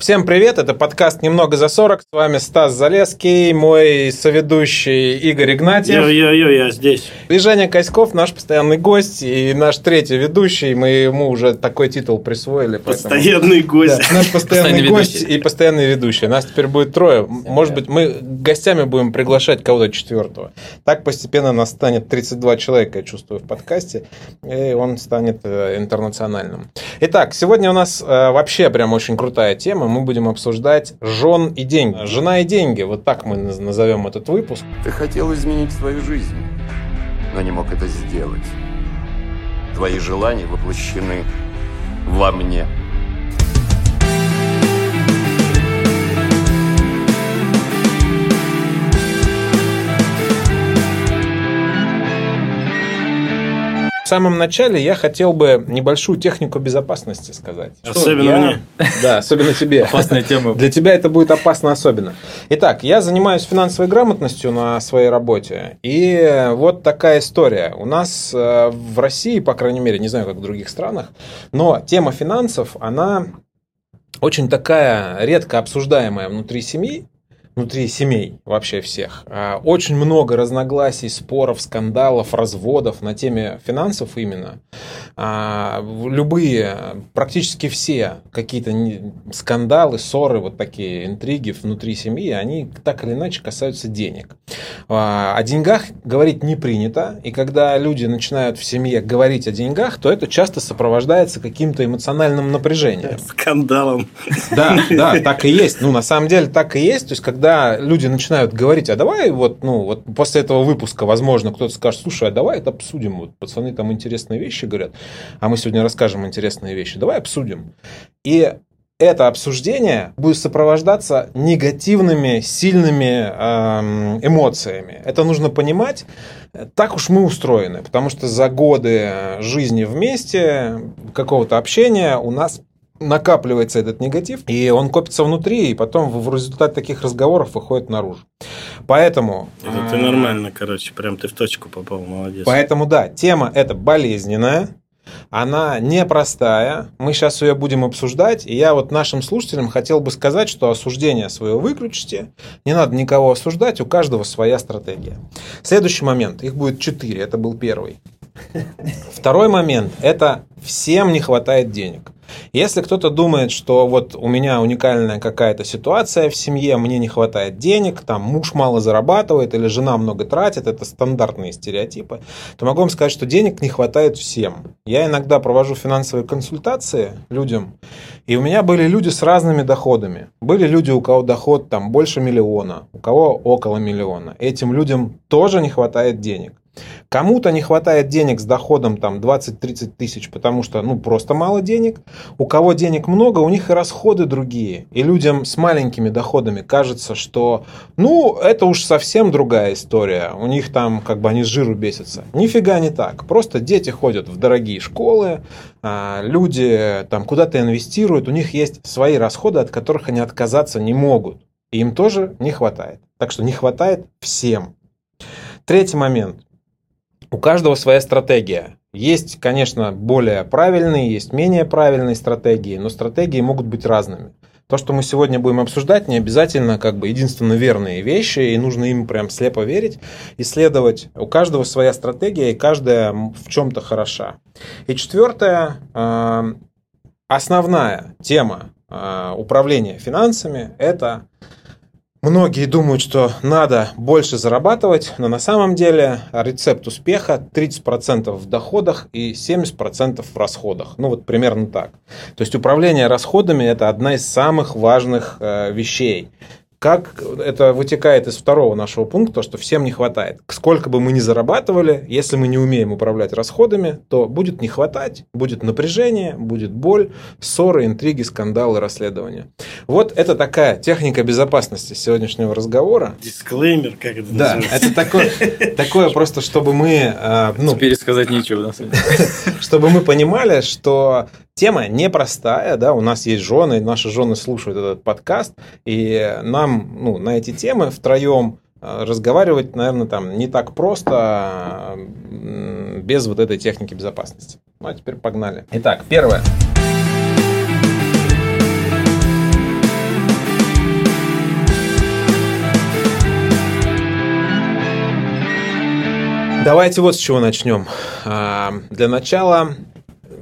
Всем привет, это подкаст «Немного за 40». С вами Стас Залеский, мой соведущий Игорь Игнатьев. Йо-йо-йо, я здесь. И Женя Коськов, наш постоянный гость и наш третий ведущий. Мы ему уже такой титул присвоили. Поэтому... Постоянный гость. Да, наш постоянный, постоянный гость ведущий. и постоянный ведущий. Нас теперь будет трое. Может быть, мы гостями будем приглашать кого-то четвертого. Так постепенно нас станет 32 человека, я чувствую, в подкасте. И он станет э, интернациональным. Итак, сегодня у нас э, вообще прям очень крутая тема мы будем обсуждать жен и деньги. Жена и деньги, вот так мы назовем этот выпуск. Ты хотел изменить свою жизнь, но не мог это сделать. Твои желания воплощены во мне. Самом начале я хотел бы небольшую технику безопасности сказать. Особенно я... мне. Да, особенно тебе. Опасная тема. Для тебя это будет опасно особенно. Итак, я занимаюсь финансовой грамотностью на своей работе. И вот такая история. У нас э, в России, по крайней мере, не знаю, как в других странах, но тема финансов, она очень такая редко обсуждаемая внутри семьи, внутри семей вообще всех. А, очень много разногласий, споров, скандалов, разводов на теме финансов именно. А, любые, практически все какие-то скандалы, ссоры, вот такие интриги внутри семьи, они так или иначе касаются денег. А, о деньгах говорить не принято, и когда люди начинают в семье говорить о деньгах, то это часто сопровождается каким-то эмоциональным напряжением. Скандалом. Да, да, так и есть. Ну, на самом деле так и есть. То есть, когда когда люди начинают говорить, а давай вот, ну, вот после этого выпуска, возможно, кто-то скажет, слушай, а давай это обсудим, вот пацаны там интересные вещи говорят, а мы сегодня расскажем интересные вещи, давай обсудим. И это обсуждение будет сопровождаться негативными, сильными эм, эмоциями. Это нужно понимать. Так уж мы устроены, потому что за годы жизни вместе, какого-то общения у нас накапливается этот негатив, и он копится внутри, и потом в результате таких разговоров выходит наружу. Поэтому... Это ты нормально, короче, прям ты в точку попал, молодец. Поэтому, да, тема эта болезненная, она непростая. Мы сейчас ее будем обсуждать. И я вот нашим слушателям хотел бы сказать, что осуждение свое выключите. Не надо никого осуждать, у каждого своя стратегия. Следующий момент. Их будет четыре. Это был первый. Второй момент – это всем не хватает денег. Если кто-то думает, что вот у меня уникальная какая-то ситуация в семье, мне не хватает денег, там муж мало зарабатывает или жена много тратит, это стандартные стереотипы, то могу вам сказать, что денег не хватает всем. Я иногда провожу финансовые консультации людям, и у меня были люди с разными доходами. Были люди, у кого доход там больше миллиона, у кого около миллиона. Этим людям тоже не хватает денег. Кому-то не хватает денег с доходом там 20-30 тысяч, потому что ну просто мало денег. У кого денег много, у них и расходы другие. И людям с маленькими доходами кажется, что ну это уж совсем другая история. У них там как бы они с жиру бесятся. Нифига не так. Просто дети ходят в дорогие школы, а, люди там куда-то инвестируют, у них есть свои расходы, от которых они отказаться не могут. И им тоже не хватает. Так что не хватает всем. Третий момент. У каждого своя стратегия. Есть, конечно, более правильные, есть менее правильные стратегии, но стратегии могут быть разными. То, что мы сегодня будем обсуждать, не обязательно как бы единственно верные вещи, и нужно им прям слепо верить, исследовать. У каждого своя стратегия, и каждая в чем-то хороша. И четвертое, э, основная тема э, управления финансами – это Многие думают, что надо больше зарабатывать, но на самом деле рецепт успеха 30% в доходах и 70% в расходах. Ну вот примерно так. То есть управление расходами это одна из самых важных э, вещей. Как это вытекает из второго нашего пункта, что всем не хватает. Сколько бы мы ни зарабатывали, если мы не умеем управлять расходами, то будет не хватать, будет напряжение, будет боль, ссоры, интриги, скандалы, расследования. Вот это такая техника безопасности сегодняшнего разговора. Дисклеймер, как это Да, называется? это такое, такое просто, чтобы мы... А, ну, Теперь сказать нечего, на самом деле. Чтобы мы понимали, что Тема непростая, да, у нас есть жены, наши жены слушают этот подкаст, и нам, ну, на эти темы втроем э, разговаривать, наверное, там не так просто без вот этой техники безопасности. Ну, а теперь погнали. Итак, первое. Давайте вот с чего начнем. Э, для начала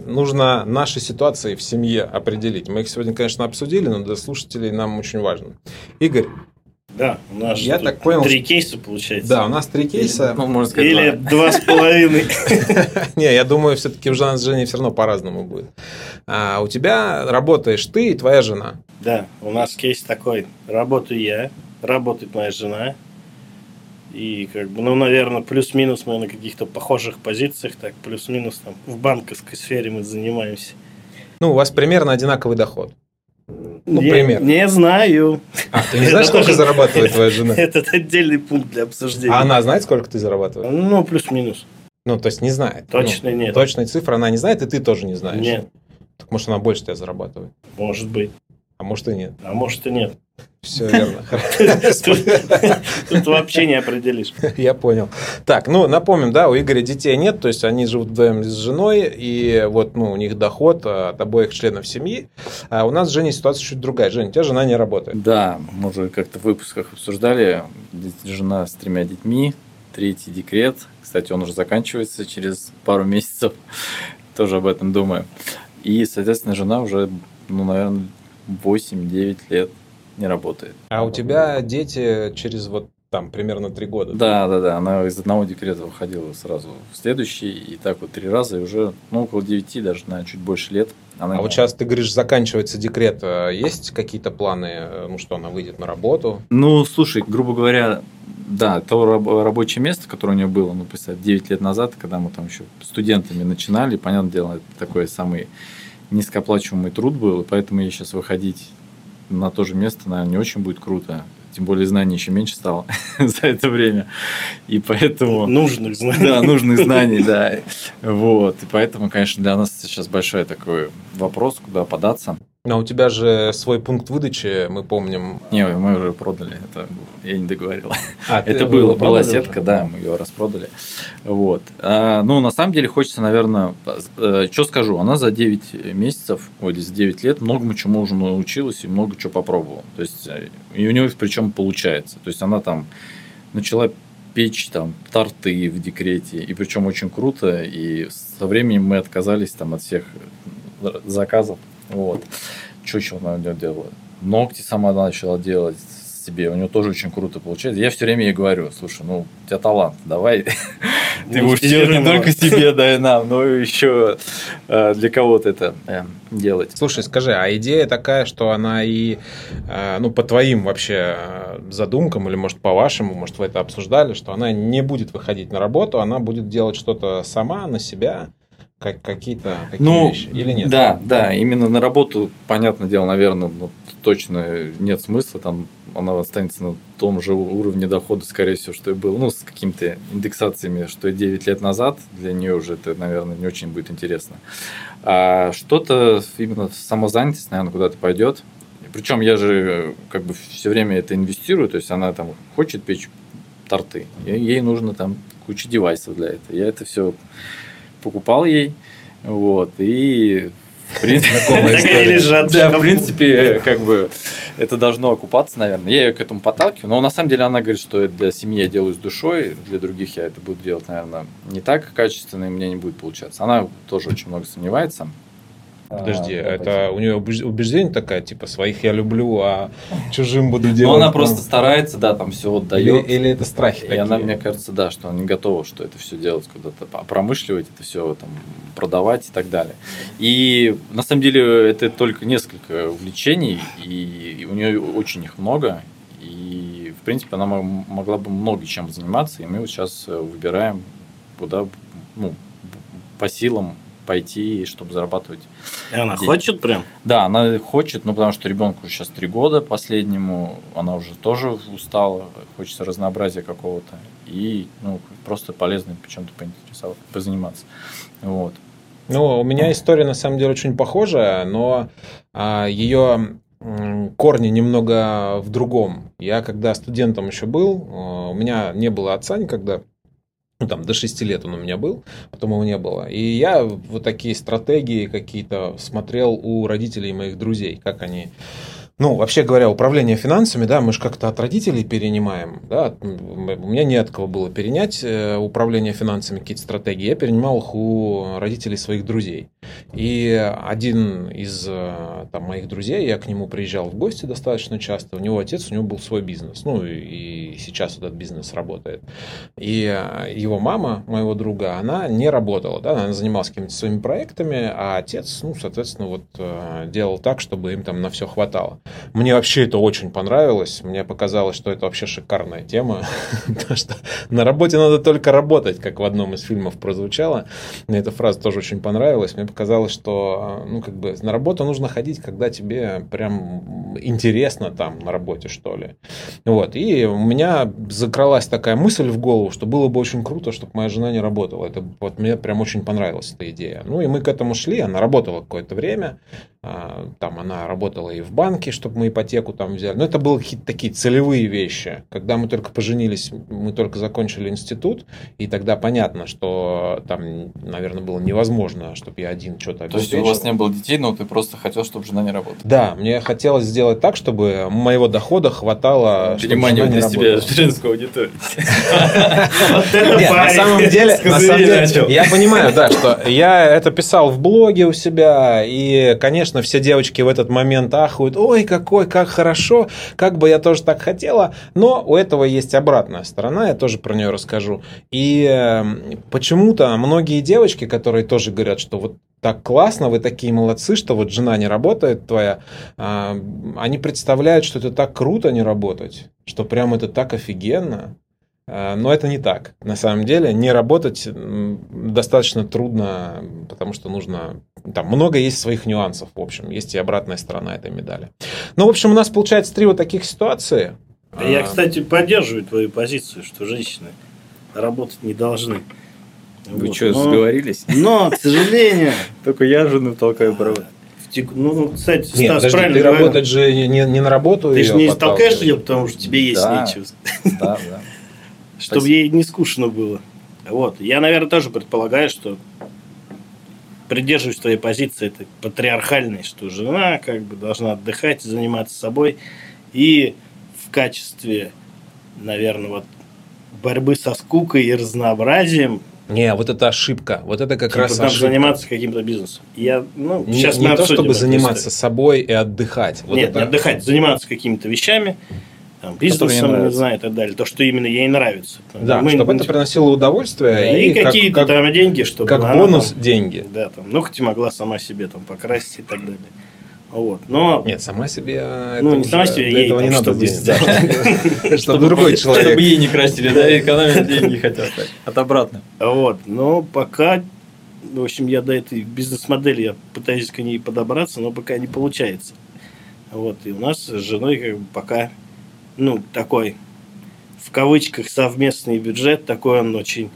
нужно наши ситуации в семье определить. Мы их сегодня, конечно, обсудили, но для слушателей нам очень важно. Игорь, Да, у нас Я так понял, три кейса получается. да, у нас три кейса. Ну, можно сказать, Или два. два с половиной. Не, я думаю, все-таки у нас с Женей все равно по-разному будет. А, У тебя работаешь ты и твоя жена. Да, у нас кейс такой. Работаю я, работает моя жена. И как бы, ну, наверное, плюс-минус мы на каких-то похожих позициях, так, плюс-минус там в банковской сфере мы занимаемся. Ну, у вас примерно одинаковый доход. Ну, не, примерно. Не знаю. А, ты не знаешь, Это сколько тоже- зарабатывает твоя жена? Этот отдельный пункт для обсуждения. А она знает, сколько ты зарабатываешь? Ну, плюс-минус. Ну, то есть не знает. Точно Ну, нет. Точной цифры она не знает, и ты тоже не знаешь. Нет, Так может, она больше тебя зарабатывает. может быть. А может и нет. А может и нет. Все верно. Тут, тут вообще не определишь. Я понял. Так, ну, напомним, да, у Игоря детей нет, то есть они живут вдвоем с женой, и вот, ну, у них доход от обоих членов семьи. А у нас с Женей ситуация чуть другая. Женя, у тебя жена не работает. Да, мы уже как-то в выпусках обсуждали. Жена с тремя детьми, третий декрет. Кстати, он уже заканчивается через пару месяцев. Тоже об этом думаю. И, соответственно, жена уже, ну, наверное, 8-9 лет не работает. А у тебя дети через вот там примерно три года. Да, да, да. Она из одного декрета выходила сразу в следующий. И так вот три раза, и уже ну, около 9, даже, наверное, чуть больше лет. Она А вот сейчас ты говоришь, заканчивается декрет. а Есть какие-то планы, э, ну что, она выйдет на работу? Ну, слушай, грубо говоря, да, то раб- рабочее место, которое у нее было, ну, представь, 9 лет назад, когда мы там еще студентами начинали, понятное дело, это такой самый низкооплачиваемый труд был, и поэтому ей сейчас выходить на то же место, наверное, не очень будет круто. Тем более знаний еще меньше стало за это время. И поэтому... Нужных знаний. Да, нужных знаний, да. Вот. И поэтому, конечно, для нас сейчас большой такой вопрос, куда податься. Но у тебя же свой пункт выдачи, мы помним. Не, мы уже продали. Это я не договорил. А, Это было, была продали уже? сетка, да, мы ее распродали. Вот. А, ну, на самом деле, хочется, наверное, что скажу, она за 9 месяцев, ой, или за 9 лет многому чему уже научилась и много чего попробовала. То есть, э, и у нее причем получается. То есть, она там начала печь там торты в декрете, и причем очень круто, и со временем мы отказались там от всех заказов. Вот. Что еще она у нее делала? Ногти сама начала делать себе, у нее тоже очень круто получается. Я все время ей говорю, слушай, ну, у тебя талант, давай ты будешь делать не только себе, да и нам, но еще э, для кого-то это э, делать. Слушай, скажи, а идея такая, что она и, э, ну, по твоим вообще задумкам, или, может, по вашему, может, вы это обсуждали, что она не будет выходить на работу, она будет делать что-то сама, на себя, как какие-то какие Ну, вещи, или нет? Да, да, именно на работу, понятное дело, наверное, ну, точно нет смысла, там она останется на том же уровне дохода, скорее всего, что и был, ну, с какими-то индексациями, что и 9 лет назад, для нее уже это, наверное, не очень будет интересно. А что-то именно самозанятость, наверное, куда-то пойдет. Причем я же как бы все время это инвестирую, то есть она там хочет печь торты, ей нужно там куча девайсов для этого. Я это все покупал ей, вот, и в принципе, да, в принципе, как бы это должно окупаться, наверное. Я ее к этому подталкиваю. Но на самом деле она говорит, что для семьи я делаю с душой, для других я это буду делать, наверное, не так качественно, и мне не будет получаться. Она тоже очень много сомневается. Подожди, А, это у нее убеж- убеждение такая, типа, своих я люблю, а чужим буду Ну, делать. она ну, просто старается, да, там все Или, отдает. или это страхи И такие? она, мне кажется, да, что она не готова, что это все делать куда-то, а промышливать, это все там продавать и так далее. И на самом деле это только несколько увлечений, и у нее очень их много. И, в принципе, она мо- могла бы много чем заниматься, и мы вот сейчас э, выбираем, куда ну, по силам пойти, чтобы зарабатывать И она Деньги. хочет прям? да, она хочет, ну потому что ребенку сейчас три года последнему, она уже тоже устала, хочется разнообразия какого-то. И ну, просто полезно чем-то поинтересоваться, позаниматься. Вот. Ну, у меня история на самом деле очень похожая, но а, ее корни немного в другом. Я когда студентом еще был, а, у меня не было отца никогда. Ну, там, до 6 лет он у меня был, потом его не было. И я вот такие стратегии какие-то смотрел у родителей моих друзей, как они Ну, вообще говоря, управление финансами, да, мы же как-то от родителей перенимаем, да, у меня не от кого было перенять э, управление финансами, какие-то стратегии, я перенимал их у родителей своих друзей. И один из э, там, моих друзей, я к нему приезжал в гости достаточно часто, у него отец, у него был свой бизнес, ну, и сейчас этот бизнес работает. И э, его мама, моего друга, она не работала, да, она занималась какими-то своими проектами, а отец, ну, соответственно, вот делал так, чтобы им там на все хватало. Мне вообще это очень понравилось. Мне показалось, что это вообще шикарная тема. Потому что на работе надо только работать, как в одном из фильмов прозвучало. Мне эта фраза тоже очень понравилась. Мне показалось, что ну, как бы на работу нужно ходить, когда тебе прям интересно там на работе, что ли. Вот. И у меня закралась такая мысль в голову, что было бы очень круто, чтобы моя жена не работала. Это вот мне прям очень понравилась эта идея. Ну и мы к этому шли. Она работала какое-то время. А, там она работала и в банке, чтобы мы ипотеку там взяли. Но это были какие-то такие целевые вещи. Когда мы только поженились, мы только закончили институт, и тогда понятно, что там, наверное, было невозможно, чтобы я один что-то обеспечил. То есть у вас не было детей, но ты просто хотел, чтобы жена не работала? Да, мне хотелось сделать так, чтобы моего дохода хватало, Понимание для себя женскую аудиторию. Нет, на самом деле, я понимаю, да, что я это писал в блоге у себя, и, конечно, все девочки в этот момент ахуют, ой, какой, как хорошо, как бы я тоже так хотела, но у этого есть обратная сторона, я тоже про нее расскажу. И эм, почему-то многие девочки, которые тоже говорят, что вот так классно, вы такие молодцы, что вот жена не работает твоя, а, они представляют, что это так круто не работать, что прям это так офигенно. А, но это не так. На самом деле не работать достаточно трудно, потому что нужно... Там много есть своих нюансов, в общем. Есть и обратная сторона этой медали. Ну, в общем, у нас получается три вот таких ситуации. Я, а. кстати, поддерживаю твою позицию, что женщины работать не должны. Вы вот. что, но, сговорились? Но, к сожалению... Только я жену толкаю провод. Ну, кстати, Стас, Нет, подожди, правильно ты говорил. работать же не, не на работу Ты же не толкаешь ее, потому что тебе есть да, нечего. Да, да чтобы Спасибо. ей не скучно было. Вот. Я, наверное, тоже предполагаю, что придерживаюсь твоей позиции, это патриархальной, что жена как бы должна отдыхать, заниматься собой. И в качестве, наверное, вот борьбы со скукой и разнообразием не, вот это ошибка. Вот это как типа раз ошибка. заниматься каким-то бизнесом. Я, ну, не, сейчас не то, чтобы заниматься собой и отдыхать. Вот Нет, это... не отдыхать, заниматься какими-то вещами, там, бизнесом, не знаю, и так далее. То, что именно ей нравится. Да, мы, чтобы это приносило удовольствие. Да, и, и какие-то как, там деньги, чтобы Как бонус там, деньги. Да, там, ну, хоть и могла сама себе там покрасить и так далее. Вот. Но... Нет, сама себе... Ну, не сама себе, ей этого не надо денег. Чтобы другой человек... Чтобы ей не красили, да, экономить деньги хотят. От обратно. Вот. Но пока в общем, я до этой бизнес-модели я пытаюсь к ней подобраться, но пока не получается. Вот. И у нас с женой как бы пока ну, такой, в кавычках, совместный бюджет, такой он очень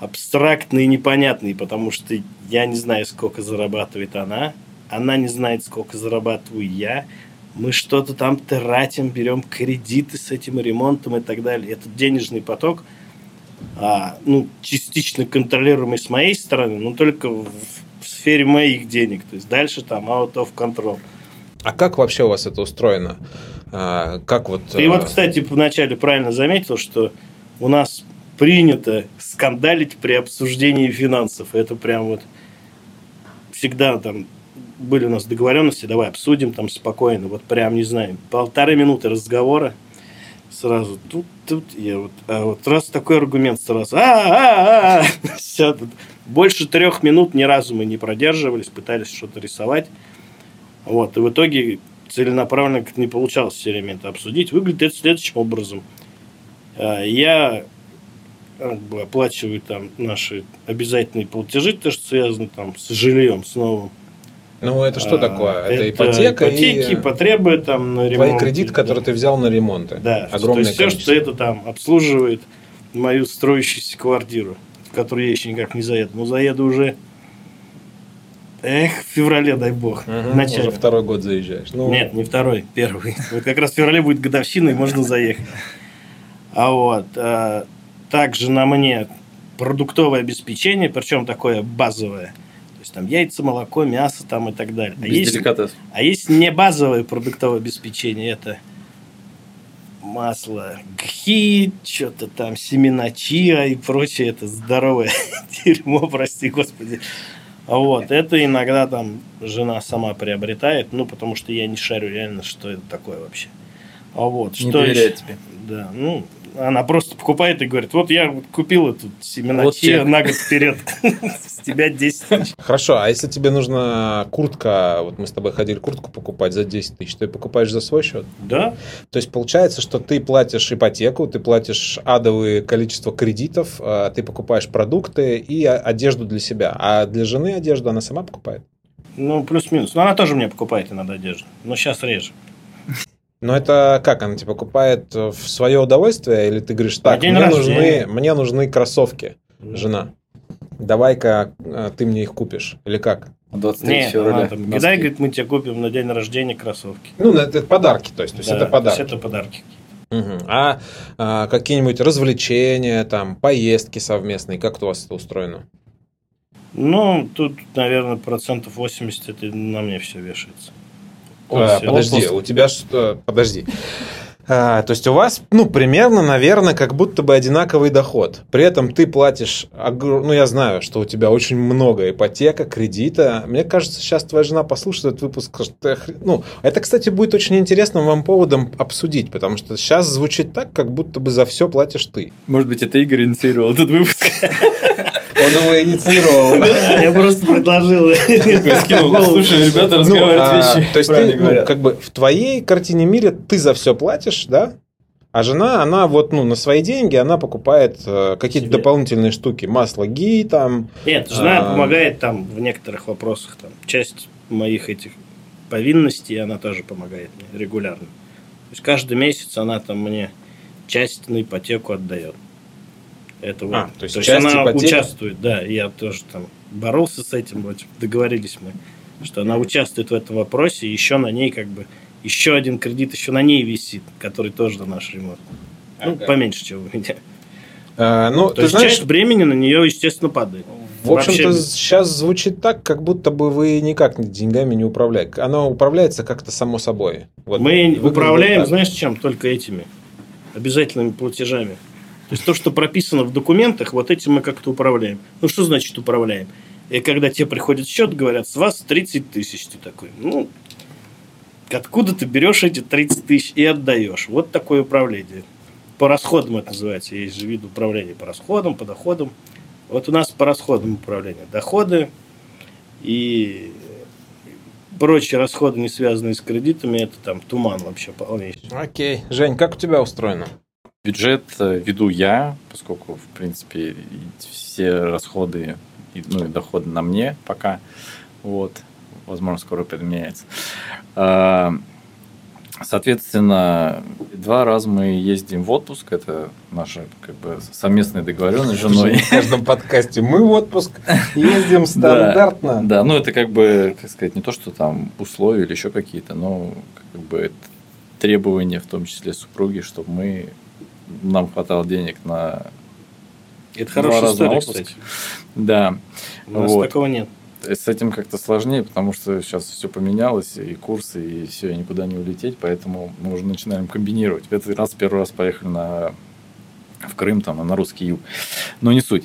абстрактный и непонятный, потому что я не знаю, сколько зарабатывает она, она не знает, сколько зарабатываю я, мы что-то там тратим, берем кредиты с этим ремонтом и так далее. Этот денежный поток, а, ну, частично контролируемый с моей стороны, но только в, в сфере моих денег. То есть дальше там out of control. А как вообще у вас это устроено? А, как вот... И вот, а, кстати, вначале правильно заметил, что у нас принято скандалить при обсуждении финансов. Это прям вот всегда там были у нас договоренности, давай обсудим там спокойно, вот прям, не знаю, полторы минуты разговора, сразу тут, тут, я вот, а вот раз такой аргумент сразу, а, а, а, все тут. Больше трех минут ни разу мы не продерживались, пытались что-то рисовать, вот, и в итоге целенаправленно как не получалось все это обсудить. Выглядит это следующим образом. А, я оплачиваю там наши обязательные платежи, то, что связано там с жильем, с новым. Ну, это что а, такое? Это, это ипотека ипотеки, и... потребы там на ремонт. Твой кредит, который ты взял на ремонт. Да, огромное то есть количество. все, что это там обслуживает мою строящуюся квартиру, в которую я еще никак не заеду. Но заеду уже Эх, в феврале, дай бог. Угу, Уже второй год заезжаешь. Ну... Нет, не второй, первый. Вот как раз в феврале будет годовщина, и можно заехать. А вот а, также на мне продуктовое обеспечение, причем такое базовое. То есть там яйца, молоко, мясо там и так далее. А Без есть, деликатес. а есть не базовое продуктовое обеспечение, это масло гхи, что-то там семена чиа и прочее, это здоровое дерьмо, прости господи. А Вот, это иногда там жена сама приобретает, ну, потому что я не шарю реально, что это такое вообще. А вот, Не что доверяет тебе. Да, ну, она просто покупает и говорит, вот я купила тут семена Вот чек. на год вперед, с тебя 10 тысяч. Хорошо, а если тебе нужна куртка, вот мы с тобой ходили куртку покупать за 10 тысяч, ты покупаешь за свой счет? Да, То есть получается, что ты платишь ипотеку, ты платишь адовое количество кредитов, а, ты покупаешь продукты и одежду для себя. А для жены одежду она сама покупает? ну, плюс-минус. Но она тоже мне покупает иногда одежду, но сейчас реже. Но это как? Она тебе покупает э, в свое удовольствие? Или ты говоришь, так, мне нужны, мне нужны кроссовки, жена. Давай-ка э, ты мне их купишь. Или как? 23 Нет, февраля. она. Гидай, говорит, мы тебе купим на день рождения кроссовки. Ну, это подарки, то есть, то есть Да, это подарки. это подарки. Мгм. А, а, какие-нибудь развлечения, там, поездки совместные, как у вас это устроено? Ну, тут, наверное, процентов 80 это на мне все вешается. А, Всё. подожди, Отпуск. у тебя что? Подожди. А, то есть у вас, ну, примерно, наверное, как будто бы одинаковый доход. При этом ты платишь, ну, я знаю, что у тебя очень много ипотека, кредита. Мне кажется, сейчас твоя жена послушает этот выпуск, скажет, «Ты охре-». ну, это, кстати, будет очень интересным вам поводом обсудить, потому что сейчас звучит так, как будто бы за все платишь ты. Может быть, это Игорь инициировал этот выпуск. Он его инициировал. Я просто предложил. Слушай, ребята Ну, а, то есть ты, ну, как бы в твоей картине мира ты за все платишь, да? А жена, она вот, ну, на свои деньги, она покупает э, какие-то Себе. дополнительные штуки. Масло ги там. Нет, жена А. помогает там в некоторых вопросах. Там, часть моих этих повинностей она тоже помогает мне регулярно. То есть каждый месяц она там мне часть на ипотеку отдает. Это вот. А, то есть то есть она ипотеки? участвует, да. Я тоже там боролся с этим, вот, договорились мы, что она участвует в этом вопросе, и еще на ней как бы еще один кредит еще на ней висит, который тоже на наш ремонт. Ну, Ага. поменьше, чем у меня. Э, ну, То ты есть знаешь, часть времени на нее, естественно, падает. в общем-то, вообще- сейчас звучит так, как будто бы вы никак деньгами не управляете. Оно управляется как-то само собой. Вот Мы управляем, так. знаешь, чем? Только этими обязательными платежами. То есть то, что прописано в документах, вот этим мы как-то управляем. Ну, что значит управляем? И когда тебе приходит счет, говорят, с вас 30 тысяч. Ты такой, ну, откуда ты берешь эти 30 тысяч и отдаешь? Вот такое управление. По расходам это называется. Есть же вид управления по расходам, по доходам. Вот у нас по расходам управление. Доходы и прочие расходы, не связанные с кредитами, это там туман вообще полнейший. Окей. Жень, как у тебя устроено? Бюджет э, веду я, поскольку, в принципе, все расходы и, ну, и доходы на мне пока. Вот. Возможно, скоро поменяется. А, Соответственно, два раза мы ездим в отпуск. Это наша как бы совместная договоренность с женой. В каждом подкасте мы в отпуск ездим стандартно. Да, ну это как бы, как сказать, не то, что там условия или еще какие-то, но как бы это требования, в том числе супруги, чтобы мы нам хватало денег на Это хорошая история, отпуск. кстати. да У нас Вот. такого нет. с этим как-то сложнее, потому что сейчас все поменялось, и курсы, и все, и никуда не улететь, поэтому мы уже начинаем комбинировать. В этот раз первый раз поехали на, в Крым, там, на русский юг. Но не суть.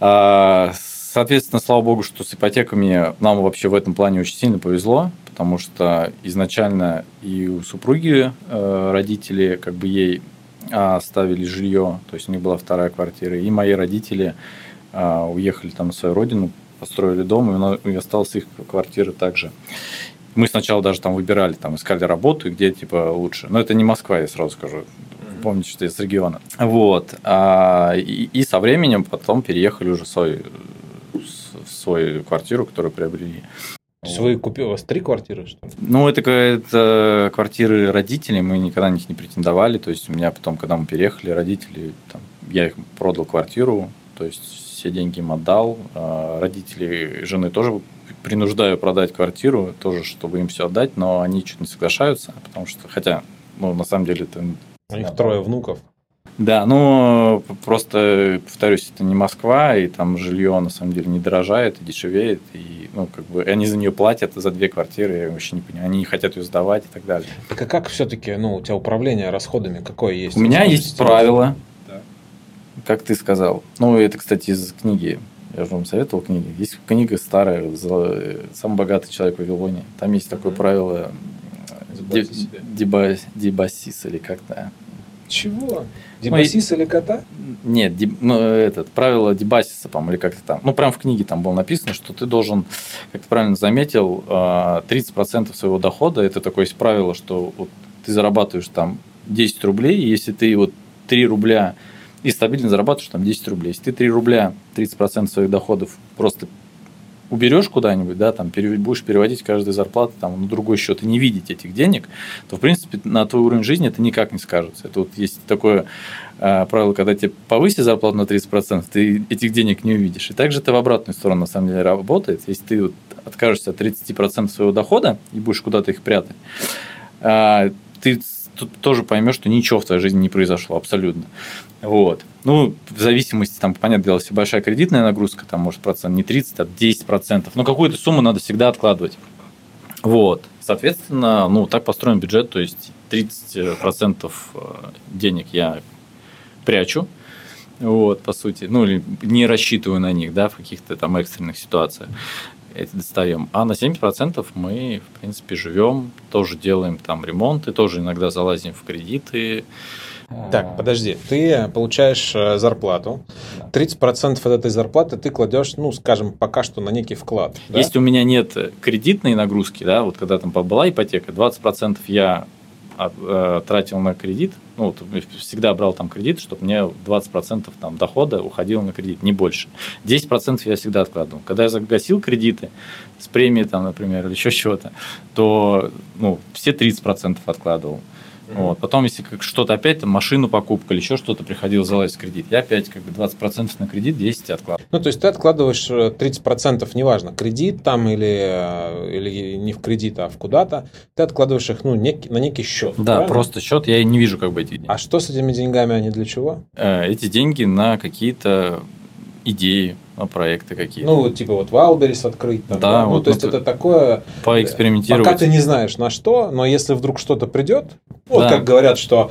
А, соответственно, слава богу, что с ипотеками нам вообще в этом плане очень сильно повезло, потому что изначально и у супруги э, родители как бы ей оставили жилье, то есть у них была вторая квартира, и мои родители а, уехали там на свою родину, построили дом, и осталась их квартира также. Мы сначала даже там выбирали, там искали работу, где типа лучше. Но это не Москва, я сразу скажу. Помните, что я с региона. Вот. А, и, и со временем потом переехали уже в свой, в свою квартиру, которую приобрели. То есть вы купили, у вас три квартиры, что ли? Ну, это, это квартиры родителей, мы никогда на них не претендовали. То есть у меня потом, когда мы переехали, родители, там, я их продал квартиру, то есть все деньги им отдал. А Родители жены тоже принуждаю продать квартиру, тоже, чтобы им все отдать, но они что-то не соглашаются, потому что, хотя, ну, на самом деле, это... У них трое внуков. Да, ну просто, повторюсь, это не Москва, и там жилье на самом деле не дорожает, и дешевеет, и ну, как бы они за нее платят за две квартиры, я вообще не понимаю, они не хотят ее сдавать и так далее. Так а как все-таки, ну, у тебя управление расходами какое есть? У меня есть правило, Да. как ты сказал. Ну, это, кстати, из книги. Я же вам советовал книги. Есть книга старая, «Зло- «Самый богатый человек в Вавилоне». Там есть такое правило Дибасис или как-то. Чего? Дебасис или кота? Нет, ди- ну, этот, правило Дебасиса, по или как-то там. Ну, прям в книге там было написано, что ты должен, как ты правильно заметил, а, 30% своего дохода, это такое есть правило, что вот ты зарабатываешь там 10 рублей, и если ты вот 3 рубля и стабильно зарабатываешь там 10 рублей, если ты 3 рубля, 30% своих доходов просто уберешь куда-нибудь, да, там будешь переводить каждую зарплату там, на другой счет и не видеть этих денег, то, в принципе, на твой уровень жизни это никак не скажется. Это вот есть такое э, правило, когда тебе повысить зарплату на 30%, ты этих денег не увидишь. И также это в обратную сторону, на самом деле, работает. Если ты вот откажешься от 30% своего дохода и будешь куда-то их прятать, а, ты тоже поймешь, что ничего в твоей жизни не произошло абсолютно. Вот. Ну, в зависимости, там, понятное дело, если большая кредитная нагрузка, там, может, процент не 30, а 10 процентов. Но какую-то сумму надо всегда откладывать. Вот. Соответственно, ну, так построен бюджет, то есть 30 процентов э, денег я прячу, вот, по сути, ну, или не рассчитываю на них, да, в каких-то там экстренных ситуациях эти достаем. А на 70% мы, в принципе, живем, тоже делаем там ремонты, тоже иногда залазим в кредиты. Так, подожди, ты получаешь э, зарплату, 30% от этой зарплаты ты кладешь, ну, скажем, пока что на некий вклад. да? Если у меня нет кредитной нагрузки, да, вот когда там была ипотека, 20% я э, тратил на кредит, ну, вот всегда брал там кредит, чтобы мне 20% там дохода уходило на кредит, не больше. 10% я всегда откладывал. Когда я загасил кредиты с премии, там, например, или еще чего-то, то ну, все 30% откладывал. Вот. Потом, если как что-то опять, там, машину покупка или еще что-то приходилось залазить в кредит, я опять как бы 20% на кредит, 10 откладывал. Ну, то есть ты откладываешь э, 30%, неважно, кредит там или, э, или не в кредит, а в куда-то, ты откладываешь их ну, некий- на некий счет. Да, правильно? просто счет, я не вижу как бы этих денег. А что с этими деньгами, они для чего? Э, эти деньги на какие-то идеи, на проекты какие-то. Ну, типа вот Валберис открыть. Там, Да, Ну, вот, то есть ну, это такое... Поэкспериментировать. Пока ты не знаешь на что, но если вдруг что-то придет, вот Да. как говорят, что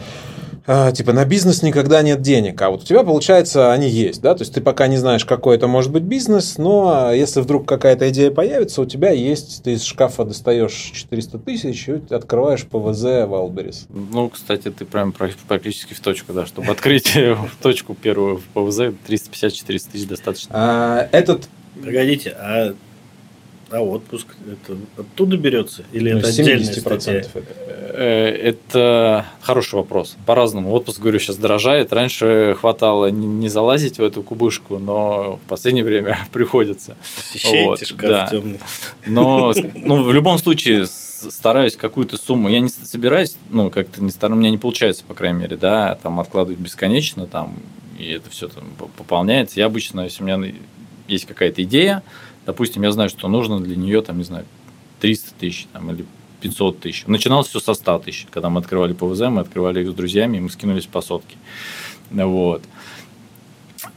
а, типа на бизнес никогда нет денег, а вот у тебя, получается, они есть, да, то есть ты пока не знаешь, какой это может быть бизнес, но если вдруг какая-то идея появится, у тебя есть, ты из шкафа достаешь 400 тысяч и открываешь ПВЗ Валберис. Ну, кстати, ты прям практически в точку, да, чтобы открыть в точку первую в ПВЗ, 350-400 тысяч достаточно. А, этот Погодите, а, а отпуск это оттуда берется? Или ну, это отдельная 70% статья? это. Э, Это хороший вопрос. По-разному. Отпуск, говорю, сейчас дорожает. Раньше хватало не, залазить в эту кубышку, но в последнее время приходится. Посещаете Вот, шкаф да. темный. Но ну, в любом случае стараюсь какую-то сумму. Я не собираюсь, ну, как-то не стараюсь, у меня не получается, по крайней мере, да, там откладывать бесконечно, там, и это все там пополняется. Я обычно, если у меня на- есть какая-то идея, допустим, я знаю, что нужно для нее, там, не знаю, 300 тысяч там, или 500 тысяч. Начиналось все со 100 тысяч. Когда мы открывали ПВЗ, мы открывали их с друзьями, и мы скинулись по сотке. Вот.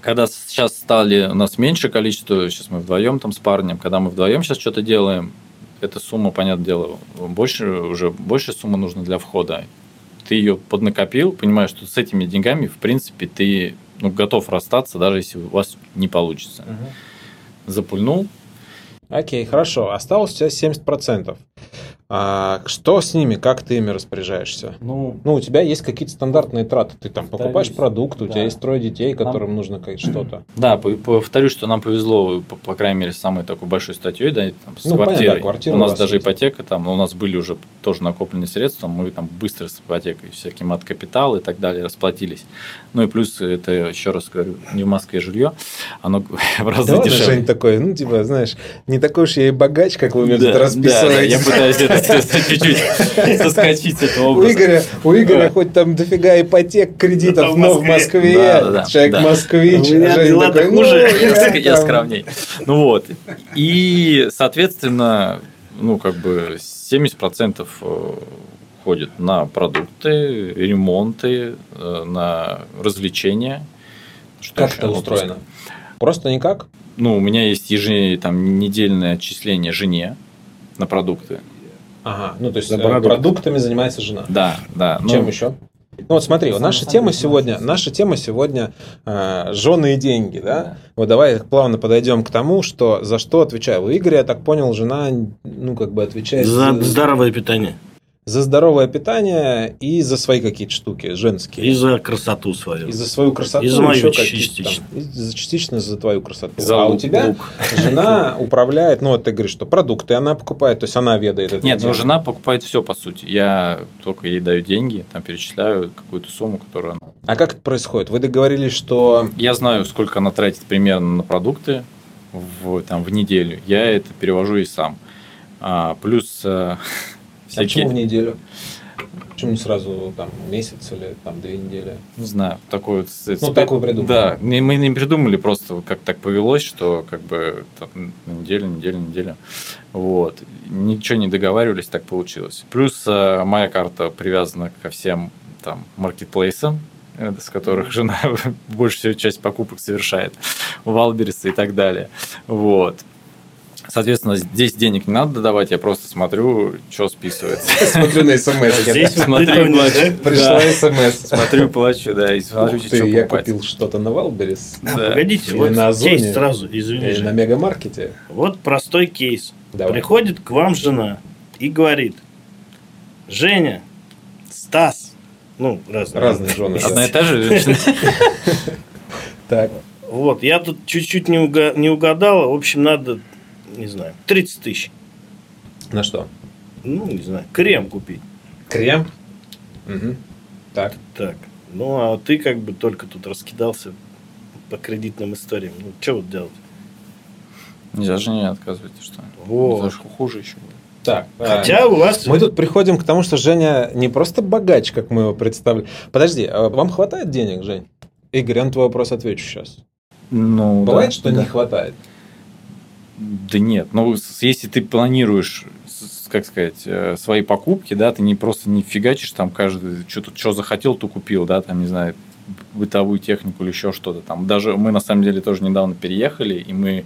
Когда сейчас стали у нас меньше количество, сейчас мы вдвоем там с парнем, когда мы вдвоем сейчас что-то делаем, эта сумма, понятное дело, больше уже больше суммы нужно для входа. Ты ее поднакопил, понимаешь, что с этими деньгами, в принципе, ты ну, готов расстаться, даже если у вас не получится. Запульнул, Окей, хорошо. Осталось у тебя 70%. А что с ними? Как ты ими распоряжаешься? ну, Ну, у тебя есть какие-то стандартные траты. Ты там покупаешь Повторюсь, продукт, у да. тебя есть трое детей, которым нужно как- что-то. Да, по- повторюсь, что нам повезло, по, по крайней мере, с самой такой большой статьей, да, там, с Ну, понятно, квартирой. да, квартира у у нас даже есть. ипотека, там, у нас были уже тоже накопленные средства, мы там быстро с ипотекой, всяким от капитал и так далее расплатились. Ну и плюс, это, еще раз говорю, не в Москве жилье, оно в разы Да дешевле. Такой, ну, типа, знаешь, не такой уж я и богач, как вы мне тут Да, да, расписываете. я пытаюсь это чуть-чуть соскочить с этого У образа. Игоря, у Игоря хоть там дофига ипотек, кредитов, но в Москве. Москве Да, да, да, человек да. москвич. У меня дела такой, хуже. ну, я, скромней. Ну вот. И, соответственно, ну, как бы 70% э, уходит на продукты, ремонты, э, на развлечения. Что как это устроено? Просто никак? Ну, у меня есть ежедневное там недельное отчисление жене на продукты. Ага, ну то есть За продукт. продуктами занимается жена. Да, да. Чем ну, еще? Ну вот смотри, вот наша тема сегодня, наша тема сегодня э, жены и деньги, да? да? Вот давай плавно подойдем к тому, что за что отвечаю. У Игоря, я так понял, жена, ну как бы отвечает за здоровое питание за здоровое питание и за свои какие-то штуки женские. И за красоту свою. И за свою красоту. И за мою частично. Там, и за, частично за твою красоту. За а лук, у тебя лук. жена управляет, ну, ты говоришь, что продукты она покупает, то есть она ведает это. Нет, ну, жена покупает все, по сути. Я только ей даю деньги, там перечисляю какую-то сумму, которую она... А как это происходит? Вы договорились, что... Я знаю, сколько она тратит примерно на продукты в, там, в неделю. Я это перевожу и сам. А, плюс А почему в неделю? Почему не сразу там месяц или там две недели? Не знаю, такой вот. Ну, так вы придумали. Да, мы не придумали, просто как так повелось, что как бы там, неделю, неделю, неделю. Вот. Ничего не договаривались, так получилось. Плюс э, моя карта привязана ко всем там маркетплейсам, э, с которых жена большую часть покупок совершает, Wildberries и так далее. Вот. Соответственно, здесь денег не надо давать, я просто смотрю, что списывается. Смотрю на смс. Здесь смотрю, плачу. Пришла смс. Смотрю, плачу, да, и смотрю, что Я купил что-то на Wildberries. Погодите, вот кейс сразу, извините. На мегамаркете. Вот простой кейс. Приходит к вам жена и говорит, Женя, Стас, ну, разные. Разные жены. Одна и та же женщина. Так. Вот, я тут чуть-чуть не угадала. В общем, надо не знаю, 30 тысяч. На что? Ну, не знаю, крем купить. Крем? Угу. Так. Так. Ну, а ты как бы только тут раскидался по кредитным историям. Ну, что вот делать? Нельзя же не отказывать, что вот. Это же хуже еще будет. Так, Хотя а, у вас... Мы тут приходим к тому, что Женя не просто богач, как мы его представляем. Подожди, а вам хватает денег, Жень? Игорь, я на твой вопрос отвечу сейчас. Ну, Бывает, да, что да. не хватает? Да нет, ну если ты планируешь, как сказать, э, свои покупки, да, ты не просто не фигачишь там каждый, что-то, что захотел, то купил, да, там, не знаю, бытовую технику или еще что-то там. Даже мы на самом деле тоже недавно переехали, и мы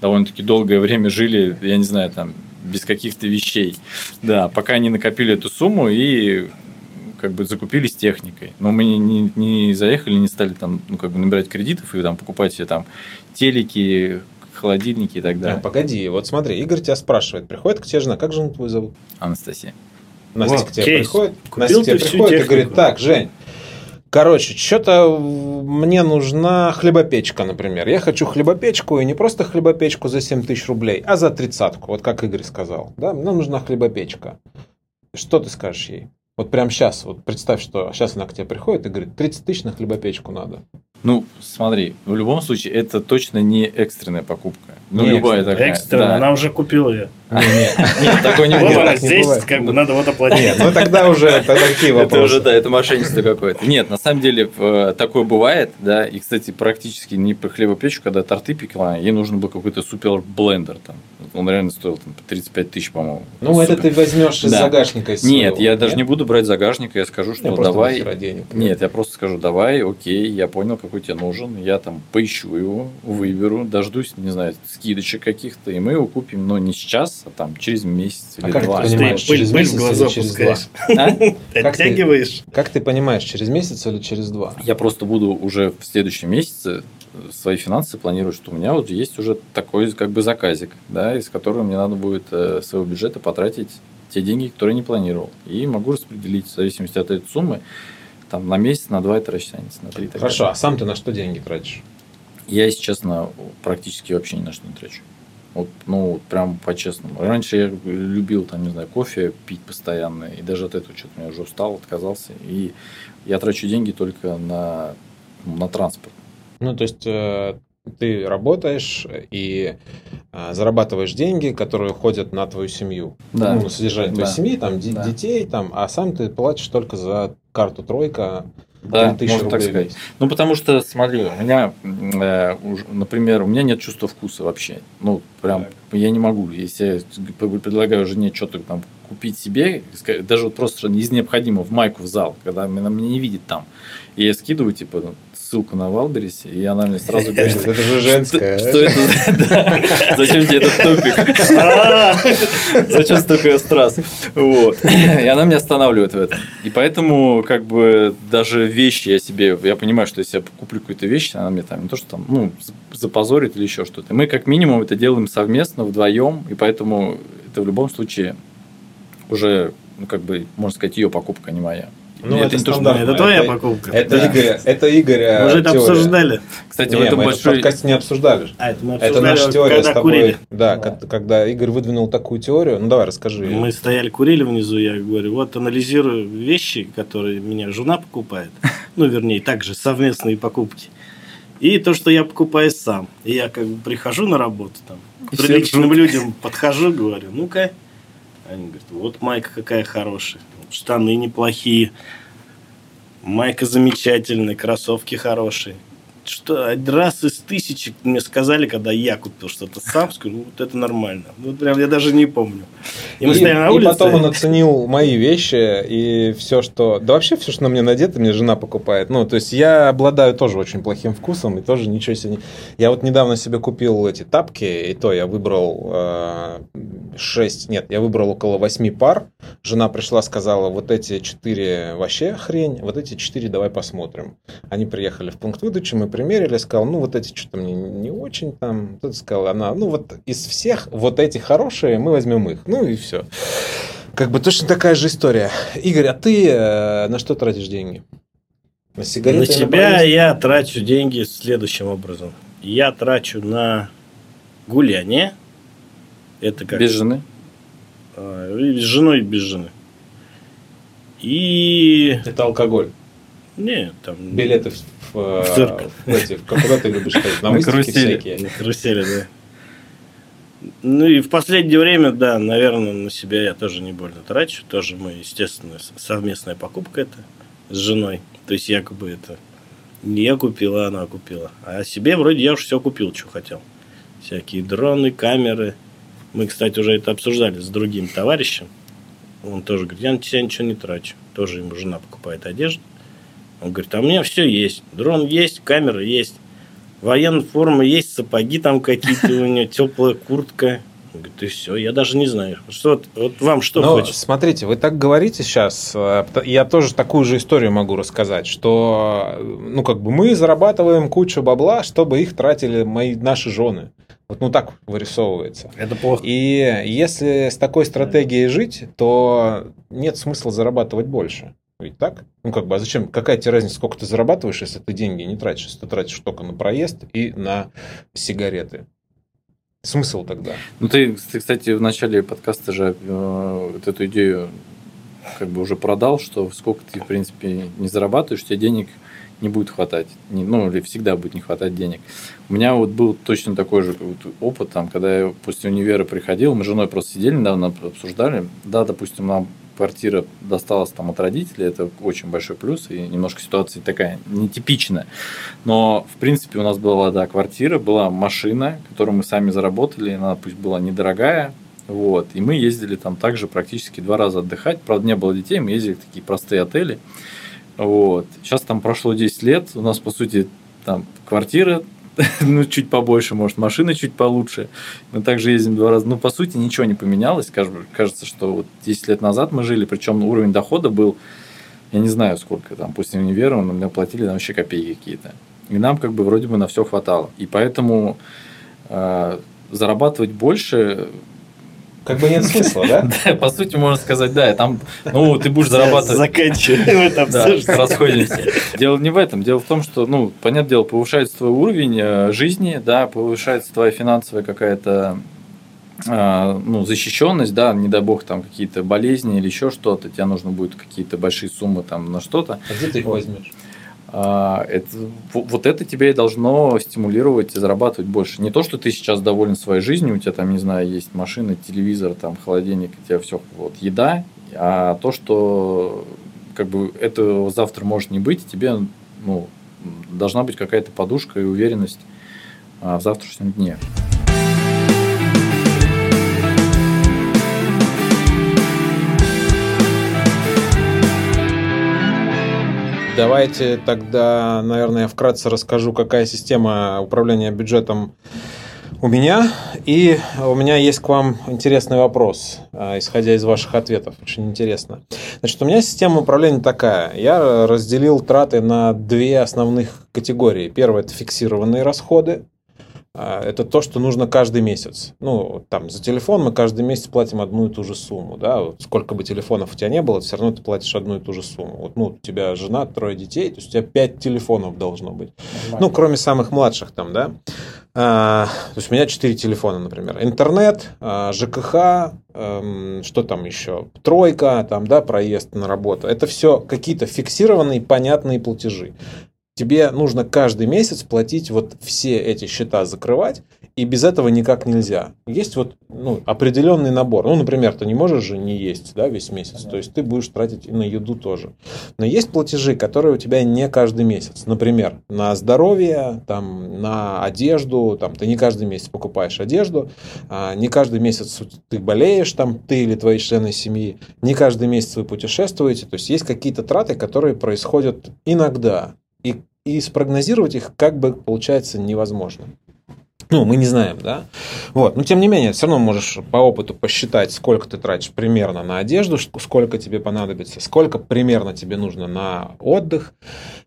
довольно-таки долгое время жили, я не знаю, там, без каких-то вещей. Да, пока не накопили эту сумму и как бы закупились техникой. Но мы не, не, не заехали, не стали там, ну, как бы набирать кредитов и там покупать себе там телеки, холодильники и так далее. А, погоди, вот смотри, Игорь тебя спрашивает, приходит к тебе жена, как жену твою зовут? Анастасия. Настя вот, к тебе кейс. приходит, Купил Настя к тебе приходит и говорит, так, Жень, Короче, что-то мне нужна хлебопечка, например. Я хочу хлебопечку, и не просто хлебопечку за 7 тысяч рублей, а за тридцатку, вот как Игорь сказал. Да, мне нужна хлебопечка. Что ты скажешь ей? Вот прямо сейчас, вот представь, что сейчас она к тебе приходит и говорит, 30 тысяч на хлебопечку надо. Ну, смотри, в любом случае, это точно не экстренная покупка. Ну, не любая такая. Экстренная, да. она уже купила ее. Нет, нет, такой не бывает. Здесь как бы надо вот оплатить. Нет, ну тогда уже такие вопросы. Это уже, да, это мошенничество какое-то. Нет, на самом деле такое бывает, да, и, кстати, практически не по хлебопечку, когда торты пекла, ей нужен был какой-то супер блендер там. Он реально стоил там, 35 тысяч, по-моему. Ну, это ты возьмешь из загашника. Нет, я даже не буду брать загашника, я скажу, что давай. Нет, я просто скажу, давай, окей, я понял, какой тебе нужен, я там поищу его, выберу, дождусь, не знаю, скидочек каких-то, и мы его купим, но не сейчас, а там через месяц а или как два. Ты понимаешь, ты через месяц или через два? А? Оттягиваешь? Как ты понимаешь, через месяц или через два? Я просто буду уже в следующем месяце свои финансы планировать, что у меня вот есть уже такой как бы заказик, да, из которого мне надо будет э, своего бюджета потратить те деньги, которые не планировал. И могу распределить в зависимости от этой суммы там на месяц, на два это растянется, на три. Хорошо, а сам ты на что деньги тратишь? Я, если честно, практически вообще ни на что не трачу. Вот, ну, вот прям по-честному. Раньше я любил, там, не знаю, кофе пить постоянно, и даже от этого что-то я уже устал, отказался. И я трачу деньги только на, на транспорт. Ну, то есть, э, ты работаешь и э, зарабатываешь деньги, которые уходят на твою семью. Да. Ну, на содержание твоей да. семьи, там, да. детей, там, а сам ты платишь только за карту тройка. Да, можно так сказать. Ну, потому что, смотри, у меня, э, например, у меня нет чувства вкуса вообще. Ну, прям, так. я не могу. Если я предлагаю жене что-то там купить себе, даже вот просто из необходимого в майку в зал, когда она меня не видит там. И я скидываю, типа, ну, ссылку на Валберис, и она мне сразу говорит... Это же женская. Что это? Зачем тебе этот топик? Зачем столько страз? Вот. И она меня останавливает в этом. И поэтому, как бы, даже вещи я себе... Я понимаю, что если я куплю какую-то вещь, она мне там не то, что там, ну, запозорит или еще что-то. Мы, как минимум, это делаем совместно, вдвоем, и поэтому это в любом случае уже, ну, как бы, можно сказать, ее покупка, а не моя. Ну, это, это, не это твоя это, покупка. Это, да. Игоря, это Игоря Мы уже это теория. обсуждали. Кстати, не, в этом мы большой... это в подкасте не обсуждали. А, это мы обсуждали, Это наша теория с тобой. Курили. Да, да, когда Игорь выдвинул такую теорию. Ну, давай, расскажи. Мы стояли, курили внизу, я говорю, вот анализирую вещи, которые меня жена покупает. Ну, вернее, также совместные покупки. И то, что я покупаю сам. И я как бы прихожу на работу там, к приличным людям подхожу, говорю, ну-ка. Они говорят, вот майка какая хорошая штаны неплохие, майка замечательная, кроссовки хорошие. Что раз из тысячи мне сказали, когда я купил что-то сам, скажу, ну, вот это нормально. Вот прям я даже не помню. И, мы и, на улице. и потом он оценил мои вещи и все, что... Да вообще все, что на мне надето, мне жена покупает. Ну, то есть я обладаю тоже очень плохим вкусом и тоже ничего себе не... Я вот недавно себе купил эти тапки, и то я выбрал э, 6, нет, я выбрал около 8 пар. Жена пришла, сказала, вот эти 4 вообще хрень, вот эти 4 давай посмотрим. Они приехали в пункт выдачи, мы примерили, сказал, ну вот эти что-то мне не очень там. Тут сказала она, ну вот из всех вот эти хорошие, мы возьмем их. Ну и все. Как бы точно такая же история. Игорь, а ты э, на что тратишь деньги? На сигареты? На себя я трачу деньги следующим образом. Я трачу на гуляние, это как? Без жены? А, с женой без жены. И... Это алкоголь? Нет, там... Билеты в, в, в цирк. В эти, куда ты любишь ходить? На, на карусели. Всякие. На карусели, да. Ну и в последнее время, да, наверное, на себя я тоже не больно трачу. Тоже мы, естественно, совместная покупка это с женой. То есть якобы это не я купила, она купила. А себе вроде я уже все купил, что хотел. Всякие дроны, камеры, мы, кстати, уже это обсуждали с другим товарищем. Он тоже говорит, я на тебя ничего не трачу. Тоже ему жена покупает одежду. Он говорит, а у меня все есть. Дрон есть, камера есть. Военная форма есть, сапоги там какие-то у него, теплая куртка. Он говорит, и все, я даже не знаю. Что, вот вам что Но, хочется? Смотрите, вы так говорите сейчас, э, я тоже такую же историю могу рассказать, что ну как бы мы зарабатываем кучу бабла, чтобы их тратили мои, наши жены. Вот ну так вырисовывается. Это плохо. И если с такой стратегией жить, то нет смысла зарабатывать больше. Ведь так? Ну как бы, а зачем? Какая тебе разница, сколько ты зарабатываешь, если ты деньги не тратишь? Если ты тратишь только на проезд и на сигареты. Смысл тогда? Ну ты, ты кстати, в начале подкаста же э, вот эту идею как бы уже продал, что сколько ты, в принципе, не зарабатываешь, у тебя денег не будет хватать, не, ну или всегда будет не хватать денег. У меня вот был точно такой же вот опыт, там, когда я после универа приходил, мы с женой просто сидели недавно, обсуждали, да, допустим, нам квартира досталась там от родителей, это очень большой плюс, и немножко ситуация такая нетипичная. Но, в принципе, у нас была, да, квартира, была машина, которую мы сами заработали, она пусть была недорогая, вот, и мы ездили там также практически два раза отдыхать, правда, не было детей, мы ездили в такие простые отели, вот. Сейчас там прошло 10 лет, у нас, по сути, там квартира, ну, чуть побольше, может, машина чуть получше. Мы также ездим два раза. Ну, по сути, ничего не поменялось. Кажется, что вот 10 лет назад мы жили, причем уровень дохода был, я не знаю, сколько там, после универа, мы мне платили там вообще копейки какие-то. И нам как бы вроде бы на все хватало. И поэтому э, зарабатывать больше как бы нет смысла, да? Да, по сути, можно сказать, да, там, ну, ты будешь зарабатывать... Заканчиваем это Да, расходимся. Дело не в этом, дело в том, что, ну, понятное дело, повышается твой уровень э, жизни, да, повышается твоя финансовая какая-то э, ну, защищенность, да, не дай бог там какие-то болезни или еще что-то, тебе нужно будет какие-то большие суммы там на что-то. А где ты их возьмешь? А, это, вот это тебя и должно стимулировать и зарабатывать больше. Не то, что ты сейчас доволен своей жизнью, у тебя там, не знаю, есть машина, телевизор, там, холодильник, у тебя все, вот, еда, а то, что как бы этого завтра может не быть, тебе ну, должна быть какая-то подушка и уверенность а, в завтрашнем дне. Давайте тогда, наверное, вкратце расскажу, какая система управления бюджетом у меня. И у меня есть к вам интересный вопрос, а, исходя из ваших ответов. Очень интересно. Значит, у меня система управления такая. Я разделил траты на две основных категории. Первое – это фиксированные расходы. А, это то, что нужно каждый месяц. Ну, там, за телефон мы каждый месяц платим одну и ту же сумму, да, вот сколько бы телефонов у тебя не было, все равно ты платишь одну и ту же сумму. Вот, ну, у тебя жена, трое детей, то есть у тебя пять телефонов должно быть. Нормально. Ну, кроме самых младших там, да. А, то есть у меня четыре телефона, например. Интернет, а, ЖКХ, а, что там еще? Тройка, там, да, проезд на работу. Это все какие-то фиксированные, понятные платежи тебе нужно каждый месяц платить вот все эти счета закрывать, и без этого никак нельзя. Есть вот ну, определенный набор. Ну, например, ты не можешь же не есть да, весь месяц, то есть ты будешь тратить и на еду тоже. Но есть платежи, которые у тебя не каждый месяц. Например, на здоровье, там, на одежду, там, ты не каждый месяц покупаешь одежду, а не каждый месяц ты болеешь, там, ты или твои члены семьи, не каждый месяц вы путешествуете. То есть есть какие-то траты, которые происходят иногда и, и спрогнозировать их как бы получается невозможно. Ну, мы не знаем, да. Вот. Но тем не менее, все равно можешь по опыту посчитать, сколько ты тратишь примерно на одежду, сколько тебе понадобится, сколько примерно тебе нужно на отдых.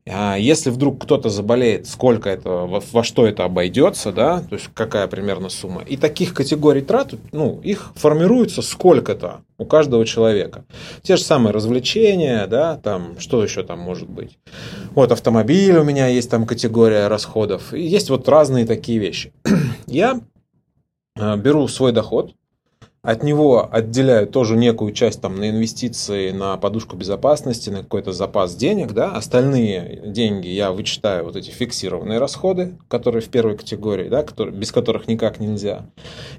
А если вдруг кто-то заболеет, сколько это, во, что это обойдется, да, то есть какая примерно сумма. И таких категорий трат, ну, их формируется сколько-то у каждого человека. Те же самые развлечения, да, там, что еще там может быть. Вот автомобиль у меня есть там категория расходов. И есть вот разные такие вещи. Я э, беру свой доход, от него отделяю тоже некую часть там, на инвестиции, на подушку безопасности, на какой-то запас денег. Да? Остальные деньги я вычитаю вот эти фиксированные расходы, которые в первой категории, да, которые, без которых никак нельзя.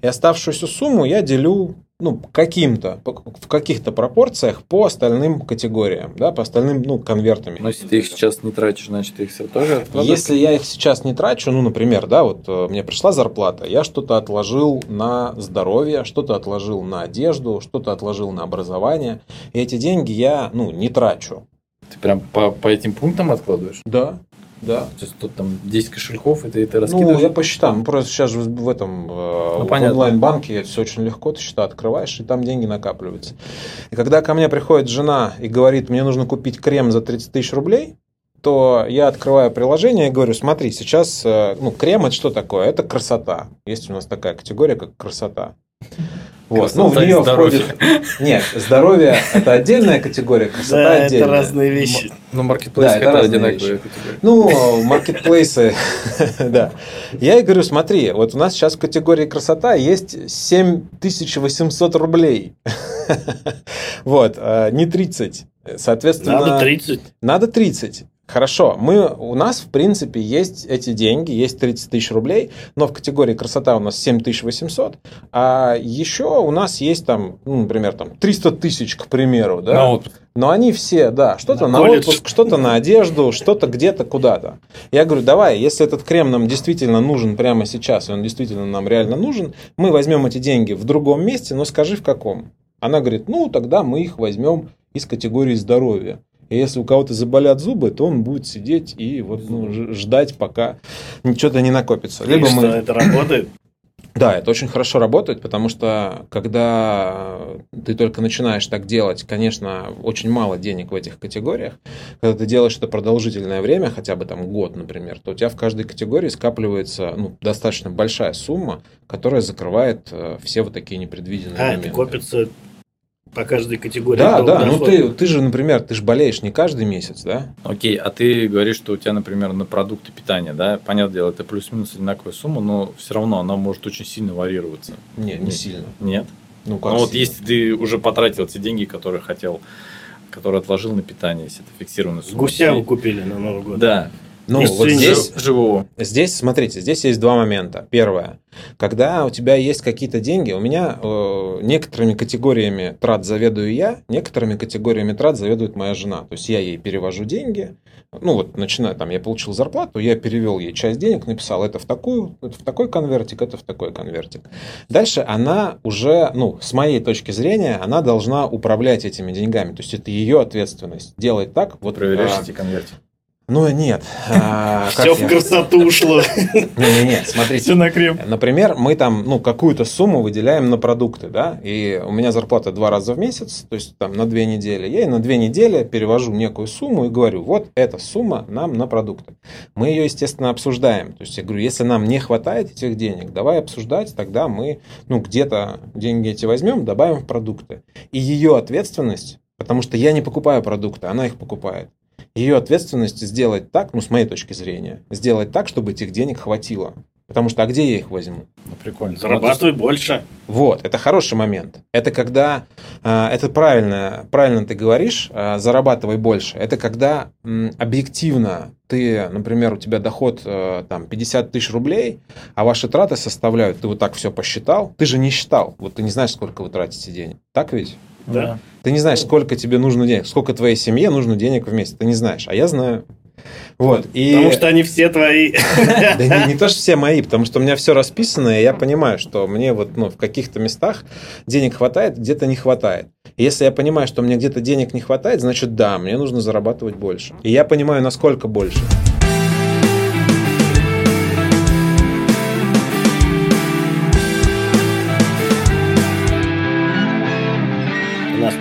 И оставшуюся сумму я делю ну, каким-то, в каких-то пропорциях по остальным категориям, да, по остальным, ну, конвертам. Но если ты их сейчас не тратишь, значит, их все тоже откладываешь? Если я их сейчас не трачу, ну, например, да, вот э, мне пришла зарплата, я что-то отложил на здоровье, что-то отложил на одежду, что-то отложил на образование, и эти деньги я, ну, не трачу. Ты прям по, по этим пунктам откладываешь? Да. Да. То есть тут там 10 кошельков, это, это раскидываешь? Ну, я посчитал. Ну, просто сейчас в этом э, ну, в онлайн-банке все очень легко, ты счета открываешь, и там деньги накапливаются. И когда ко мне приходит жена и говорит, мне нужно купить крем за 30 тысяч рублей, то я открываю приложение и говорю, смотри, сейчас, э, ну, крем это что такое? Это красота. Есть у нас такая категория, как красота. Вот. Ну, в нее входит... Нет, здоровье – это отдельная категория, красота да, отдельная. это разные вещи. Ну, маркетплейсы да, это, это одинаковые категории. Ну, маркетплейсы, да. Я ей говорю, смотри, вот у нас сейчас в категории красота есть 7800 рублей. Вот, а, не 30. Соответственно... Надо 30. Надо 30. Хорошо, мы, у нас, в принципе, есть эти деньги, есть 30 тысяч рублей, но в категории красота у нас 7800, а еще у нас есть там, ну, например, там 300 тысяч, к примеру, да? На отпуск. Но они все, да, что-то на, на отпуск, что-то на одежду, что-то где-то куда-то. Я говорю, давай, если этот крем нам действительно нужен прямо сейчас, и он действительно нам реально нужен, мы возьмем эти деньги в другом месте, но скажи в каком. Она говорит, ну, тогда мы их возьмем из категории здоровья. И если у кого-то заболят зубы, то он будет сидеть и вот ну, ждать, пока ничего-то не накопится. Либо и мы... что, это работает? Да, это очень хорошо работает, потому что когда ты только начинаешь так делать, конечно, очень мало денег в этих категориях. Когда ты делаешь это продолжительное время, хотя бы там год, например, то у тебя в каждой категории скапливается ну, достаточно большая сумма, которая закрывает э, все вот такие непредвиденные а, моменты. это копится по каждой категории. Да, да, ну ты, ты же, например, ты же болеешь не каждый месяц, да? Окей, а ты говоришь, что у тебя, например, на продукты питания, да, понятное дело, это плюс-минус одинаковая сумма, но все равно она может очень сильно варьироваться. Нет, не сильно. Нет? Ну, как ну вот если ты уже потратил эти деньги, которые хотел, которые отложил на питание, если это фиксированная сумма. Гуся вы купили на Новый год. Да. Ну, И вот здесь, живого. здесь, смотрите, здесь есть два момента. Первое. Когда у тебя есть какие-то деньги, у меня э, некоторыми категориями трат заведую я, некоторыми категориями трат заведует моя жена. То есть я ей перевожу деньги. Ну вот, начиная там, я получил зарплату, я перевел ей часть денег, написал, это в такую, это в такой конвертик, это в такой конвертик. Дальше она уже, ну, с моей точки зрения, она должна управлять этими деньгами. То есть это ее ответственность. Делать так, вот... Проверяешь а, эти конверты. Ну, нет. А, Все в я- красоту ушло. Не-не-не, смотрите. на крем. Например, мы там, ну, какую-то сумму выделяем на продукты, да, и у меня зарплата два раза в месяц, то есть там на две недели. Я ей на две недели перевожу некую сумму и говорю, вот эта сумма нам на продукты. Мы ее, естественно, обсуждаем. То есть я говорю, если нам не хватает этих денег, давай обсуждать, тогда мы, ну, где-то деньги эти возьмем, добавим в продукты. И ее ответственность, потому что я не покупаю продукты, она их покупает. Ее ответственность сделать так, ну, с моей точки зрения, сделать так, чтобы этих денег хватило. Потому что, а где я их возьму? Ну, прикольно. Зарабатывай больше. Вот, это хороший момент. Это когда, э, это правильно, правильно ты говоришь, э, зарабатывай больше. Это когда объективно ты, например, у тебя доход э, там 50 тысяч рублей, а ваши траты составляют, ты вот так все посчитал, ты же не считал, вот ты не знаешь, сколько вы тратите денег. Так ведь? Да. Ты не знаешь, сколько тебе нужно денег, сколько твоей семье нужно денег в месяц. Ты не знаешь, а я знаю. Вот. И... Потому что они все твои. Да не, не то, что все мои, потому что у меня все расписано, и я понимаю, что мне вот ну, в каких-то местах денег хватает, где-то не хватает. И если я понимаю, что мне где-то денег не хватает, значит, да, мне нужно зарабатывать больше. И я понимаю, насколько больше.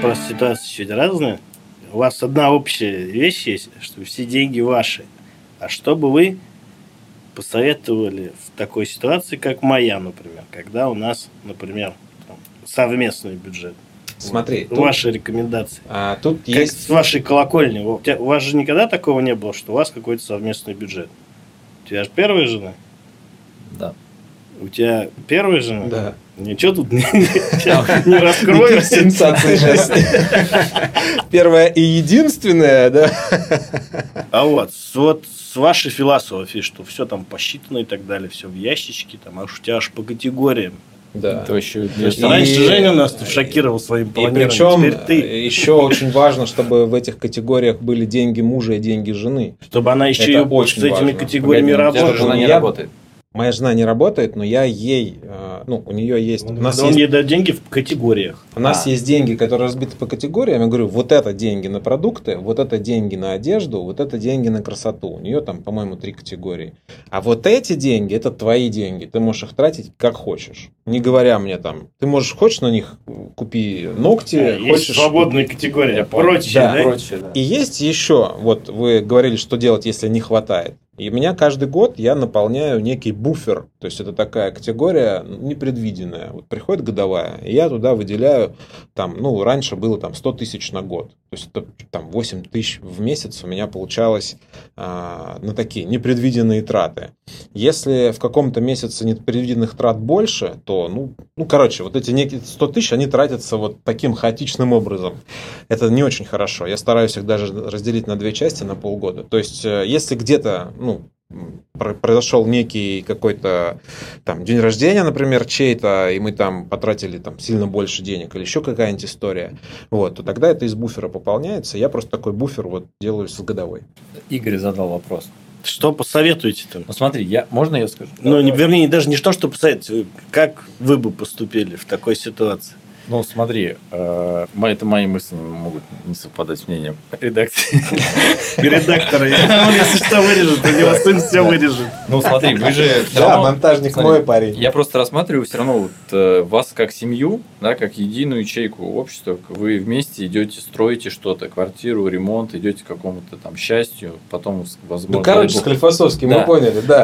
Просто ситуация чуть разная. У вас одна общая вещь есть, что все деньги ваши. А что бы вы посоветовали в такой ситуации, как моя, например, когда у нас, например, там, совместный бюджет? Смотри, Вот. тут, Ваши рекомендации. а, тут Как есть... с вашей колокольни. У, тебя- у вас же никогда такого не было, что у вас какой-то совместный бюджет. У тебя же первая жена? Да. У тебя первая жена? Да. Ничего тут не, не- не раскрою. Сенсация сейчас. Первое и единственное, да? А вот, вот с вашей философией, что все там посчитано и так далее, все в ящичке, там, а уж у тебя аж по категориям. Да. Это вообще... То есть И- раньше Женя нас шокировал своим планированием, причем теперь ты. еще очень важно, чтобы в этих категориях были деньги мужа и деньги жены. Чтобы она еще это и очень с этими важно. категориями Погоди, работала. жена не Я- работает. Моя жена не работает, но я ей, э, ну, у нее есть, у нас Он есть, ей дает деньги в категориях. у нас А. есть деньги, которые разбиты по категориям. Я говорю, вот это деньги на продукты, вот это деньги на одежду, вот это деньги на красоту. У нее там, по-моему, три категории. А вот эти деньги, это твои деньги. Ты можешь их тратить как хочешь. Не говоря мне там, ты можешь, хочешь на них купи ногти, А, Есть хочешь... свободные категории. Я понял. Прочие, Да. да? Прочее, да. И есть еще, вот вы говорили, что делать, если не хватает. И меня каждый год я наполняю некий буфер. То есть это такая категория непредвиденная. Вот приходит годовая, и я туда выделяю, там, ну, раньше было там 100 тысяч на год. То есть это там 8 тысяч в месяц у меня получалось а, на такие непредвиденные траты. Если в каком-то месяце непредвиденных трат больше, то, ну, ну, короче, вот эти некие 100 тысяч, они тратятся вот таким хаотичным образом. Это не очень хорошо. Я стараюсь их даже разделить на две части на полгода. То есть, э, если где-то, ну, произошел некий какой-то там день рождения, например, чей-то, и мы там потратили там сильно больше денег или еще какая-нибудь история, вот, то тогда это из буфера пополняется. Я просто такой буфер вот делаю с годовой. Игорь задал вопрос. Что посоветуете там? Ну смотри, я, можно я скажу? Ну, не, вернее, даже не то, что посоветуете. Как вы бы поступили в такой ситуации? Ну, смотри, э, мои- это мои мысли могут не совпадать с мнением редакции. Редактор, он, если что, вырежет, у него сын все вырежет. Ну, смотри, вы же Да, монтажник мой парень. Я просто рассматриваю все равно э, вас как семью, да, как единую ячейку общества. Вы вместе идете, строите что-то, квартиру, ремонт, идете к какому-то там счастью, потом, возможно... Ну, короче, Склифосовский, мы поняли, да.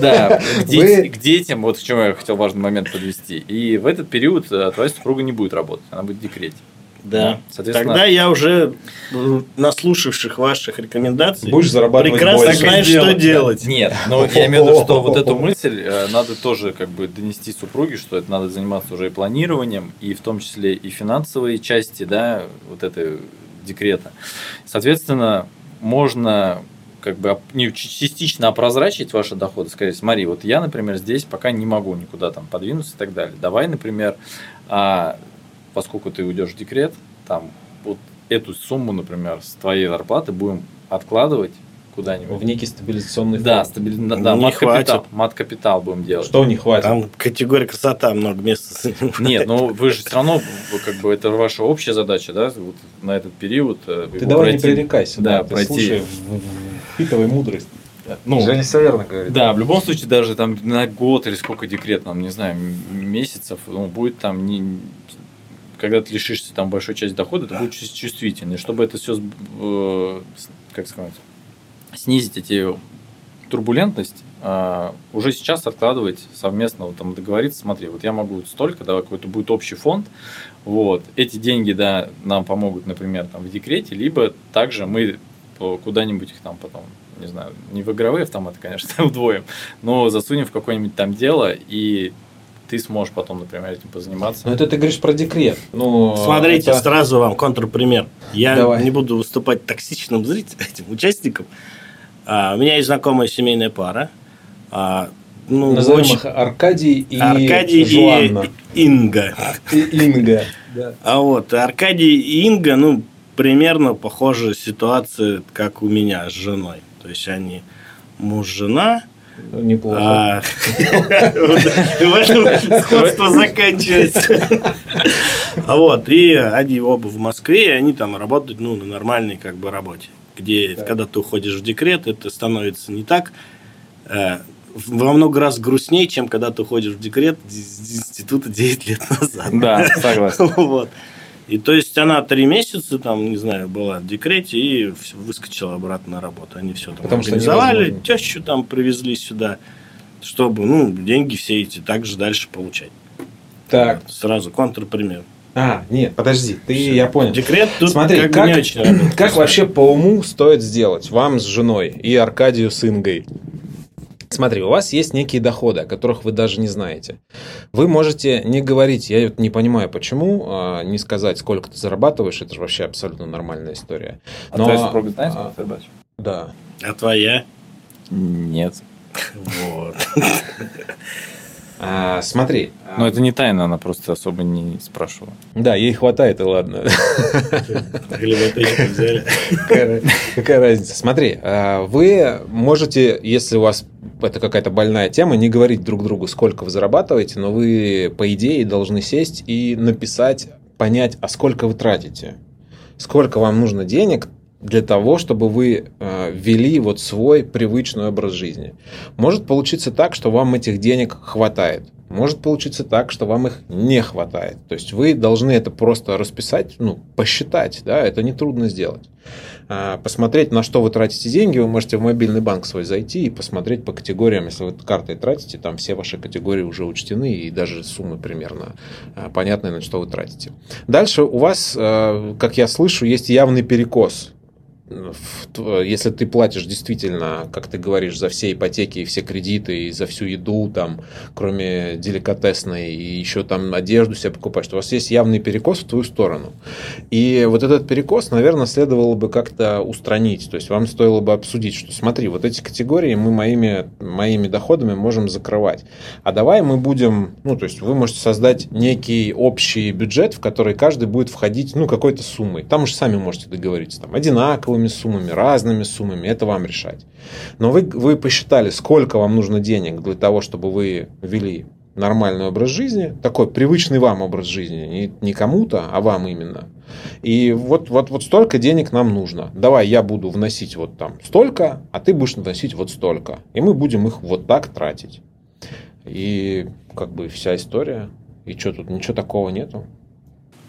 Да, к детям, вот к чему я хотел важный момент подвести. И в этот период э, твоя супруга не будет работать, она будет в декрете. Да. Соответственно, Тогда я уже, наслушавших ваших рекомендаций, Будешь зарабатывать прекрасно больше. знаешь, что делать. Нет, но я имею в виду, что вот эту мысль э, надо тоже как бы донести супруге, что это надо заниматься уже и планированием, и в том числе и финансовые части, да, вот этой декрета. Соответственно, можно как бы не частично опрозрачить ваши доходы, сказать, смотри, вот я, например, здесь пока не могу никуда там подвинуться и так далее. Давай, например, а, поскольку ты уйдешь в декрет, там вот эту сумму, например, с твоей зарплаты будем откладывать куда-нибудь. В некий стабилизационный Да, фонд. стабили... да, Не мат-капитал, хватит. мат-капитал будем делать. Что не хватит? Там категория красота много места. Нет, ну вы же все равно, как бы это ваша общая задача, да, вот на этот период. э, Ты давай не пройти. пререкайся. Да, ты пройти. слушай, впитывай мудрость. Ну, Женя все верно говорит. Да, в любом случае, даже там на год или сколько декрет, там, не знаю, месяцев, ну, будет там не когда ты лишишься там большой части дохода, это будет чувс- чувствительно. И чтобы это все, как сказать, снизить эти турбулентность, а, уже сейчас откладывать совместно, вот, там договориться, смотри, вот я могу вот столько, давай какой-то будет общий фонд, вот, эти деньги, да, нам помогут, например, там в декрете, либо также мы куда-нибудь их там потом, не знаю, не в игровые автоматы, конечно, вдвоем, но засунем в какое-нибудь там дело, и ты сможешь потом, например, этим позаниматься. Ну, это ты говоришь про декрет. Ну, Смотрите, это- сразу вам контрпример. Я Давай. не буду выступать токсичным зрителем, этим участником. А, у меня есть знакомая семейная пара. А, ну, Назовем очень- их Аркадий и Аркадий Жуанна. и Инга. И Инга. Да. А вот Аркадий и Инга, ну, примерно похожая ситуация, как у меня с женой. То есть они муж-жена, Неплохо. а, сходство заканчивается. А вот, и они оба в Москве, и они там работают, ну, на нормальной как бы работе. Где, когда ты уходишь в декрет, это становится не так э, во много раз грустнее, чем когда ты уходишь в декрет из института 9 лет назад. Да, согласен. Вот. И то есть она три месяца, там, не знаю, была в декрете и выскочила обратно на работу. Они все там Потому организовали, тещу там привезли сюда, чтобы, ну, деньги все эти также дальше получать. Так. Вот, Сразу контрпример. А, нет, подожди, ты, я понял. Декрет тут Смотри, как, как, не очень работает. как вообще по уму стоит сделать вам с женой и Аркадию с Ингой? Смотри, у вас есть некие доходы, о которых вы даже не знаете. Вы можете не говорить, я вот не понимаю, почему, а, не сказать, сколько ты зарабатываешь, это же вообще абсолютно нормальная история. А Но- твоя супруга знает, а, сколько ты зарабатываешь? Да. А твоя? Нет. Вот. А, смотри. Но это не тайна, она просто особо не спрашивала. Да, ей хватает, и ладно. Глимоточку взяли. Какая, какая разница? Смотри, а, вы можете, если у вас это какая-то больная тема, не говорить друг другу, сколько вы зарабатываете, но вы, по идее, должны сесть и написать, понять, а сколько вы тратите. Сколько вам нужно денег для того, чтобы вы э, вели вот свой привычный образ жизни. Может получиться так, что вам этих денег хватает. Может получиться так, что вам их не хватает. То есть вы должны это просто расписать, ну, посчитать, да, это нетрудно сделать. А, Посмотреть, на что вы тратите деньги, вы можете в мобильный банк свой зайти и посмотреть по категориям, если вы картой тратите, там все ваши категории уже учтены и даже суммы примерно а, понятны, на что вы тратите. Дальше у вас, э, как я слышу, есть явный перекос если ты платишь действительно, как ты говоришь, за все ипотеки и все кредиты, и за всю еду, там, кроме деликатесной, и еще там одежду себе покупаешь, то у вас есть явный перекос в твою сторону. И вот этот перекос, наверное, следовало бы как-то устранить. То есть вам стоило бы обсудить, что смотри, вот эти категории мы моими, моими доходами можем закрывать. А давай мы будем, ну, то есть вы можете создать некий общий бюджет, в который каждый будет входить, ну, какой-то суммой. Там уж сами можете договориться, там, одинаковыми суммами, разными суммами, это вам решать. Но вы, вы посчитали, сколько вам нужно денег для того, чтобы вы вели нормальный образ жизни, такой привычный вам образ жизни, не, не кому-то, а вам именно. И вот, вот, вот столько денег нам нужно. Давай я буду вносить вот там столько, а ты будешь вносить вот столько. И мы будем их вот так тратить. И как бы вся история. И что тут, ничего такого нету.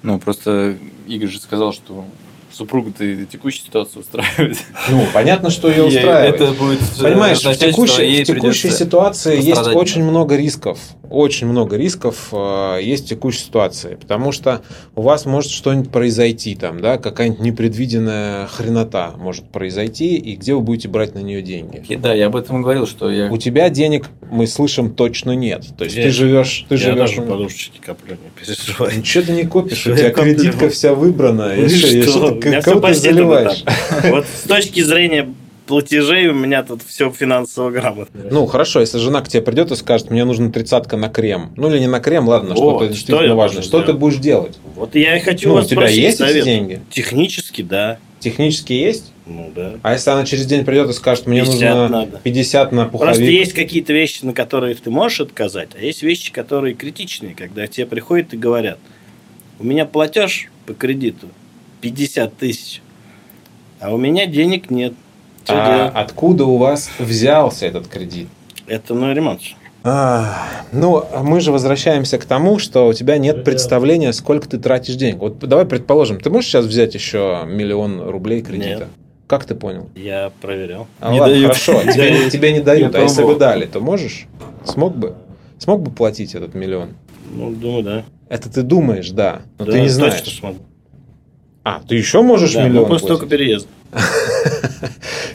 Ну, просто Игорь же сказал, что супруга-то и текущую ситуацию устраивает. Ну, понятно, что ее устраивает. Это будет Понимаешь, в означать, что текущей, ей в текущей ситуации есть очень много рисков. Очень много рисков э, есть в текущей ситуации. Потому что у вас может что-нибудь произойти там, да, какая-нибудь непредвиденная хренота может произойти, и где вы будете брать на нее деньги? И Да, я об этом и говорил, что я... У тебя денег, мы слышим, точно нет. То есть Я- ты живешь, ты Я живешь. даже подушечки коплю, не переживай. Ничего ты не копишь, у тебя кредитка вся выбрана. Ну и У меня заливаешь? там. Вот с точки зрения платежей, у меня тут все финансово грамотно. Ну, хорошо, если жена к тебе придет и скажет, мне нужно тридцатка на крем. Ну, или не на крем, ладно, что-то что действительно я важно. должен Что ты будешь делать? Вот я и хочу Ну, вас у тебя есть эти деньги? Технически, да. Технически есть? Ну да. А если она через день придет и скажет, мне 50 нужно надо. 50 на пуховик? Просто есть какие-то вещи, на которые ты можешь отказать, а есть вещи, которые критичные, когда тебе приходят и говорят, у меня платеж по кредиту 50 тысяч, а у меня денег нет. Что А делать? откуда у вас взялся этот кредит? Это ну ремонт. А, ну, а мы же возвращаемся к тому, что у тебя нет представления, сколько ты тратишь денег. Вот давай предположим, ты можешь сейчас взять еще миллион рублей кредита? Нет. Как ты понял? Я проверял. А Не ладно, дают. хорошо, Не тебе, тебе не дают. Я а если бы дали, то можешь? Смог бы? Смог бы платить этот миллион? Ну, думаю, да. Это ты думаешь, да, но Да, ты не точно знаешь. смогу. А, ты еще можешь Да, ну, миллион после только платить? переезда.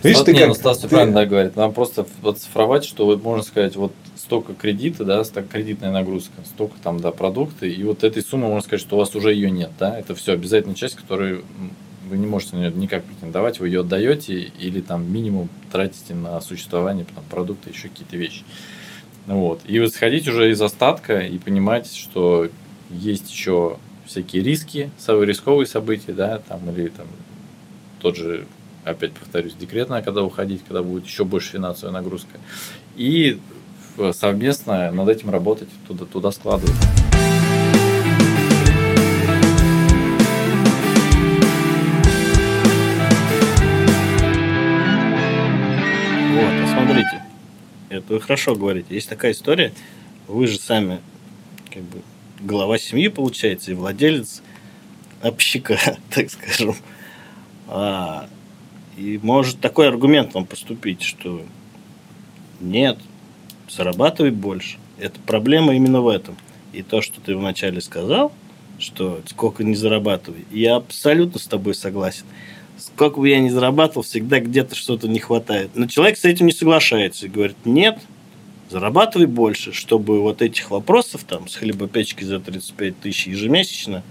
Видишь, Стас- ты как... ну, Стас правильно да, говорит. Нам просто оцифровать, что вот можно сказать, вот столько кредита, да, столько кредитная нагрузка, столько там, да, продукты, и вот этой суммы можно сказать, что у вас уже ее нет, да, это все обязательная часть, которую вы не можете на нее никак претендовать, вы ее отдаете или там минимум тратите на существование, там, продукты, еще какие-то вещи. Ну Вот. И вот сходить уже из остатка и понимать, что есть еще всякие риски, рисковые события, да, там, или там тот же, опять повторюсь, декретная, когда уходить, когда будет еще больше финансовая нагрузка. И в- совместно над этим работать, туда, туда складывать. Вот, посмотрите. Это вы хорошо говорите. Есть такая история. Вы же сами как бы глава семьи, получается, и владелец общика, так скажем. А, и может такой аргумент вам поступить, что нет, зарабатывай больше. Это проблема именно в этом. И то, что ты вначале сказал, что сколько не зарабатывай, я абсолютно с тобой согласен. Сколько бы я ни зарабатывал, всегда где-то что-то не хватает. Но человек с этим не соглашается и говорит, нет, зарабатывай больше, чтобы вот этих вопросов там с хлебопечкой за 35 тысяч ежемесячно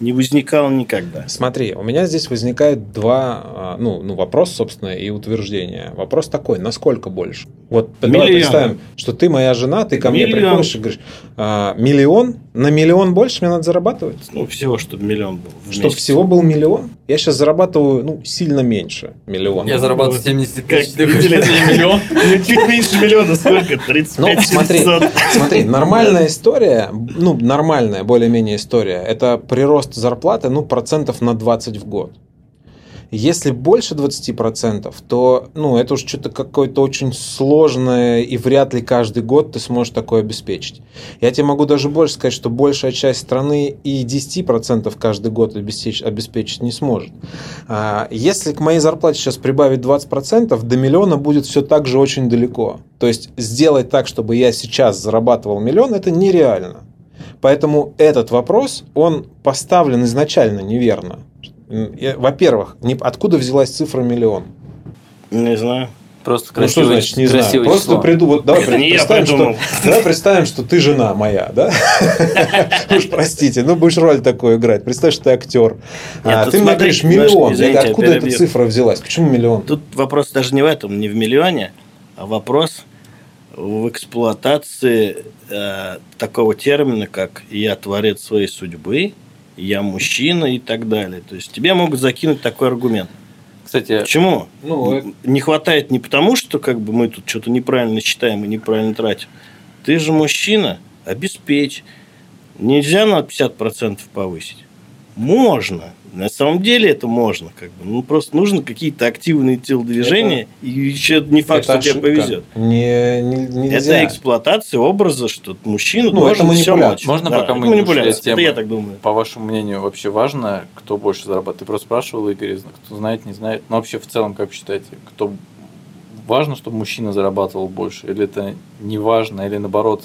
не возникало никогда. Смотри, у меня здесь возникает два, а, ну, ну, вопрос, собственно, и утверждение. Вопрос такой, насколько больше? Вот давай представим, что ты моя жена, ты ко мне Миллион. приходишь и говоришь, «А, миллион? На миллион больше мне надо зарабатывать? Ну, всего, чтобы миллион был Чтобы месяц. всего был миллион? Я сейчас зарабатываю, ну, сильно меньше миллиона. Я зарабатываю 70 Как тысяч, ты хочешь миллион? Ну, чуть меньше миллиона, сколько? 35 Ну, смотри, 700. смотри, нормальная история, ну, нормальная более-менее история, это прирост зарплаты, ну, процентов на 20 в год. Если больше 20%, то, ну, это уж что-то какое-то очень сложное, и вряд ли каждый год ты сможешь такое обеспечить. Я тебе могу даже больше сказать, что большая часть страны и 10% каждый год обеспечить, обеспечить не сможет. А, Если к моей зарплате сейчас прибавить 20%, до миллиона будет все так же очень далеко. То есть сделать так, чтобы я сейчас зарабатывал миллион, это нереально. Поэтому этот вопрос, он поставлен изначально неверно. Во-первых, откуда взялась цифра миллион? Не знаю. Просто Ну, что красивое, значит не знаю? красивое Просто число. приду, вот давай Это не я представим, что, давай представим, что ты жена моя, да? Уж простите, ну будешь роль такую играть. Представь, что ты актер. А, ты мне говоришь миллион. Откуда эта цифра взялась? Почему миллион? Тут вопрос даже не в этом, не в миллионе, а вопрос в эксплуатации э, такого термина, как «я творец своей судьбы», «я мужчина» и так далее. То есть тебе могут закинуть такой аргумент. Кстати, Почему? Ну, это- Не хватает не потому, что как бы мы тут что-то неправильно считаем и неправильно тратим. Ты же мужчина, обеспечь. Нельзя на 50% повысить. Можно. На самом деле это можно. Как бы. Ну, просто нужно какие-то активные телодвижения, и еще не факт, это что тебе ошибка. повезет. Не, не- нельзя. Это эксплуатация образа, что мужчина Ну, это должен все мочь. Можно, Да, пока это мы не ушли от. Это темы? я так думаю. по вашему мнению, вообще важно, кто больше зарабатывает? Ты просто спрашивал, Игорь, кто знает, не знает. Но вообще в целом, как вы считаете, кто важно, чтобы мужчина зарабатывал больше? Или это не важно, или наоборот,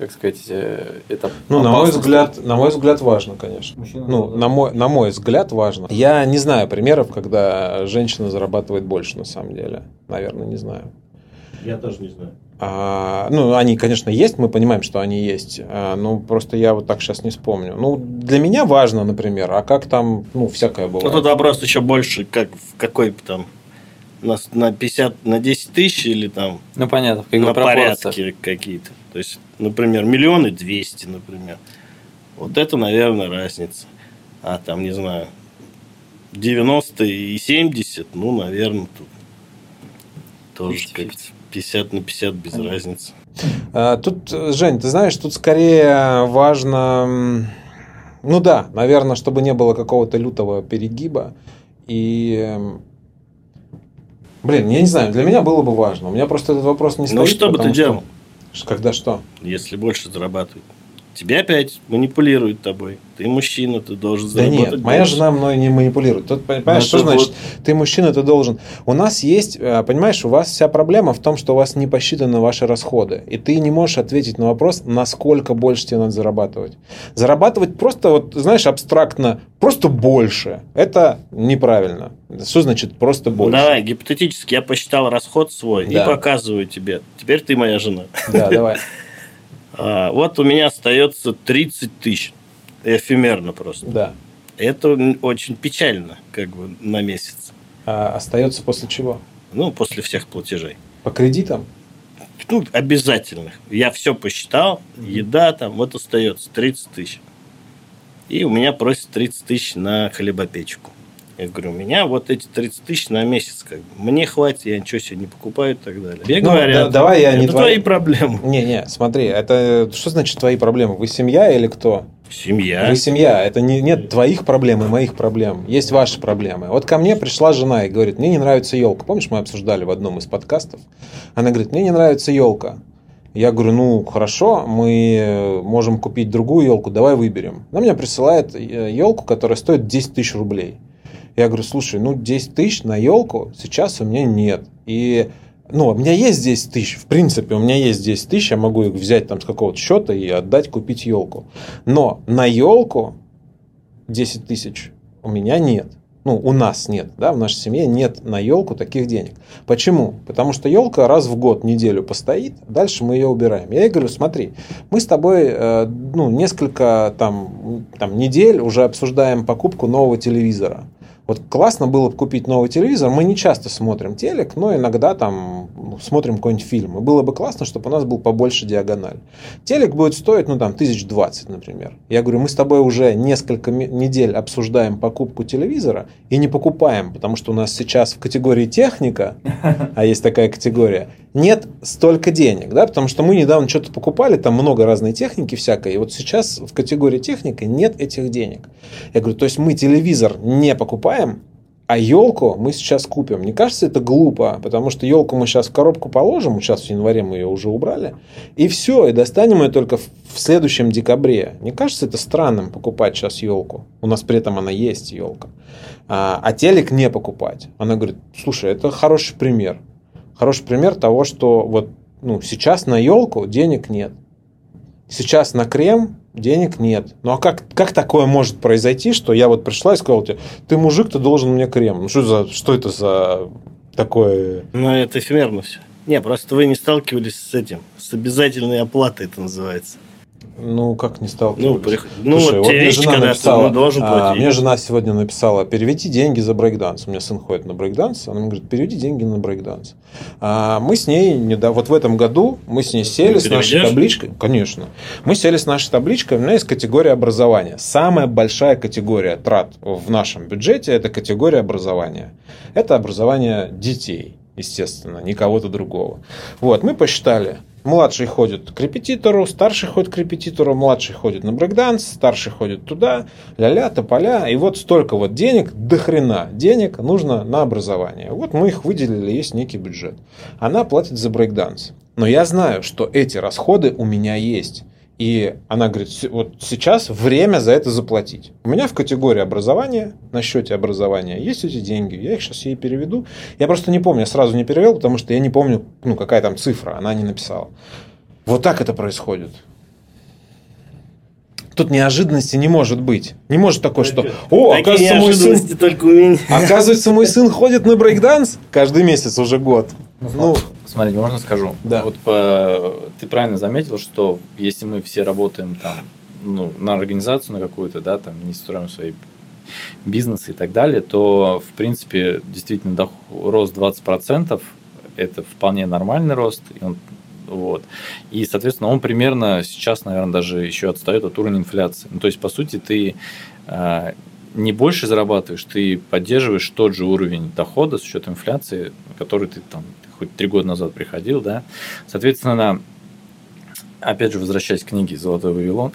как сказать, э, это Ну, на мой взгляд, на мой взгляд, важно, конечно. Мужчина Ну, зарабатывает. на мой, на мой взгляд, важно. Я не знаю примеров, когда женщина зарабатывает больше, на самом деле. Наверное, не знаю. Я тоже не знаю. А, ну, они, конечно, есть, мы понимаем, что они есть. А, ну, просто я вот так сейчас не вспомню. Ну, для меня важно, например, а как там, ну, всякое Ну, бывает. тут вопрос еще больше, как в какой бы там на, на 50, на 10 тысяч или там Ну, понятно, в каких на порядке какие-то. То есть, например, миллионы двести, например. Вот это, наверное, разница. А там, не знаю, 90 и 70, ну, наверное, тут тоже 50-50. как 50 на 50 без Понятно. разницы. А, Тут, Жень, ты знаешь, тут скорее важно... Ну да, наверное, чтобы не было какого-то лютого перегиба. И... Блин, я не знаю, для меня было бы важно. У меня просто этот вопрос не стоит. Ну, что бы ты что- делал, Ш- Когда что? если больше зарабатывают? Тебя опять манипулируют тобой. Ты мужчина, ты должен Да заработать нет, моя жена мной не манипулирует. Тут, понимаешь, Ну, что значит? вот- Ты мужчина, ты должен. У нас есть, э, понимаешь, у вас вся проблема в том, что у вас не посчитаны ваши расходы. И ты не можешь ответить на вопрос, насколько больше тебе надо зарабатывать. Зарабатывать просто, вот, знаешь, абстрактно, просто больше. Это неправильно. Что значит просто Ну, больше? давай, гипотетически я посчитал расход свой Да. и показываю тебе. Теперь ты моя жена. Да, давай. А, вот у меня остается 30 тысяч. Эфемерно просто. Да. Это очень печально, как бы, на месяц. А остается после чего? Ну, после всех платежей. По кредитам? Ну, обязательных. Я все посчитал, еда там, вот остается 30 тысяч. И у меня просят 30 тысяч на хлебопечку. Я говорю, у меня вот эти 30 тысяч на месяц. Как бы. Мне хватит, я ничего себе не покупаю и так далее. Мне Ну, говорят, да- давай я это не твои твои- проблемы. Не-не, смотри, это что значит твои проблемы? Вы семья или кто? Семья. Вы семья, это не, нет твоих проблем и моих проблем. Есть ваши проблемы. Вот ко мне пришла жена и говорит, мне не нравится елка. Помнишь, мы обсуждали в одном из подкастов? Она говорит, мне не нравится елка. Я говорю, ну хорошо, мы э, можем купить другую елку, давай выберем. Она мне присылает елку, которая стоит 10 тысяч рублей. Я говорю, слушай, ну 10 тысяч на елку сейчас у меня нет. И ну, у меня есть 10 тысяч, в принципе, у меня есть 10 тысяч, я могу их взять там с какого-то счета и отдать, купить елку. Но на елку 10 тысяч у меня нет. Ну, у нас нет, да, в нашей семье нет на елку таких денег. Почему? Потому что елка раз в год, неделю постоит, дальше мы ее убираем. Я ей говорю, смотри, мы с тобой э, ну, несколько там, там недель уже обсуждаем покупку нового телевизора. Вот классно было бы купить новый телевизор. Мы не часто смотрим телек, но иногда там ну, смотрим какой-нибудь фильм. И было бы классно, чтобы у нас был побольше диагональ. Телек будет стоить, ну там, тысяч двадцать, например. Я говорю, мы с тобой уже несколько недель обсуждаем покупку телевизора и не покупаем, потому что у нас сейчас в категории техника, а есть такая категория, нет столько денег, да, потому что мы недавно что-то покупали, там много разной техники всякой, и вот сейчас в категории техника нет этих денег. Я говорю, то есть мы телевизор не покупаем, а елку мы сейчас купим. Мне кажется, это глупо, потому что елку мы сейчас в коробку положим, сейчас в январе мы ее уже убрали, и все, и достанем ее только в следующем декабре. Не кажется это странным покупать сейчас елку? У нас при этом она есть елка. А, а телек не покупать. Она говорит, слушай, это хороший пример. Хороший пример того, что вот ну, сейчас на елку денег нет. Сейчас на крем денег нет. Ну а как, как такое может произойти, что я вот пришла и сказала тебе, ты мужик, ты должен мне крем. Ну что, за, что это за такое... Ну, это эфемерно все. Не, просто вы не сталкивались с этим. С обязательной оплатой это называется. Ну, как не Ну, сталкивались? при- ну Слушай, вот вот те мне вещи, жена когда написала, ты должен а, мне жена сегодня написала, переведи деньги за брейкданс. У меня сын ходит на брейкданс, она мне говорит, переведи деньги на брейкданс. А, мы с ней, неда- вот в этом году, мы с ней сели Ты с нашей переведешь? табличкой. Конечно. Мы сели с нашей табличкой, у меня есть категория образования. Самая большая категория трат в нашем бюджете – это категория образования. Это образование детей, естественно, не кого-то другого. Вот, мы посчитали, Младший ходит к репетитору, старший ходит к репетитору, младший ходит на брейкданс, старший ходит туда, ля-ля, тополя. И вот столько вот денег, до хрена денег нужно на образование. Вот мы их выделили, есть некий бюджет. Она платит за брейкданс. Но я знаю, что эти расходы у меня есть. И она говорит, «С- вот сейчас время за это заплатить. У меня в категории образования, на счете образования, есть эти деньги. Я их сейчас ей переведу. Я просто не помню, я сразу не перевел, потому что я не помню, ну, какая там цифра, она не написала. Вот так это происходит. Тут неожиданности не может быть. Не может такое, что «О, Такие оказывается, мой сын, только у меня. оказывается, мой сын ходит на брейкданс каждый месяц уже год». Ну, Смотрите, можно скажу? Да. Вот по- ты правильно заметил, что если мы все работаем там, ну, на организацию на какую-то, да, там, не строим свои бизнеса и так далее, то, в принципе, действительно доход, рост 20% это вполне нормальный рост, и он вот. И, соответственно, он примерно сейчас, наверное, даже еще отстает от уровня инфляции. Ну, то есть, по сути, ты э, не больше зарабатываешь, ты поддерживаешь тот же уровень дохода с учетом инфляции, который ты там хоть три года назад приходил, да. Соответственно, опять же, возвращаясь к книге «Золотой Вавилон»,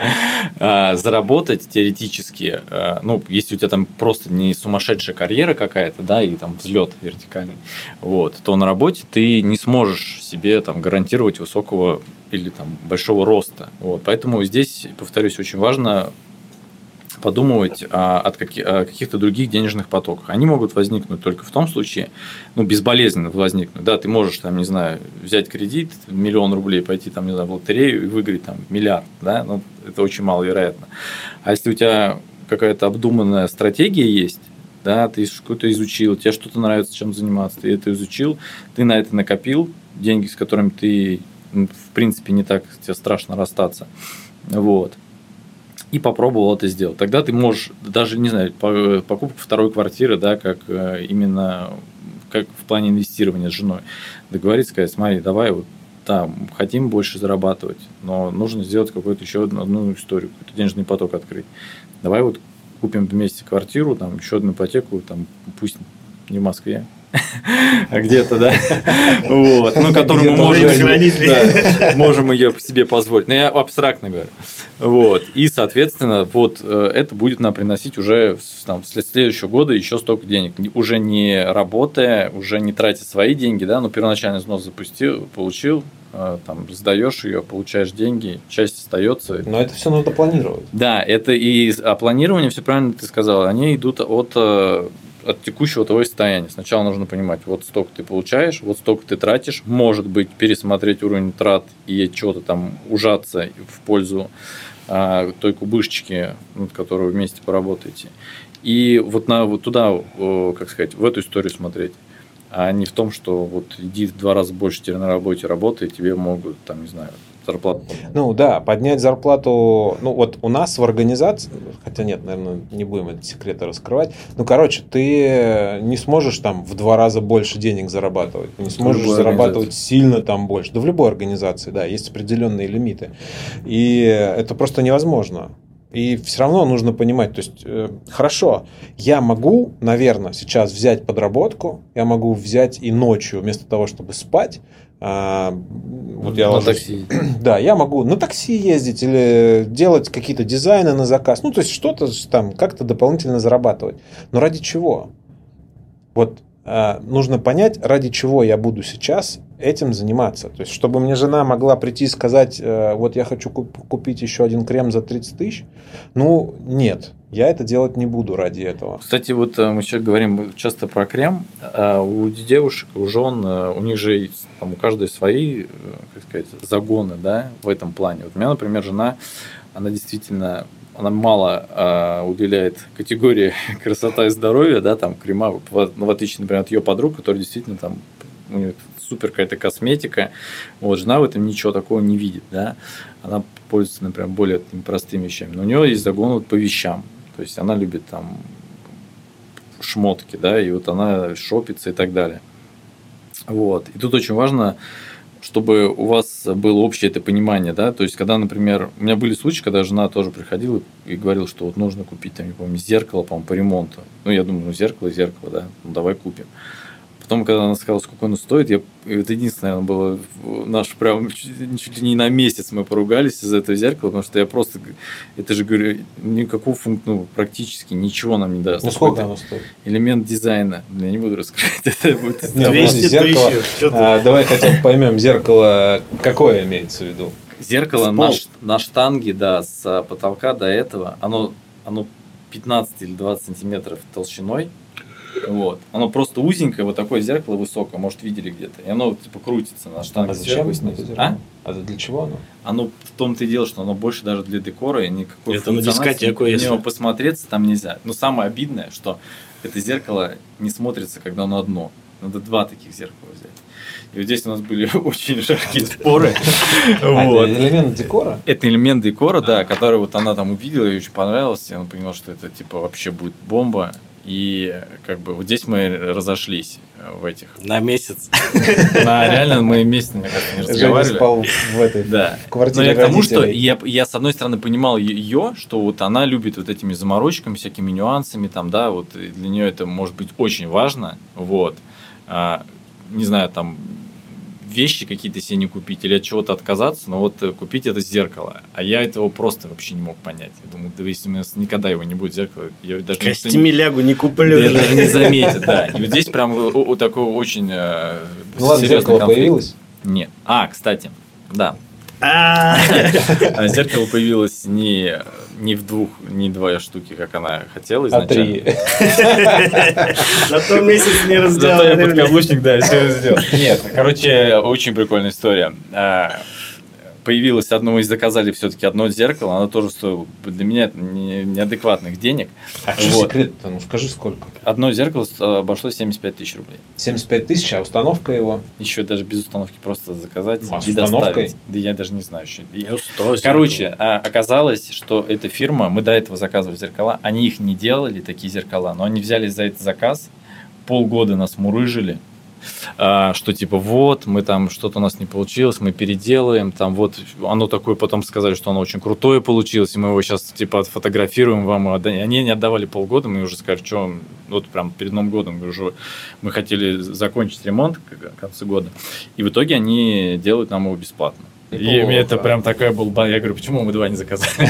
а, заработать теоретически, а, ну, если у тебя там просто не сумасшедшая карьера какая-то, да, и там взлет вертикальный, вот, то на работе ты не сможешь себе там гарантировать высокого или там большого роста. Вот, поэтому здесь, повторюсь, очень важно подумывать о, от о каких-то других денежных потоках. Они могут возникнуть только в том случае, ну, безболезненно возникнуть. Да, ты можешь, там, не знаю, взять кредит, миллион рублей, пойти, там, не знаю, в лотерею и выиграть там миллиард, да, ну, это очень маловероятно. А если у тебя какая-то обдуманная стратегия есть, да, ты что-то изучил, тебе что-то нравится, чем заниматься, ты это изучил, ты на это накопил, деньги, с которыми ты, в принципе, не так тебе страшно расстаться, вот, и попробовал это сделать. Тогда ты можешь, даже, не знаю, покупка второй квартиры, да, как э, именно как в плане инвестирования с женой, договориться, сказать, смотри, давай вот да, хотим больше зарабатывать, но нужно сделать какую-то еще одну, одну историю, какой-то денежный поток открыть. Давай вот купим вместе квартиру, там еще одну ипотеку, там пусть не в Москве, где-то, да, вот, ну, которую мы можем, да, можем ее себе позволить. Но я абстрактно говорю. Вот. И, соответственно, вот э, это будет нам приносить уже там, с следующего года еще столько денег. Уже не работая, уже не тратя свои деньги, да, но первоначальный взнос запустил, получил, э, там, сдаешь ее, получаешь деньги, часть остается. Но это все надо планировать. Да, это и а планирование, все правильно ты сказал, они идут от э, от текущего твоего состояния. Сначала нужно понимать, вот столько ты получаешь, вот столько ты тратишь. Может быть, пересмотреть уровень трат и что-то там ужаться в пользу а, той кубышечки, над которой вместе поработаете. И вот, на, вот туда, как сказать, в эту историю смотреть а не в том, что вот иди в два раза больше теперь на работе работай, тебе могут, там, не знаю, зарплату. Ну да, поднять зарплату, ну вот у нас в организации, хотя нет, наверное, не будем эти секреты раскрывать, ну короче, ты не сможешь там в два раза больше денег зарабатывать, не сможешь зарабатывать сильно там больше, да в любой организации, да, есть определенные лимиты, и это просто невозможно. И все равно нужно понимать, то есть, э, хорошо, я могу, наверное, сейчас взять подработку, я могу взять и ночью, вместо того, чтобы спать, а, вот я на ложусь, такси. Да, я могу на такси ездить или делать какие-то дизайны на заказ. Ну, то есть что-то там как-то дополнительно зарабатывать. Но ради чего? Вот а, нужно понять, ради чего я буду сейчас этим заниматься. То есть, чтобы мне жена могла прийти и сказать, э, вот я хочу купить еще один крем за 30 тысяч, ну, нет, я это делать не буду ради этого. Кстати, вот э, мы сейчас говорим часто про крем. А у девушек, у жен, э, у них же там, у каждой свои, как сказать, загоны, да, в этом плане. Вот у меня, например, жена, она действительно она мало э, уделяет категории красота и здоровье, да, там крема, в, ну, отличие, например, от ее подруг, которые действительно там у нее супер какая-то косметика. Вот, жена в этом ничего такого не видит, да. Она пользуется, например, более простыми вещами. Но у нее есть загон вот по вещам. То есть она любит там шмотки, да, и вот она шопится и так далее. Вот. И тут очень важно, чтобы у вас было общее это понимание, да, то есть, когда, например, у меня были случаи, когда жена тоже приходила и говорила, что вот нужно купить, там, не помню, зеркало, по-моему, по ремонту. Ну, я думаю, ну, зеркало, зеркало, да, ну, давай купим. Потом, когда она сказала, сколько оно стоит, я, это единственное, наверное, было наш прям чуть, ли не на месяц мы поругались из этого зеркала, потому что я просто, это же, говорю, никакого функции, ну, практически ничего нам не даст. Ну, сколько оно стоит? Элемент дизайна. Я не буду раскрывать. Это будет... 200 зеркало. А, давай хотя бы поймем, зеркало какое имеется в виду? Зеркало на, на штанге, да, с потолка до этого, оно, оно 15 или 20 сантиметров толщиной, вот. Оно просто узенькое, вот такое зеркало высокое, может, видели где-то. И оно типа крутится на штанге. А зачем А? А для чего оно? Оно в том-то и дело, что оно больше даже для декора, и никакой Это на дискотеку, если. него посмотреться там нельзя. Но самое обидное, что это зеркало не смотрится, когда оно одно. Надо два таких зеркала взять. И вот здесь у нас были очень жаркие споры. А, Вот. это элемент декора? Это элемент декора, да, который вот она там увидела, ей очень понравилось, и она поняла, что это типа вообще будет бомба. И как бы вот здесь мы разошлись э, в этих. На месяц. На, реально мы месяц, мне кажется, не разговаривали. спал в этой Да. в Но квартире я к тому, что я, я, с одной стороны, понимал ее, что вот она любит вот этими заморочками, всякими нюансами, там, да, вот для нее это может быть очень важно, вот. А, не знаю, там, вещи какие-то себе не купить или от чего-то отказаться, но вот э, купить это зеркало. А я этого просто вообще не мог понять. Я думаю, да если у меня никогда его не будет зеркало, я даже не- Костями лягу не куплю. я даже не заметит, да. И вот здесь прям о- о- такой очень э, Ну серьезный зеркало конфликт. появилось. Нет. А, кстати, да. А, А Зеркало появилось не, не в двух, не два штуки, как она хотела А изначально. три. Зато месяц не Зато я подкаблучник, да, все сделал. Нет, короче, очень прикольная история. Появилось одно, мы заказали все-таки одно зеркало, оно тоже стоило для меня не- неадекватных денег. А что Вот. секрет-то? Ну скажи сколько. Одно зеркало э, обошлось 75 тысяч рублей. 75 тысяч, а установка его? Еще даже без установки просто заказать А и установкой? доставить. Да я даже не знаю еще. Короче, а, оказалось, что эта фирма, мы до этого заказывали зеркала, они их не делали, такие зеркала, но они взяли за этот заказ, полгода нас мурыжили, что типа вот, мы там, что-то у нас не получилось, мы переделаем, там вот, оно такое, потом сказали, что оно очень крутое получилось, и мы его сейчас типа отфотографируем вам, отда- они не отдавали полгода, мы уже сказали, что вот прям перед Новым годом уже мы хотели закончить ремонт к концу года, и в итоге они делают нам его бесплатно. И мне это прям такая был, ба- я говорю, почему мы два не заказали?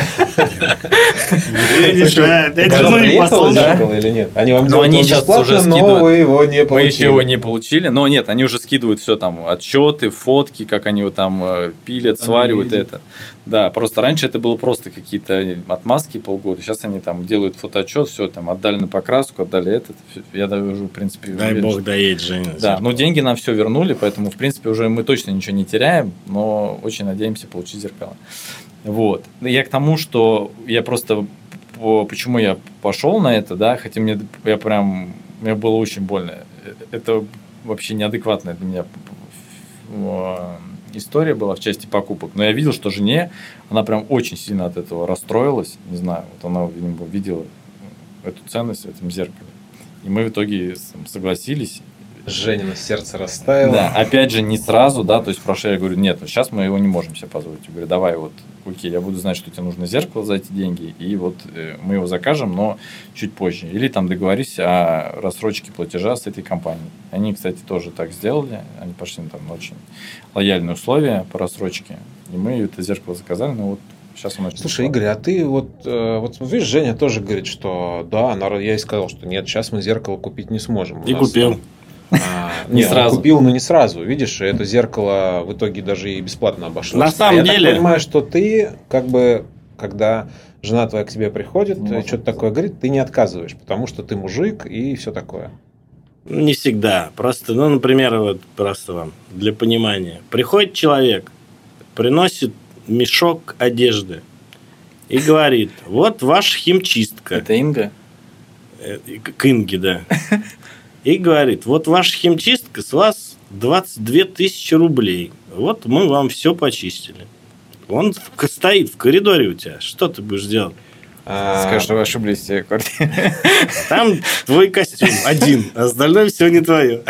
Зеркало или нет? Они вам Ну, делают они сейчас уже но скидывают. вы его не Мы еще его не получили, но нет, они уже скидывают все там, отчеты, фотки, как они его там э, пилят, сваривают это. Да, просто раньше это было просто какие-то отмазки полгода, сейчас они там делают фотоотчет, все там отдали на покраску, отдали этот. Я даже в принципе, Дай уверен, бог что- доедет, Женя. Да, ну деньги нам все вернули, поэтому, в принципе, уже мы точно ничего не теряем, но очень надеемся получить зеркало. Вот. Я к тому, что я просто по- почему я пошел на это, да, хотя мне я прям мне было очень больно. Это вообще неадекватная для меня э, история была в части покупок. Но я видел, что жене она прям очень сильно от этого расстроилась. Не знаю, вот она, видимо, видела эту ценность в этом зеркале. И мы в итоге согласились. Женина сердце растаяло. Да, опять же, не сразу, да, то есть прошлое я говорю, нет, вот сейчас мы его не можем себе позволить. Я говорю, давай вот, окей, я буду знать, что тебе нужно зеркало за эти деньги, и вот э, мы его закажем, но чуть позже. Или там договорись о рассрочке платежа с этой компанией. Они, кстати, тоже так сделали, они пошли там на очень лояльные условия по рассрочке, и мы это зеркало заказали, но вот сейчас оно... Слушай, Игорь, а ты вот, э, вот видишь, Женя тоже говорит, что да, я ей сказал, что нет, сейчас мы зеркало купить не сможем. И нас купил. А, Не не, сразу. Купил, но не сразу. Видишь, это зеркало в итоге даже и бесплатно обошлось. На самом А я так деле- понимаю, что ты, как бы, когда жена твоя к тебе приходит, Не может что-то такое говорит, ты не отказываешь, потому что ты мужик и все такое. Ну, Не всегда. Просто, ну, например, вот просто вам для понимания. Приходит человек, приносит мешок одежды и говорит, вот ваша химчистка. Это Инга? Э, к Инге, да. И говорит, вот ваша химчистка с вас 22 тысячи рублей. Вот мы вам все почистили. Он стоит в коридоре у тебя. Что ты будешь делать? Скажи, что вы ошиблись в квартире. Там твой костюм один, а остальное все не твое.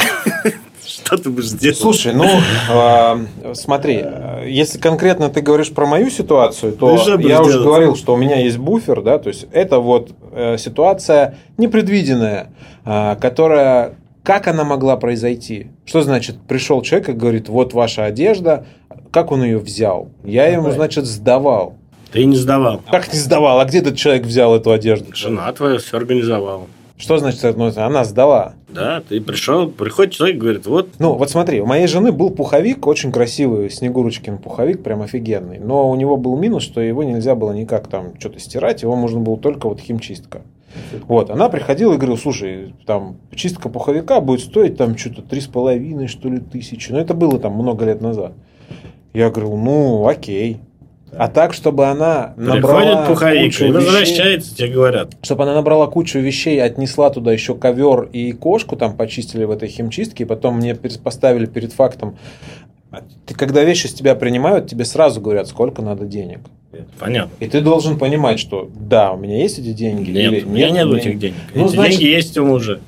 Что ты будешь делать? Слушай, ну а, смотри, если конкретно ты говоришь про мою ситуацию, то я уже говорил, что у меня есть буфер, да, то есть это вот э, ситуация непредвиденная, а, которая как она могла произойти? Что значит пришел человек и говорит, вот ваша одежда, как он ее взял? Я ему, Давай. значит, сдавал. Ты не сдавал. Как не сдавал? А где этот человек взял эту одежду? Жена твоя все организовала. Что значит, ну, она сдала? Да, ты пришел, приходит человек и говорит, вот Ну, вот смотри, у моей жены был пуховик, очень красивый, Снегурочкин пуховик, прям офигенный. Но у него был минус, что его нельзя было никак там что-то стирать, его можно было только вот химчистка. Вот, она приходила и говорила, слушай, там, чистка пуховика будет стоить там что-то три с половиной, что ли, тысячи. Но это было там много лет назад. Я говорил, ну, окей. А так, чтобы она Приходит набрала пуховик кучу и вещей, возвращается, тебе говорят. чтобы она набрала кучу вещей, отнесла туда еще ковер и кошку там почистили в этой химчистке, и потом мне поставили перед фактом. А Ты, когда вещи с тебя принимают, тебе сразу говорят, сколько надо денег. Понятно. И ты должен понимать, что да, у меня есть эти деньги. Нет, или у меня нет меня этих денег. Ну, Эти значит- деньги есть у мужа.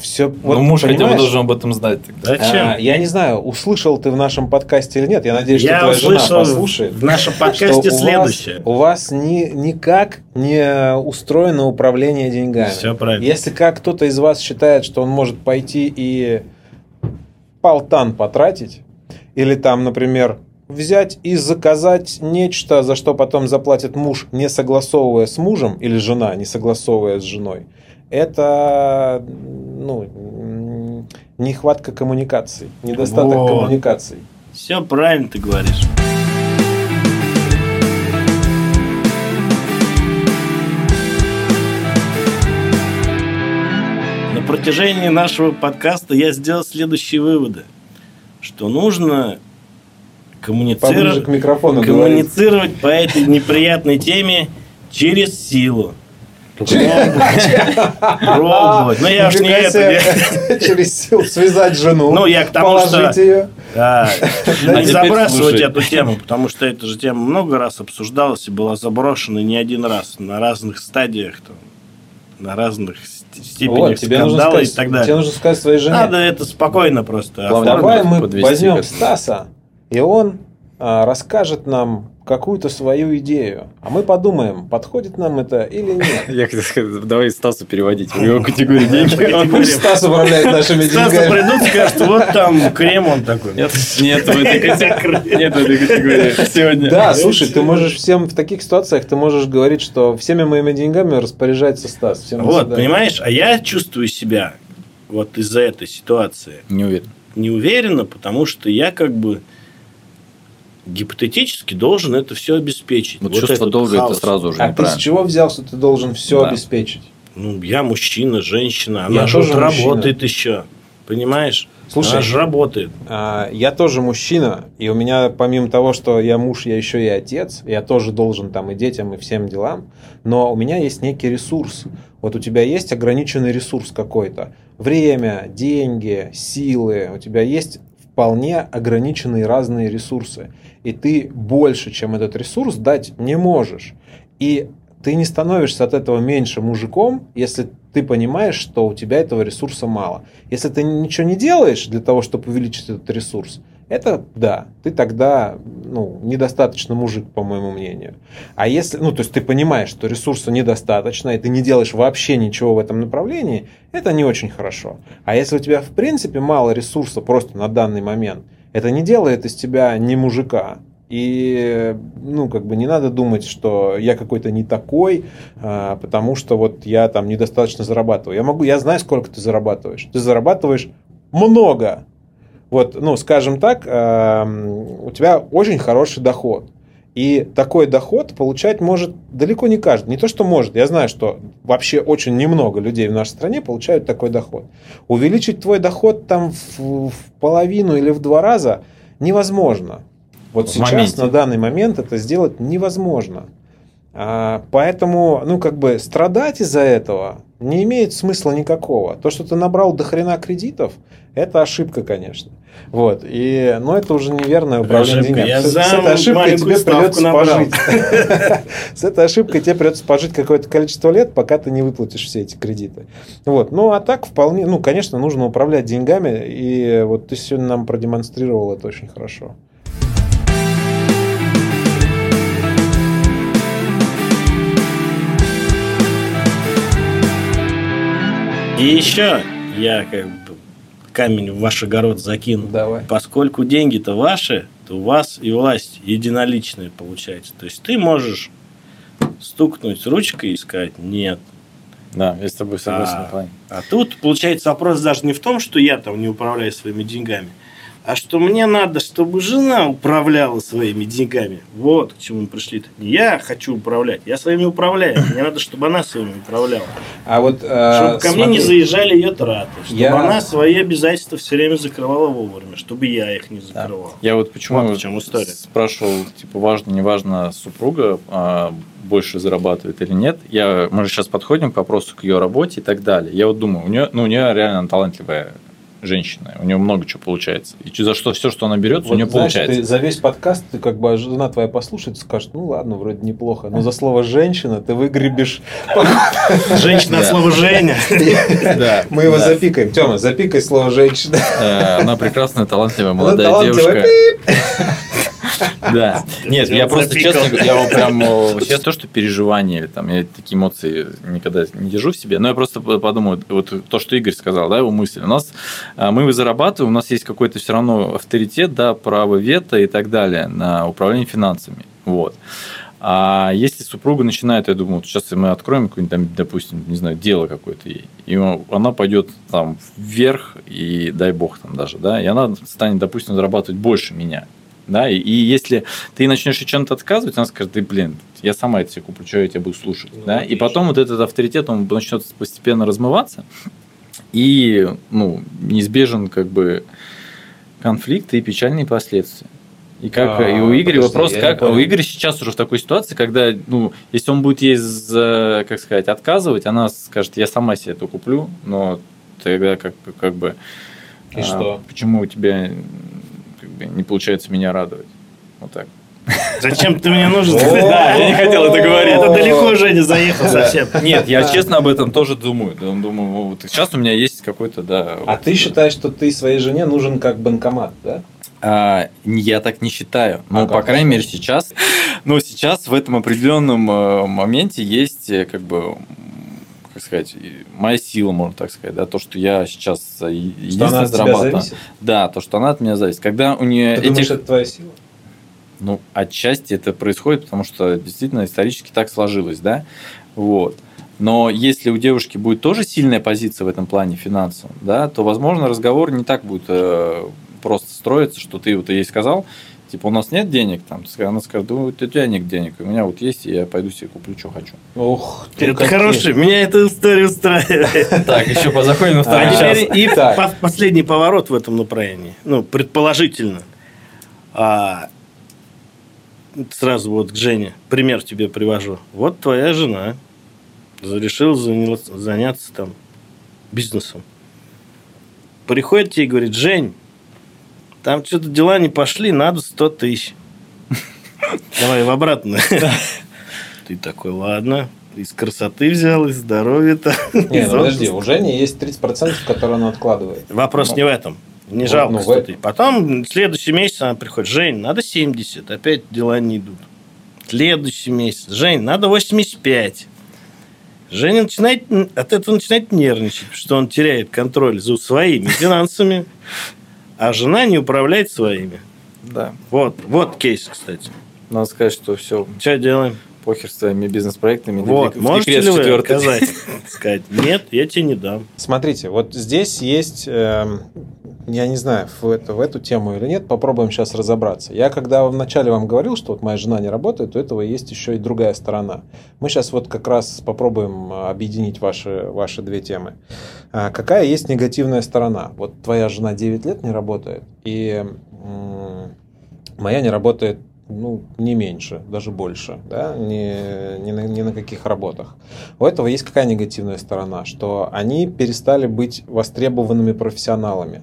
Все, ну, муж хотя бы должен об этом знать. тогда. Зачем? А, я не знаю, услышал ты в нашем подкасте или нет. Я надеюсь, что Я твоя жена послушает. в нашем что подкасте у вас- следующее. У вас ни, никак не устроено управление деньгами. Все правильно. Если как кто-то из вас считает, что он может пойти и полтан потратить, или там, например, взять и заказать нечто, за что потом заплатит муж, не согласовывая с мужем, или жена, не согласовывая с женой, это ну, нехватка коммуникаций, недостаток Вот. коммуникаций. Все правильно ты говоришь. На протяжении нашего подкаста я сделал следующие выводы. Что нужно Поближе к коммуницировать, микрофону говорить. коммуницировать по этой неприятной теме через силу. Пробовать. Ну, я уж не это. Через силу связать жену. Ну, я к тому, что- ее. Да. А Не забрасывать эту тему, потому что эта же тема много раз обсуждалась и была заброшена не один раз на разных стадиях, там, на разных ст- степенях Вот, тебе нужно, скандала и сказать, так тебе далее. нужно сказать своей жене. Надо это спокойно просто. Давай мы возьмем Стаса, и он а, расскажет нам какую-то свою идею. А мы подумаем, подходит нам это или нет. Я хотел сказать, давай Стасу переводить в его категорию денег. Пусть Стас управляет нашими Стасу деньгами. придут и скажут, вот там крем он такой. Нет, нет в этой категории. Нет в этой категории сегодня. Да, слушай, ты можешь всем в таких ситуациях, ты можешь говорить, что всеми моими деньгами распоряжается Стас. Вот, понимаешь, а я чувствую себя вот из-за этой ситуации Не уверен. неуверенно, потому что я как бы гипотетически должен это все обеспечить. Вот, Вот чувство долга это хаос. сразу же А ты с чего взял, что ты должен все Да. обеспечить? Ну, я мужчина, женщина, она Я же тоже мужчина. работает еще. Понимаешь? Слушай, она же работает. А, Я тоже мужчина, и у меня, помимо того, что я муж, я еще и отец, я тоже должен там и детям, и всем делам, но у меня есть некий ресурс. Вот у тебя есть ограниченный ресурс какой-то. Время, деньги, силы. У тебя есть вполне ограниченные разные ресурсы. И ты больше, чем этот ресурс, дать не можешь. И ты не становишься от этого меньше мужиком, если ты понимаешь, что у тебя этого ресурса мало. Если ты ничего не делаешь для того, чтобы увеличить этот ресурс, это да, ты тогда ну, недостаточно мужик, по моему мнению. А если, ну, то есть ты понимаешь, что ресурса недостаточно, и ты не делаешь вообще ничего в этом направлении, это не очень хорошо. А если у тебя в принципе мало ресурса просто на данный момент, это не делает из тебя не мужика. И, ну, как бы не надо думать, что я какой-то не такой, а, потому что вот я там недостаточно зарабатываю. Я могу, я знаю, сколько ты зарабатываешь. Ты зарабатываешь много. Вот, ну, скажем так, эм, у тебя очень хороший доход. И такой доход получать может далеко не каждый. Не то, что может. Я знаю, что вообще очень немного людей в нашей стране получают такой доход. Увеличить твой доход там в, в половину или в два раза невозможно. Вот В сейчас, моменте. на данный момент, это сделать невозможно. А, поэтому, ну, как бы страдать из-за этого не имеет смысла никакого. То, что ты набрал до хрена кредитов, это ошибка, конечно. Вот. И, но это уже неверное управление Ошибка. деньгами. Я С, с этой ошибкой тебе придется набрал. пожить. С этой ошибкой тебе придется пожить какое-то количество лет, пока ты не выплатишь все эти кредиты. Вот. Ну, а так вполне, ну, конечно, нужно управлять деньгами. И вот ты сегодня нам продемонстрировал это очень хорошо. И еще я как бы камень в ваш огород закину. Давай. Поскольку деньги-то ваши, то у вас и власть единоличная получается. То есть ты можешь стукнуть ручкой и сказать нет. Да, я с тобой согласен. А. А тут получается вопрос даже не в том, что я там не управляю своими деньгами, а что мне надо, чтобы жена управляла своими деньгами. Вот к чему мы пришли. -то. Не я хочу управлять, я своими управляю. Мне надо, чтобы она своими управляла. А вот, э, чтобы ко мне не заезжали ее траты. Чтобы Я- она свои обязательства все время закрывала вовремя. Чтобы я их не закрывал. Я вот почему Вот в чем история. спрашивал, типа, важно, не важно, супруга а, больше зарабатывает или нет. Я, мы же сейчас подходим к вопросу к ее работе и так далее. Я вот думаю, у нее, ну, у нее реально талантливая женщина, у нее много чего получается. И за что все, что она берет, у Вот нее знаешь, получается. ты за весь подкаст, ты как бы жена твоя послушает, скажет, ну ладно, вроде неплохо, но за слово женщина ты выгребешь. Женщина от Да. слова Женя. Мы его запикаем. Тема, запикай слово женщина. Э, Она прекрасная, талантливая, молодая девушка. Да. Нет, я просто честно говорю, я вот прям э, сейчас то, что переживания или там, я такие эмоции никогда не держу в себе, но я просто подумал, вот то, что Игорь сказал, да, его мысль. У нас а, мы зарабатываем, у нас есть какой-то все равно авторитет, да, право вето и так далее на управление финансами. Вот. А если супруга начинает, я думаю, вот сейчас мы откроем какое-нибудь, там, допустим, не знаю, дело какое-то ей, и она пойдет там вверх, и дай бог там даже, да, и она станет, допустим, зарабатывать больше меня. Да, и, и если ты начнешь чем-то отказывать, она скажет, ты, блин, я сама это себе куплю, что я тебя буду слушать. Ну, да? И потом вот этот авторитет, он начнет постепенно размываться, и ну, неизбежен как бы конфликт и печальные последствия. И как А, и у Игоря подожди, вопрос, как у Игоря сейчас уже в такой ситуации, когда, ну, если он будет ей, как сказать, отказывать, она скажет, я сама себе это куплю, но тогда как, как бы... И что? Почему у тебя как бы, не получается меня радовать? Вот так. Зачем ты мне нужен? Да, я не хотел это говорить. Это далеко Женя заехал совсем. Нет, я честно об этом тоже думаю. Думаю, вот сейчас у меня есть какой-то, да. А ты считаешь, что ты своей жене нужен как банкомат, да? А, я так не считаю. А Ну, как по ты крайней мере, сейчас. Но сейчас в этом определенном э, моменте есть, э, как бы, как сказать, моя сила, можно так сказать, да, то, что я сейчас Что единственное зарабатываю. Да, то, что она от меня зависит. Когда у нее Ты думаешь, этих, это твоя сила? ну, отчасти это происходит, потому что действительно исторически так сложилось, да, вот. Но если у девушки будет тоже сильная позиция в этом плане финансовом, да, то, возможно, разговор не так будет э, просто строиться, что ты вот ей сказал, типа, у нас нет денег, там, она скажет, вот у тебя нет денег, у меня вот есть, и я пойду себе куплю, что хочу. Ух, ты Это хороший. Меня эта история устраивает. Так, еще по закону на А второй час. и последний поворот в этом направлении. Ну, предположительно. А, сразу вот к Жене. Пример тебе привожу. Вот твоя жена решила заня- заняться там бизнесом. Приходит тебе и говорит, Жень, там что-то дела не пошли, надо 100 тысяч. Давай в обратно. Ты такой, ладно, из красоты взял, из здоровья-то. Не, ну подожди, отпуска». у Жени есть 30%, которые она откладывает. Вопрос Ну, не в этом. Не ну, жалко ну, в 100 этом. тысяч. Потом следующий месяц она приходит. Жень, надо 70. Опять дела не идут. Следующий месяц. Жень, надо 85. Женя начинает, от этого начинает нервничать, что он теряет контроль за своими финансами, а жена не управляет своими. Да. Вот, вот кейс, кстати. Надо сказать, что все, Что делаем? Похер с твоими бизнес-проектами. Вот, можете ли вы четвертый. отказать? Сказать, нет, я тебе не дам. Смотрите, вот здесь есть, эм, я не знаю, в, это, в эту тему или нет, попробуем сейчас разобраться. Я когда вначале вам говорил, что вот моя жена не работает, то этого есть еще и другая сторона. Мы сейчас вот как раз попробуем э, объединить ваши, ваши две темы. А какая есть негативная сторона? Вот твоя жена 9 лет не работает, и м, моя не работает ну, не меньше, даже больше, да, ни, ни, на, ни на каких работах. У этого есть какая негативная сторона, что они перестали быть востребованными профессионалами.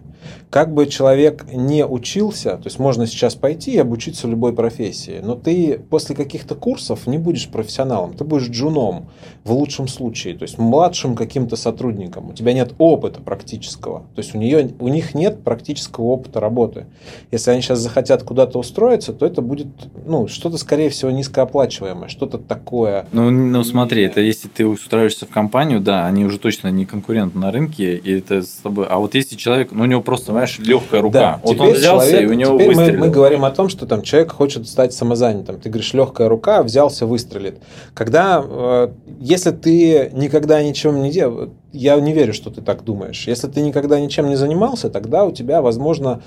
Как бы человек не учился, то есть можно сейчас пойти и обучиться любой профессии, но ты после каких-то курсов не будешь профессионалом, ты будешь джуном в лучшем случае, то есть младшим каким-то сотрудником. У тебя нет опыта практического, то есть у, нее, у них нет практического опыта работы. Если они сейчас захотят куда-то устроиться, то это будет ну, что-то, скорее всего, низкооплачиваемое, что-то такое. Ну, ну, смотри, это если ты устраиваешься в компанию, да, они уже точно не конкуренты на рынке, и это с тобой. А вот если человек, ну, у него просто, понимаешь, легкая рука. Да, вот теперь он взялся, человек- и у него теперь мы, мы говорим о том, что там человек хочет стать самозанятым. Ты говоришь, легкая рука, взялся, выстрелит. Когда, э, если ты никогда ничем не делал, я не верю, что ты так думаешь. Если ты никогда ничем не занимался, тогда у тебя, возможно,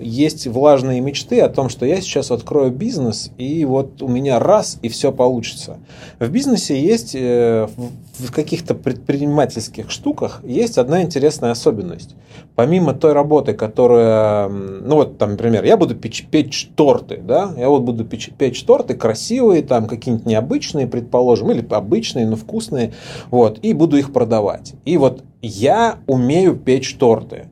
есть влажные мечты о том, что я сейчас открою бизнес, и вот у меня раз, и все получится. В бизнесе есть, э, в каких-то предпринимательских штуках, есть одна интересная особенность. Помимо той работы, которая, ну вот там, например, я буду печь, печь торты, да, я вот буду печь, печь торты красивые, там какие-нибудь необычные, предположим, или обычные, но вкусные, вот, и буду их продавать. И вот я умею печь торты.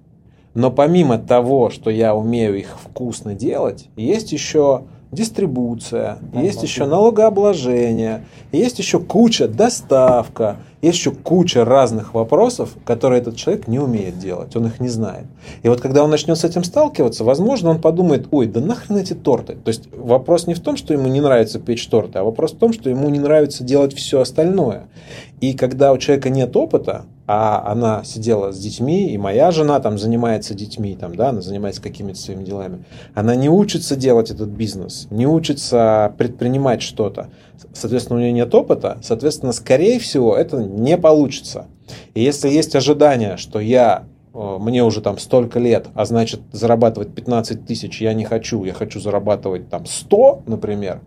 Но помимо того, что я умею их вкусно делать, есть еще дистрибуция, есть еще налогообложение, есть еще куча доставка, есть еще куча разных вопросов, которые этот человек не умеет делать, он их не знает. И вот когда он начнет с этим сталкиваться, возможно, он подумает, ой, да нахрен эти торты. То есть вопрос не в том, что ему не нравится печь торты, а вопрос в том, что ему не нравится делать все остальное. И когда у человека нет опыта, а она сидела с детьми, и моя жена там занимается детьми, там, да, она занимается какими-то своими делами. Она не учится делать этот бизнес, не учится предпринимать что-то. Соответственно, у нее нет опыта, соответственно, скорее всего, это не получится. И если есть ожидание, что я э, мне уже там столько лет, а значит зарабатывать 15 тысяч я не хочу, я хочу зарабатывать там 100, например,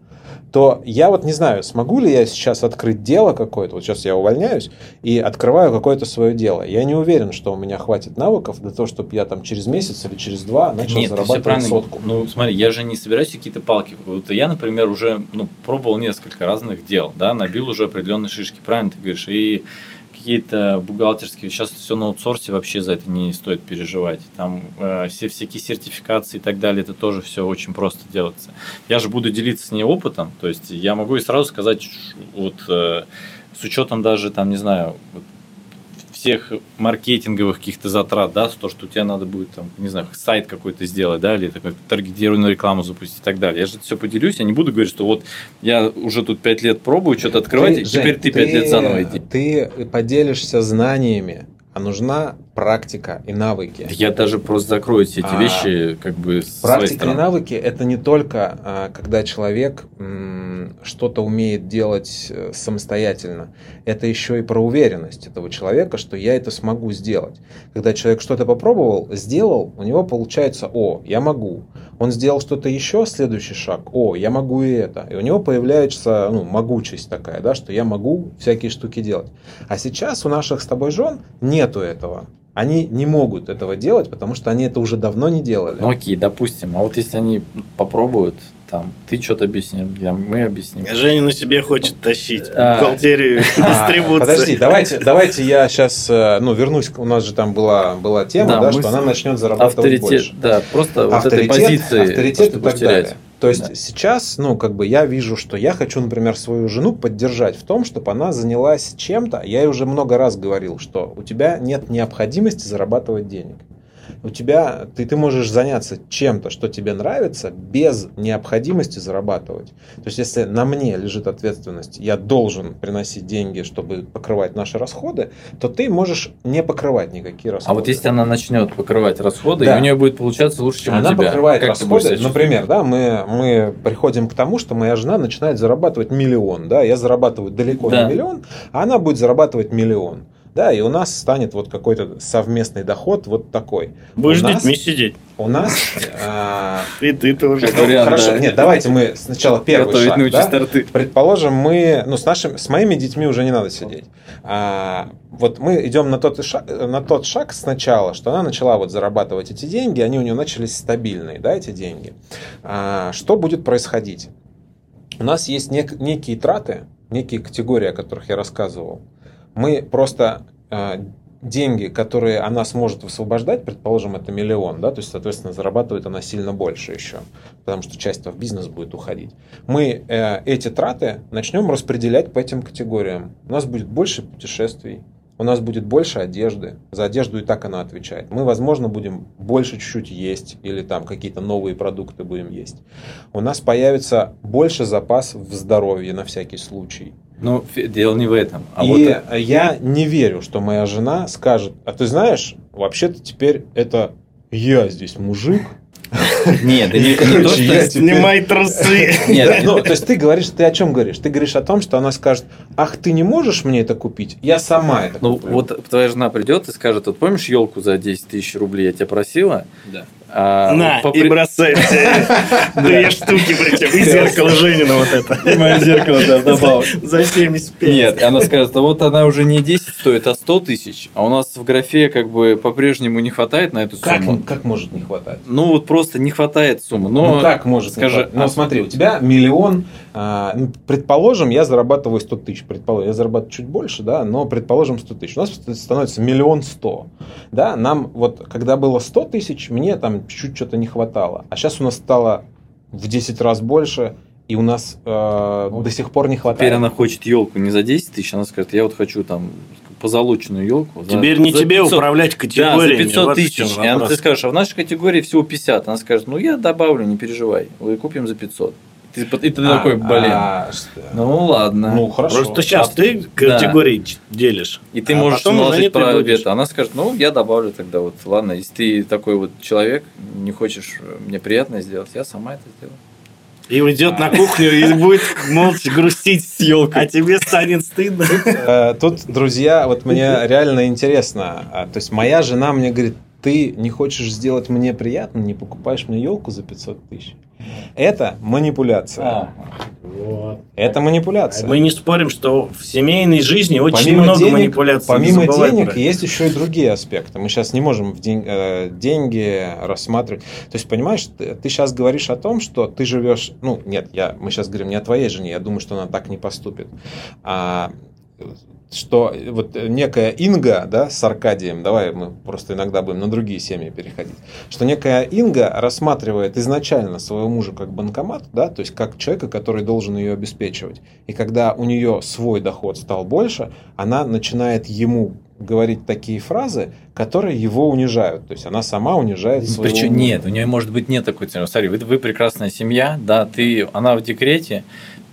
то я вот не знаю, смогу ли я сейчас открыть дело какое-то, вот сейчас я увольняюсь и открываю какое-то свое дело. Я не уверен, что у меня хватит навыков для того, чтобы я там через месяц или через два начал Нет, зарабатывать сотку. Ну, смотри, я же не собираюсь какие-то палки. Вот я, например, уже ну, пробовал несколько разных дел, да, набил уже определенные шишки, правильно ты говоришь, и какие-то бухгалтерские, сейчас все на аутсорсе, вообще за это не стоит переживать. Там э, все всякие сертификации и так далее, это тоже все очень просто делается. Я же буду делиться с ней опытом, то есть я могу и сразу сказать, вот э, с учетом даже, там, не знаю, вот, всех маркетинговых каких-то затрат, да, то, что у тебя надо будет, там, не знаю, сайт какой-то сделать, да, или такой таргетированную рекламу запустить и так далее. Я же это все поделюсь, я не буду говорить, что вот я уже тут пять лет пробую что-то открывать, ты, и теперь Жень, ты пять лет заново иди. Ты поделишься знаниями, а нужна практика и навыки. Я даже просто закрою все эти а, вещи, как бы. Практика и навыки это не только а, когда человек что-то умеет делать э, самостоятельно, это еще и про уверенность этого человека, что я это смогу сделать. Когда человек что-то попробовал, сделал, у него получается, о, я могу. Он сделал что-то еще, следующий шаг, о, я могу и это. И у него появляется ну, могучесть такая, да, что я могу всякие штуки делать. А сейчас у наших с тобой жен нету этого. Они не могут этого делать, потому что они это уже давно не делали. Ну окей, допустим. А вот если они попробуют, там, ты что-то объяснишь, мы объясним. Женя на себе хочет тащить а, бухгалтерию, а, дистрибуцию. Подожди, давайте, давайте я сейчас, э, ну, вернусь, у нас же там была, была тема, да, да что она начнет зарабатывать авторитет, больше. Да, просто авторитет, вот этой позиции. Авторитет и так далее. То есть да. сейчас, ну, как бы я вижу, что я хочу, например, свою жену поддержать в том, чтобы она занялась чем-то. Я ей уже много раз говорил, что у тебя нет необходимости зарабатывать денег у тебя, ты, ты можешь заняться чем-то, что тебе нравится, без необходимости зарабатывать. То есть, если на мне лежит ответственность, я должен приносить деньги, чтобы покрывать наши расходы, то ты можешь не покрывать никакие расходы. А вот если она начнет покрывать расходы, да. и у нее будет получаться лучше, чем она у тебя. Она покрывает как расходы. Например, да, мы, мы приходим к тому, что моя жена начинает зарабатывать миллион. Да, я зарабатываю далеко да. не миллион, а она будет зарабатывать миллион. Да, и у нас станет вот какой-то совместный доход вот такой. Будешь с детьми сидеть. У нас... А, и ты тоже. Хорошо, нет, давайте мы сначала первый шаг. Предположим, мы... Ну, с нашим, с моими детьми уже не надо сидеть. А, вот мы идем на тот, шаг, на тот шаг сначала, что она начала вот зарабатывать эти деньги, они у нее начались стабильные, да, эти деньги. А, что будет происходить? У нас есть некие траты, некие категории, о которых я рассказывал мы просто э, деньги, которые она сможет высвобождать, предположим, это миллион, да, то есть, соответственно, зарабатывает она сильно больше еще, потому что часть в бизнес будет уходить. Мы э, эти траты начнем распределять по этим категориям. У нас будет больше путешествий, у нас будет больше одежды. За одежду и так она отвечает. Мы, возможно, будем больше чуть-чуть есть или там какие-то новые продукты будем есть. У нас появится больше запас в здоровье на всякий случай. Ну, дело не в этом. А и вот... я не верю, что моя жена скажет, а ты знаешь, вообще-то теперь это я здесь мужик, нет, не, не то, что... Снимай трусы. Нет, ну, то есть ты говоришь, ты о чем говоришь? Ты говоришь о том, что она скажет, ах, ты не можешь мне это купить? Я сама это Ну, вот твоя жена придет и скажет, вот помнишь елку за 10 тысяч рублей я тебя просила? Да. А, На, по и бросай все две штуки, причем, и зеркало Женина вот это. И мое зеркало, да, добавок. За 75. Нет, она скажет, а вот она уже не 10 стоит, а 100 тысяч, а у нас в графе как бы по-прежнему не хватает на эту сумму. как может не хватать? Ну вот просто не хватает суммы. Но ну как может скажи? Ну а- смотри, у тебя миллион, предположим, я зарабатываю 100 тысяч, предположим, я зарабатываю чуть больше, да, но предположим 100 тысяч. У нас становится миллион сто, да, нам вот, когда было 100 тысяч, мне там чуть что-то не хватало, а сейчас у нас стало в 10 раз больше, и у нас э, Вот до сих пор не Теперь хватает. она хочет елку не за 10 тысяч, она скажет, я вот хочу там позолоченную елку. Теперь не тебе управлять Да, за категориями. 500 вот в тысяч. И она, ты скажешь, а в нашей категории всего 50. Она скажет, ну я добавлю, не переживай. Вы купим за 500. Ты, и ты А, такой, блин. а, что- ну ладно. ну хорошо. Просто сейчас А, ты категории ч- делишь. И ты а можешь наложить будешь. вето. Она скажет, ну, я добавлю тогда вот, ладно, если ты такой вот человек, не хочешь э, мне приятное сделать, я сама это сделаю. И уйдет на кухню и будет молча грустить с елкой. А тебе станет стыдно. Э, Тут, друзья, вот мне реально интересно. А, То есть моя жена мне говорит, ты не хочешь сделать мне приятно, не покупаешь мне елку за 500 тысяч. Это манипуляция. Это манипуляция. Мы не спорим, что в семейной жизни очень Помимо много денег, манипуляций. помимо денег про это. есть еще и другие аспекты. Мы сейчас не можем в день- э, деньги рассматривать. То есть, понимаешь, ты, сейчас говоришь о том, что ты живешь... Ну, нет, я, мы сейчас говорим не о твоей жене, я думаю, что она так не поступит. А, что вот некая Инга, да, с Аркадием, давай мы просто иногда будем на другие семьи переходить, что некая Инга рассматривает изначально своего мужа как банкомат, да, то есть как человека, который должен ее обеспечивать. И когда у нее свой доход стал больше, она начинает ему говорить такие фразы, которые его унижают. То есть она сама унижает своего Причем нет, у нее может быть нет такой цены. Смотри, вы, вы прекрасная семья, да, ты, она в декрете,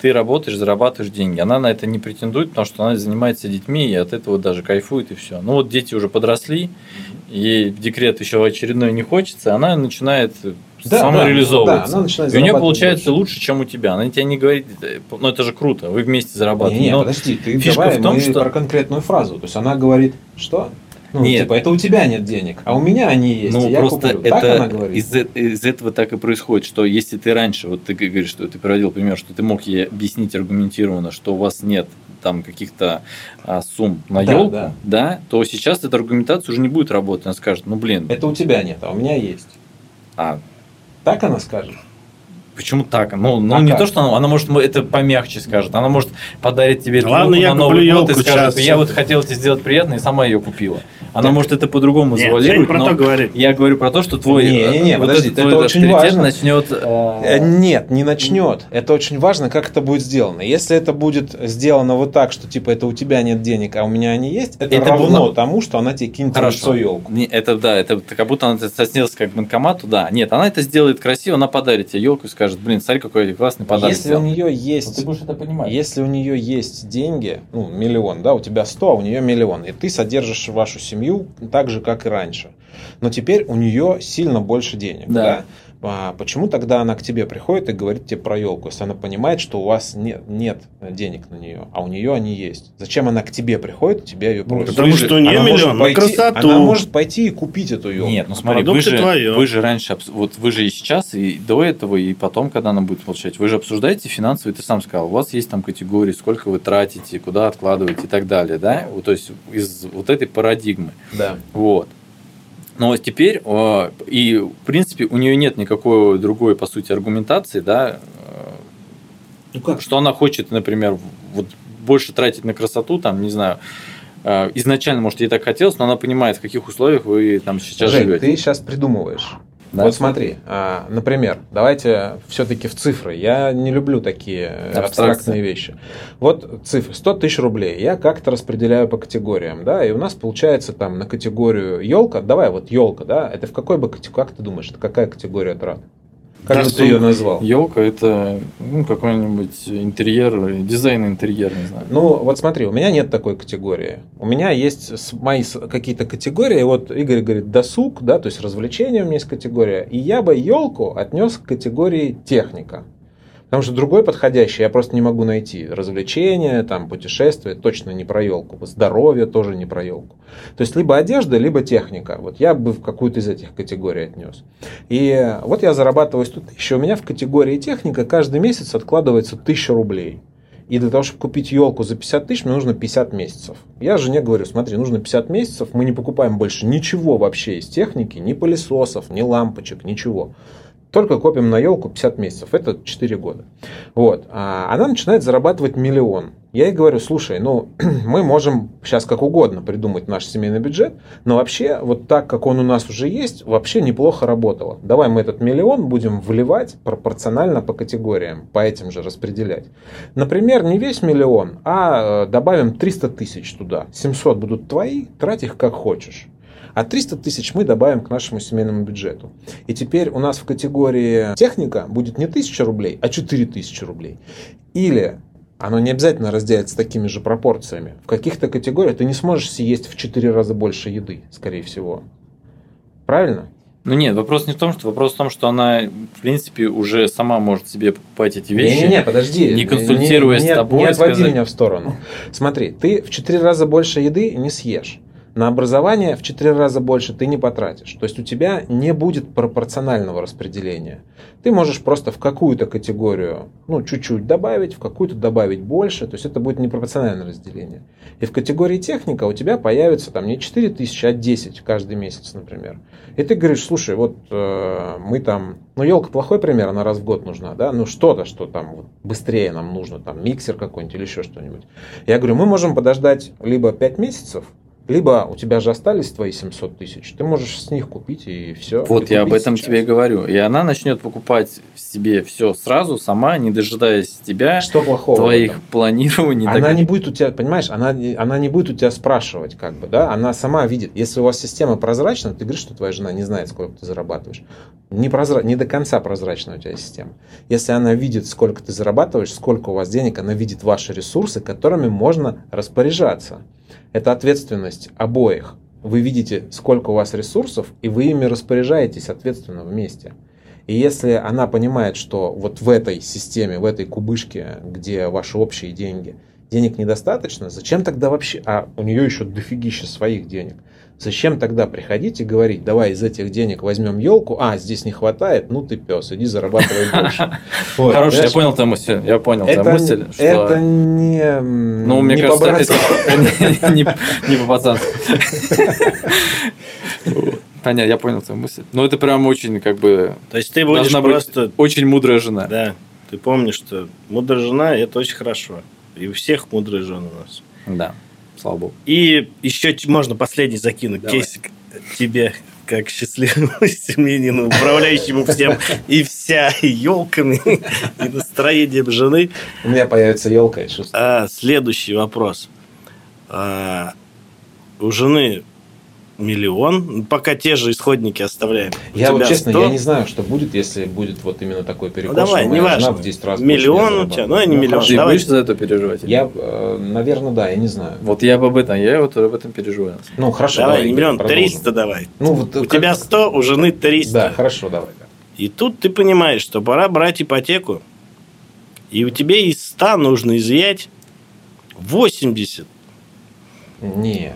ты работаешь, зарабатываешь деньги. Она на это не претендует, потому что она занимается детьми и от этого даже кайфует и все. Ну вот дети уже подросли, ей в декрет еще очередной не хочется, она начинает Да, самореализовываться. да, она начинает и у нее получается больше. лучше, чем у тебя. Она тебе не говорит, ну это же круто, вы вместе зарабатываете. Не, не, подожди, ты фишка давай в том, мы что- про конкретную фразу. То есть она говорит, что? Ну, Нет. типа, это у тебя нет денег, а у меня они есть, Ну, я просто куплю. Так это она говорит? из, из этого так и происходит, что если ты раньше, вот ты говоришь, что ты приводил пример, что ты мог ей объяснить аргументированно, что у вас нет там каких-то а, сумм на Да, елку, да. да. то сейчас эта аргументация уже не будет работать. Она скажет, ну блин, Это у тебя нет, а у меня есть. а Так она скажет. Почему так? Ну, ну А не как? то, что она, она может это помягче скажет, она может подарить тебе эту Ладно, я на Новый год и скажет, сейчас. я вот хотел тебе сделать приятно и сама ее купила. Она Так. может это по-другому Нет, не про но то говорю. я говорю про то, что твой, Не-не-не, э, вот подожди, этот это очень важно. начнет... Э, Нет, не начнет. Это очень важно, как это будет сделано. Если это будет сделано вот так, что типа это у тебя нет денег, а у меня они есть, это, Это равно было- тому, что она тебе кинет лицо елку. Не, это да, это как будто она это снилась как банкомату, да. Нет, она это сделает красиво, она подарит тебе елку и скажет, блин, смотри, какой классный подарок. Если у сделал». нее Ну, есть ты будешь это понимать. Если у нее есть деньги, ну, миллион, да, у тебя 100, а у нее миллион, и ты содержишь вашу семью так же, как и раньше. Но теперь у нее сильно больше денег, Да. да? А почему тогда она к тебе приходит и говорит тебе про елку, если она понимает, что у вас нет, нет денег на нее, а у нее они есть? Зачем она к тебе приходит, тебя ее просит? Потому что у нее Она может миллион на пойти- красоту. Она может пойти и купить эту елку. Нет, ну смотри, вы же, вы же раньше, вот вы же и сейчас, и до этого, и потом, когда она будет получать, вы же обсуждаете финансовые, ты сам сказал, у вас есть там категории, сколько вы тратите, куда откладываете и так далее, да? То есть из вот этой парадигмы. Да. Вот. Но теперь, э, и в принципе, у нее нет никакой другой, по сути, аргументации, да, э, Ну как? что она хочет, например, вот больше тратить на красоту, там, не знаю, э, изначально, может, ей так хотелось, но она понимает, в каких условиях вы там сейчас Жень, живете. ты сейчас придумываешь. Да? Вот смотри, а, например, давайте все-таки в цифры. Я не люблю такие Абстракции. абстрактные вещи. Вот цифры, 100 тысяч рублей. Я как-то распределяю по категориям, да, и у нас получается там на категорию елка, давай вот елка, да, это в какой бы категории, как ты думаешь, это какая категория трат? Как же ты ее назвал? Елка это ну, какой-нибудь интерьер, дизайн интерьер, не знаю. Ну, вот смотри, у меня нет такой категории. У меня есть мои какие-то категории. Вот Игорь говорит досуг, да, то есть развлечения у меня есть категория. И я бы елку отнес к категории техника. Потому что другой подходящий я просто не могу найти. Развлечения, там, путешествия, точно не про елку. Здоровье тоже не про елку. То есть, либо одежда, либо техника. Вот я бы в какую-то из этих категорий отнес. И вот я зарабатываю 100 тысяч, у меня в категории техника каждый месяц откладывается 1000 рублей. И для того, чтобы купить елку за 50 тысяч, мне нужно 50 месяцев. Я жене говорю, смотри, нужно 50 месяцев, мы не покупаем больше ничего вообще из техники, ни пылесосов, ни лампочек, ничего. Только копим на елку 50 месяцев. Это 4 года. Вот. А она начинает зарабатывать миллион. Я ей говорю, слушай, ну, мы можем сейчас как угодно придумать наш семейный бюджет, но вообще, вот так, как он у нас уже есть, вообще неплохо работало. Давай мы этот миллион будем вливать пропорционально по категориям, по этим же распределять. Например, не весь миллион, а э, добавим 300 тысяч туда. 700 будут твои, трать их как хочешь. А 300 тысяч мы добавим к нашему семейному бюджету. И теперь у нас в категории техника будет не 1000 рублей, а 4000 рублей. Или оно не обязательно разделяется такими же пропорциями. В каких-то категориях ты не сможешь съесть в 4 раза больше еды, скорее всего. Правильно? Ну нет, вопрос не в том, что вопрос в том, что она, в принципе, уже сама может себе покупать эти вещи. Не-не-не, подожди. Не консультируясь не, с тобой. Не отводи сказать... меня в сторону. Смотри, ты в 4 раза больше еды не съешь на образование в 4 раза больше ты не потратишь. То есть у тебя не будет пропорционального распределения. Ты можешь просто в какую-то категорию, ну, чуть-чуть добавить, в какую-то добавить больше. То есть это будет непропорциональное разделение. И в категории техника у тебя появится там не 4 тысячи, а 10 каждый месяц, например. И ты говоришь, слушай, вот э, мы там, ну, елка плохой пример, она раз в год нужна, да, ну, что-то, что там вот, быстрее нам нужно, там, миксер какой-нибудь или еще что-нибудь. Я говорю, мы можем подождать либо 5 месяцев, либо у тебя же остались твои 700 тысяч, ты можешь с них купить и все. Вот и я об этом сейчас. тебе и говорю. И она начнет покупать себе все сразу, сама, не дожидаясь тебя, Что плохого? твоих планирований. Она так- не будет у тебя, понимаешь, она, не- она не будет у тебя спрашивать, как бы, да, она сама видит. Если у вас система прозрачна, ты говоришь, что твоя жена не знает, сколько ты зарабатываешь. Не, прозра... не до конца прозрачная у тебя система. Если она видит, сколько ты зарабатываешь, сколько у вас денег, она видит ваши ресурсы, которыми можно распоряжаться. Это ответственность обоих. Вы видите, сколько у вас ресурсов, и вы ими распоряжаетесь ответственно вместе. И если она понимает, что вот в этой системе, в этой кубышке, где ваши общие деньги, денег недостаточно, зачем тогда вообще, а у нее еще дофигища своих денег, зачем тогда приходить и говорить, давай из этих денег возьмем елку, а, здесь не хватает, ну ты пес, иди зарабатывай больше. Вот, Хороший, я понял твою мысль. Я понял твою Это, мысль. что- это не, Ну, мне не кажется, это не, по-пацански. Понятно, я понял твою мысль. Но это прям очень, как бы, То есть ты будешь просто... очень мудрая жена. Да, ты помнишь, что мудрая жена – это очень хорошо. И у всех мудрые жены у нас. Да, слава богу. И еще можно последний закинуть Давай. кейсик тебе, как счастливому семьянину, управляющему всем и вся, и елками, и настроением жены. У меня появится елка. А, следующий вопрос. А, у жены миллион, ну, пока те же исходники оставляем. Я вот честно, 100. я не знаю, что будет, если будет вот именно такой перекос. Ну, давай, неважно. жена в 10 раз Миллион у тебя, ну, не зарабатывает. миллион. Ты давай. будешь за это переживать? Я, э, наверное, да, я не знаю. Вот я об этом, я вот об этом переживаю. Ну, хорошо, Давай, давай. не миллион, продолжим. 300 давай. Ну, вот У как- тебя 100, у жены 300. Да, хорошо, давай. да. И тут ты понимаешь, что пора брать ипотеку. И у тебя из 100 нужно изъять 80. Не.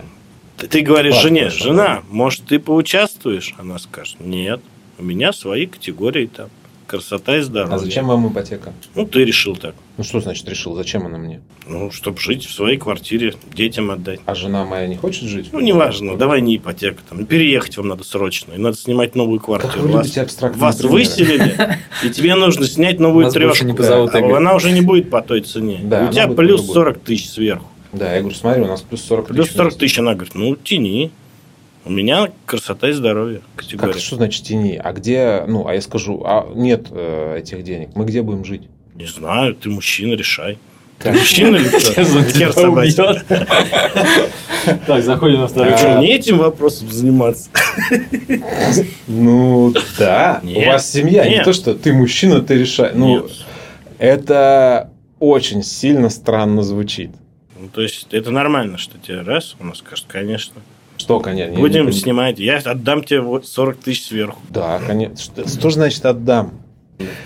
Ты, ты говоришь Вклад жене, жена, может, ты поучаствуешь? Она скажет, нет, у меня свои категории там. Красота и здоровье. А зачем вам ипотека? Ну, ты решил так. Ну, что значит решил? Зачем она мне? Ну, чтобы жить в своей квартире, детям отдать. А жена моя не хочет жить? Ну, неважно, давай не ипотека. Там, переехать вам надо срочно. И надо снимать новую Как квартиру. вы Вас, вас примеры. выселили, и тебе нужно снять новую больше трешку. не позовут, А она уже не будет по той цене. Да, у тебя плюс по-другому. 40 тысяч сверху. Да, я говорю, смотри, у нас плюс 40 Плюс тысяч 40 вместе. тысяч. Она говорит, ну, тяни. У меня красота и здоровье. Как, Категория. что значит тяни? А где, ну, а я скажу, а нет э, этих денег, мы где будем жить? Не знаю, ты мужчина, решай. Ты Как? мужчина или кто? Так, заходим на второй Что, не этим вопросом заниматься? Ну, да. У вас семья, не то, что ты мужчина, ты решаешь. Ну, Нет. это очень сильно странно звучит. Ну, то есть, это нормально, что тебе раз, она скажет, конечно. Что, конечно? я Будем не- снимать. Я отдам тебе вот 40 тысяч сверху. Да, конечно. Что, что значит отдам?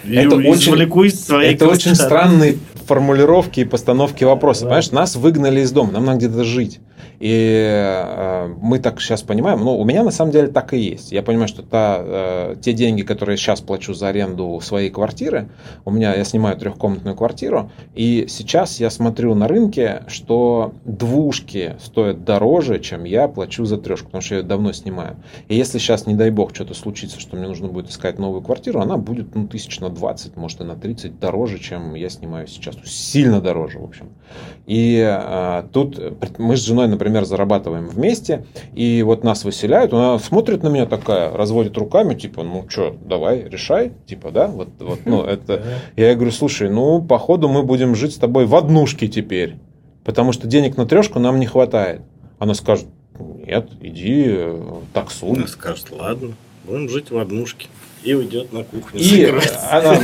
Это очень- своей Это очень странные формулировки и постановки вопроса. Да. Понимаешь, нас выгнали из дома, нам надо где-то жить. И э, мы так сейчас понимаем, ну, у меня на самом деле так и есть. Я понимаю, что та, э, те деньги, которые сейчас плачу за аренду своей квартиры, у меня, я снимаю трехкомнатную квартиру, и сейчас я смотрю на рынке, что двушки стоят дороже, чем я плачу за трешку, потому что я ее давно снимаю. И если сейчас, не дай бог, что-то случится, что мне нужно будет искать новую квартиру, она будет, ну, тысяч на 20, может, и на 30 дороже, чем я снимаю сейчас. Сильно дороже, в общем. И э, тут мы с женой, например, зарабатываем вместе, и вот нас выселяют, она смотрит на меня такая, разводит руками, типа, ну что, давай, решай, типа, да, вот, вот, ну, это... Я говорю, слушай, ну, походу мы будем жить с тобой в однушке теперь, потому что денег на трешку нам не хватает. Она скажет, нет, иди э, таксуй. Она скажет, ладно, будем жить в однушке. И уйдет на кухню. И она,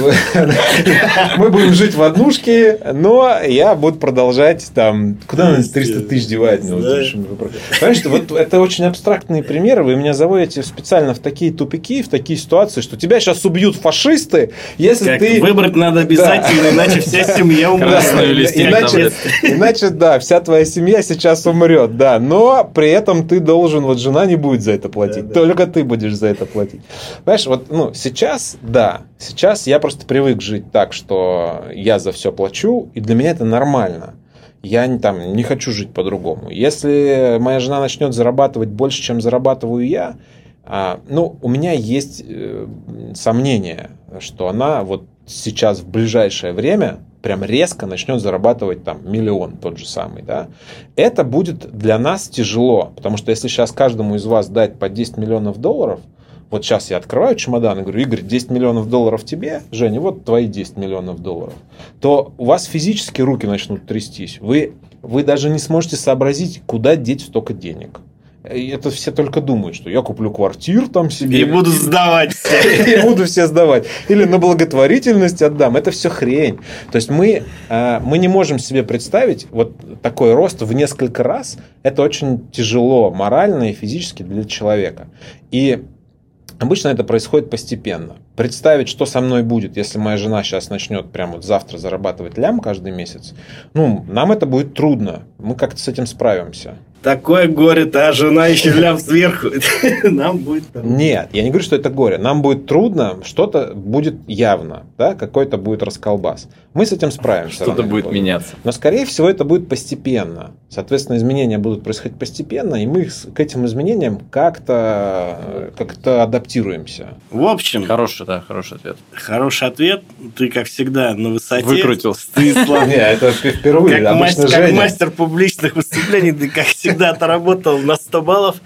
мы будем жить в однушке, но я буду продолжать там... Куда она 300 тысяч девает? мне вот Да. Понимаешь, что вот это очень абстрактные примеры. Вы меня заводите специально в такие тупики, в такие ситуации, что тебя сейчас убьют фашисты, если Как ты... Выбрать надо обязательно, иначе вся семья умрет. Иначе, иначе, да, вся твоя семья сейчас умрет, да, но при этом ты должен, вот жена не будет за это платить, Да, да. только ты будешь за это платить. Понимаешь, вот, ну, сейчас, да, сейчас я просто привык жить так, что я за все плачу, и для меня это нормально. Я не, там, не хочу жить по-другому. Если моя жена начнет зарабатывать больше, чем зарабатываю я, а, ну, у меня есть э, сомнение, что она вот сейчас в ближайшее время прям резко начнет зарабатывать там миллион тот же самый, да, это будет для нас тяжело, потому что если сейчас каждому из вас дать по 10 миллионов долларов, вот сейчас я открываю чемодан и говорю, Игорь, 10 миллионов долларов тебе, Женя, вот твои 10 миллионов долларов, то у вас физически руки начнут трястись. Вы, вы даже не сможете сообразить, куда деть столько денег. Это все только думают, что я куплю квартир там себе. И буду сдавать все. И буду все сдавать. Или на благотворительность отдам. Это все хрень. То есть мы, э, мы не можем себе представить вот такой рост в несколько раз. Это очень тяжело морально и физически для человека. И Обычно это происходит постепенно. Представить, что со мной будет, если моя жена сейчас начнет прямо вот завтра зарабатывать лям каждый месяц, ну, нам это будет трудно. Мы как-то с этим справимся. Такое горе-то, а жена еще лям сверху. Нам будет. Нет, я не говорю, что это горе. Нам будет трудно, что-то будет явно, да, какой-то будет расколбас. Мы с этим справимся. Что-то будет поздно. меняться. Но, скорее всего, это будет постепенно. Соответственно, изменения будут происходить постепенно, и мы к этим изменениям как-то как адаптируемся. В общем, Хороший, да, хороший ответ. хороший ответ. Ты, как всегда, на высоте. Выкрутился. Ты, Слава, Не, это впервые. как, мастер публичных выступлений, ты, как всегда, отработал на 100 баллов.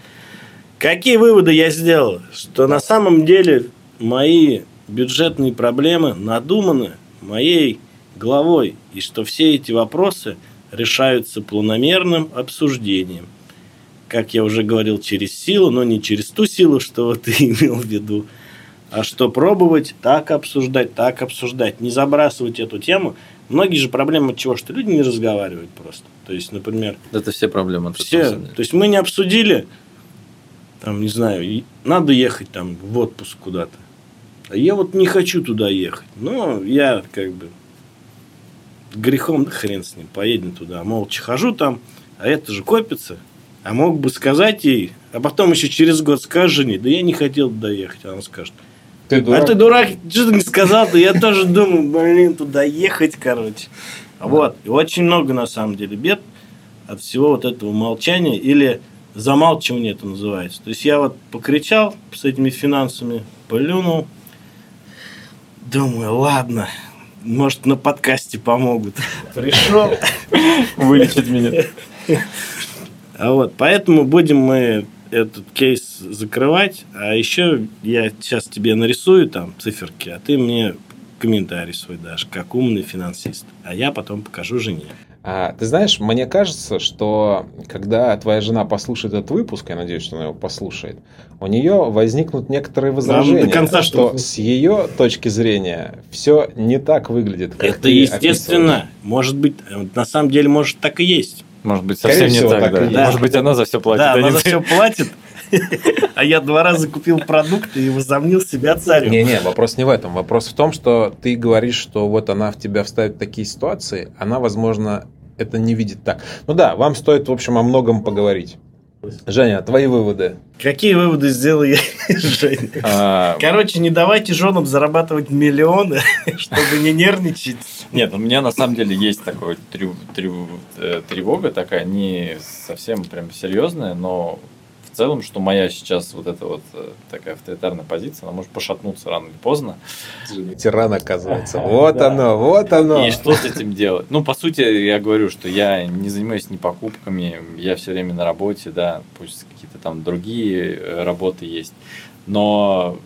Какие выводы я сделал? Что на самом деле мои бюджетные проблемы надуманы моей головой, и что все эти вопросы решаются планомерным обсуждением. Как я уже говорил, через силу, но не через ту силу, что ты имел в виду, а что пробовать так обсуждать, так обсуждать, не забрасывать эту тему. Многие же проблемы чего? Что люди не разговаривают просто. То есть, например, Это все проблемы. все, то есть мы не обсудили, там, не знаю, надо ехать там в отпуск куда-то. А я вот не хочу туда ехать. Но я как бы грехом, хрен с ним, поедем туда. Молча хожу там, а это же копится. А мог бы сказать ей, а потом еще через год скажешь жене, да я не хотел туда ехать. Она скажет, Ты а дурак. ты дурак, что ты не сказал-то? Я тоже думаю, блин, туда ехать, короче. Вот. И очень много, на самом деле, бед от всего вот этого молчания или замалчивания это называется. То есть я вот покричал с этими финансами, плюнул. Думаю, ладно, может, на подкасте помогут. Пришел. Вылечит меня. А вот, поэтому будем мы этот кейс закрывать. А еще я сейчас тебе нарисую там циферки, а ты мне комментарий свой дашь, как умный финансист. А я потом покажу жене. А, ты знаешь, мне кажется, что когда твоя жена послушает этот выпуск, я надеюсь, что она его послушает, у нее возникнут некоторые возражения, до конца, что с ее точки зрения все не так выглядит, как это естественно. Может быть, э, на самом деле, может, так и есть. Может быть, Скорее совсем не всего, так, так да. Может быть, она за все платит. да, а не она за ты. все платит. А я два раза купил продукты и возомнил себя царем. Не-не, вопрос не в этом. Вопрос в том, что ты говоришь, что вот она в тебя вставит такие ситуации, она, возможно, это не видит так. Ну да, вам стоит, в общем, о многом поговорить. Женя, твои выводы. Какие выводы сделал я, Женя? А, Короче, не давайте женам зарабатывать миллионы, чтобы не нервничать. Нет, у меня на самом деле есть такая э, тревога такая, не совсем прям серьезная, но в целом, что моя сейчас вот эта вот э, такая авторитарная позиция, она может пошатнуться рано или поздно. Тиран, оказывается. Вот Да. оно, вот оно. И что с этим делать? Ну, по сути, я говорю, что я не занимаюсь ни покупками, я все время на работе, да, пусть какие-то там другие э, работы есть, но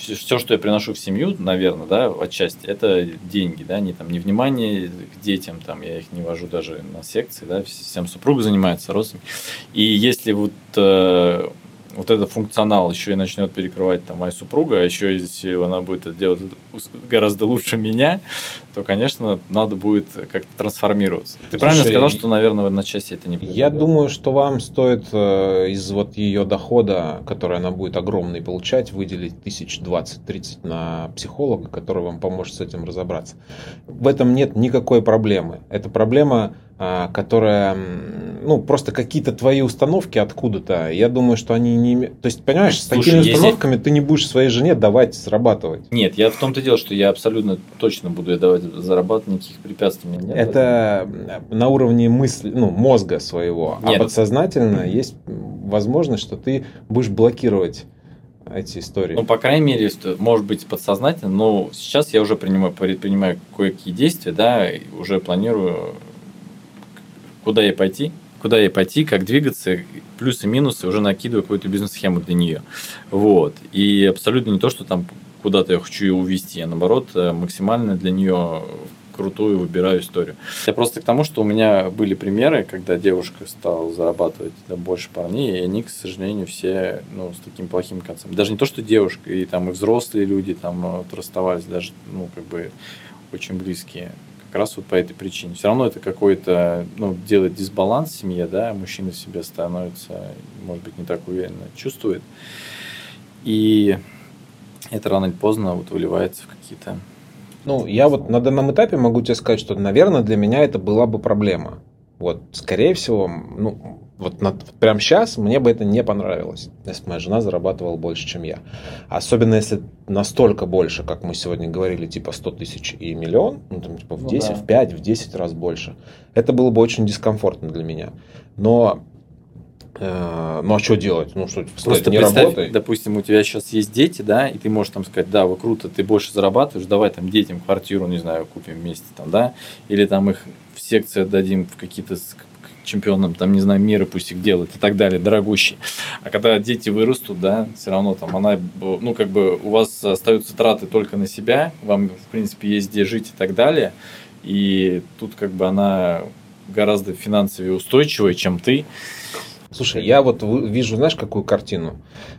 все, что я приношу в семью, наверное, да, отчасти, это деньги, да, не там, не внимание к детям, там, я их не вожу даже на секции, да, всем супруга занимается, родственники. И если вот э, вот этот функционал еще и начнет перекрывать там моя супруга, а еще если она будет это делать гораздо лучше меня, то, конечно, надо будет как-то трансформироваться. Ты правильно Слушай, сказал, что, наверное, на части это не Я думаю, что вам стоит э, из вот ее дохода, который она будет огромный получать, выделить тысяч двадцать-тридцать на психолога, который вам поможет с этим разобраться. В этом нет никакой проблемы. Это проблема, которая, м, ну, просто какие-то твои установки откуда-то. Я думаю, что они не... То есть, понимаешь, с Слушай, такими если- установками ты не будешь своей жене давать зарабатывать. Нет, я в том-то дело, что я абсолютно точно буду ей давать зарабатывать, никаких препятствий меня нет. Это на уровне мысли, ну, мозга своего. Нет. А подсознательно есть возможность, что ты будешь блокировать эти истории. Ну, по крайней мере, может быть, подсознательно, но сейчас я уже принимаю, предпринимаю кое-какие действия, да, уже планирую, куда ей пойти, куда ей пойти, как двигаться, плюсы минусы, уже накидываю какую-то бизнес-схему для нее. Вот. И абсолютно не то, что там куда-то я хочу ее увести, а наоборот, э, максимально для нее крутую выбираю историю. Я просто к тому, что у меня были примеры, когда девушка стала зарабатывать да, больше парней, и они, к сожалению, все ну, с таким плохим концом. Даже не то, что девушка, и там и взрослые люди там э, вот расставались, даже, ну, как бы очень близкие. Как раз вот по этой причине. Все равно это какой-то, ну, делает дисбаланс в семье, да, мужчина в себе становится, может быть, не так уверенно чувствует. И это рано или поздно вот выливается в какие-то Ну, я вот на данном этапе могу тебе сказать, что, наверное, для меня это была бы проблема. Вот, скорее всего, ну, вот на, прямо сейчас мне бы это не понравилось, если бы моя жена зарабатывала больше, чем я. Особенно если настолько больше, как мы сегодня говорили, типа 100 тысяч и миллион, ну, там, типа в Ну 10, да. в 5, в 10 раз больше. Это было бы очень дискомфортно для меня. Но, э, ну, а что делать? Ну, что, Просто сказать, не работай? допустим, у тебя сейчас есть дети, да, и ты можешь там сказать, да, вы круто, ты больше зарабатываешь, давай там детям квартиру, не знаю, купим вместе там, да, или там их в секции отдадим в какие-то чемпионам, там, не знаю, мира пусть их делают и так далее, дорогущие. А когда дети вырастут, да, все равно там она, ну, как бы у вас остаются траты только на себя, вам, в принципе, есть где жить и так далее, и тут как бы она гораздо финансовее устойчивая, чем ты, Слушай, я вот вижу, знаешь, какую картину?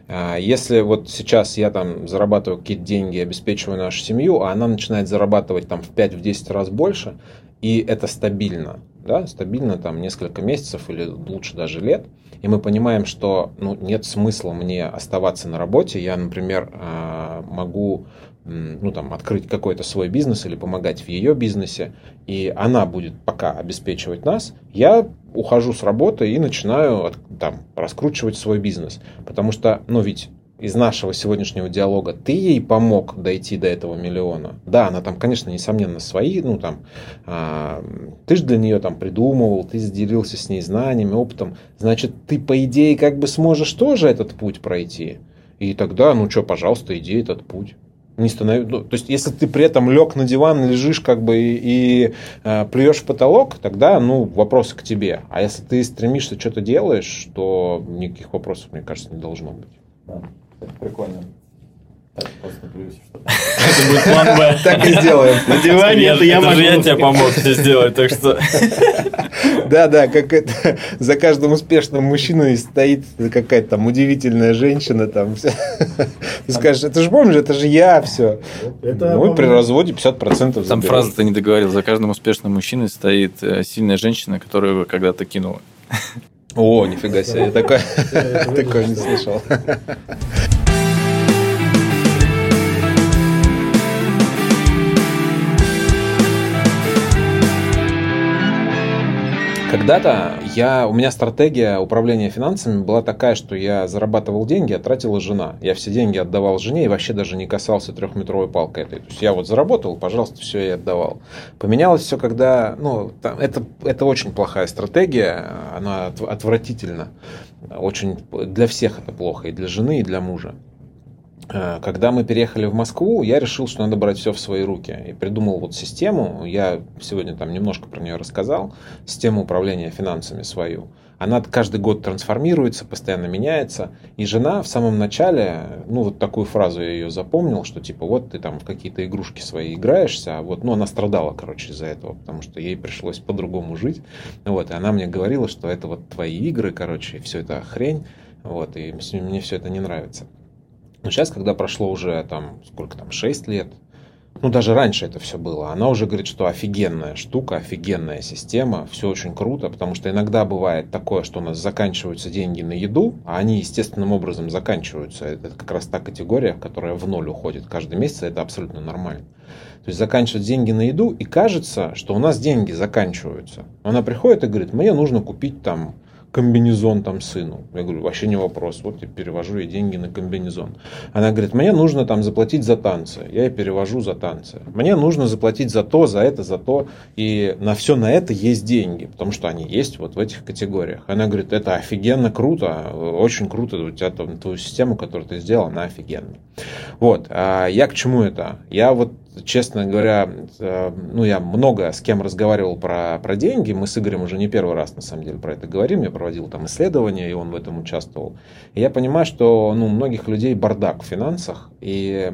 А, Если вот сейчас я там зарабатываю какие-то деньги, обеспечиваю нашу семью, а она начинает зарабатывать там в 5-10 раз больше, и это стабильно, да, стабильно там несколько месяцев или лучше даже лет, и мы понимаем, что ну, нет смысла мне оставаться на работе, я, например, а, могу ну, там, открыть какой-то свой бизнес или помогать в ее бизнесе, и она будет пока обеспечивать нас, я ухожу с работы и начинаю там, раскручивать свой бизнес. Потому что, ну ведь из нашего сегодняшнего диалога ты ей помог дойти до этого миллиона. Да, она там, конечно, несомненно, свои, ну там, а, ты же для нее там придумывал, ты делился с ней знаниями, опытом. Значит, ты, по идее, как бы сможешь тоже этот путь пройти. И тогда, ну что, пожалуйста, иди этот путь. Не станови... ну, то есть, если ты при этом лег на диван, лежишь как бы и, и э, плюешь в потолок, тогда, ну, вопросы к тебе. А если ты стремишься, что-то делаешь, то никаких вопросов, мне кажется, не должно быть. Прикольно. Так, просто плюс, что Это будет план Б. Так и сделаем. На диване это я же я могу. тебе помог все сделать, так что... Да, да, как это за каждым успешным мужчиной стоит какая-то там удивительная женщина там. Ты скажешь, это же помнишь, это же я все. Ну и при разводе 50% Там фраза ты не договорил. За каждым успешным мужчиной стоит э, сильная женщина, которую вы когда-то кинула. О, нифига себе, я такое, не слышал. Когда-то я, у меня стратегия управления финансами была такая, что я зарабатывал деньги, а тратила жена. Я все деньги отдавал жене и вообще даже не касался трехметровой палкой этой. То есть я вот заработал, пожалуйста, все я отдавал. Поменялось все, когда, ну, там, это, это очень плохая стратегия, она отвратительна. Очень для всех это плохо, и для жены, и для мужа. Э, когда мы переехали в Москву, я решил, что надо брать все в свои руки. И придумал вот систему, я сегодня там немножко про нее рассказал, систему управления финансами свою. Она каждый год трансформируется, постоянно меняется. И жена в самом начале, ну вот такую фразу я ее запомнил, что типа вот ты там в какие-то игрушки свои играешься, а вот, ну она страдала, короче, из-за этого, потому что ей пришлось по-другому жить. Вот, и она мне говорила, что это вот твои игры, короче, все это хрень, вот, и мне все это не нравится. Но сейчас, когда прошло уже там, сколько там, 6 лет, ну даже раньше это все было, она уже говорит, что офигенная штука, офигенная система, все очень круто, потому что иногда бывает такое, что у нас заканчиваются деньги на еду, а они естественным образом заканчиваются. Это как раз та категория, которая в ноль уходит каждый месяц, это абсолютно нормально. То есть заканчиваются деньги на еду, и кажется, что у нас деньги заканчиваются. Она приходит и говорит, мне нужно купить там комбинезон там сыну. Я говорю, вообще не вопрос. Вот я перевожу ей деньги на комбинезон. Она говорит, мне нужно там заплатить за танцы. Я ей перевожу за танцы. Мне нужно заплатить за то, за это, за то. И на все на это есть деньги, потому что они есть вот в этих категориях. Она говорит, это офигенно круто, очень круто у тебя там твою систему, которую ты сделал, она офигенная. Вот. А я к чему это? Я вот честно говоря, э, ну, я много с кем разговаривал про, про деньги. Мы с Игорем уже не первый раз, на самом деле, про это говорим. Я проводил там исследования, и он в этом участвовал. И я понимаю, что ну, многих людей бардак в финансах. И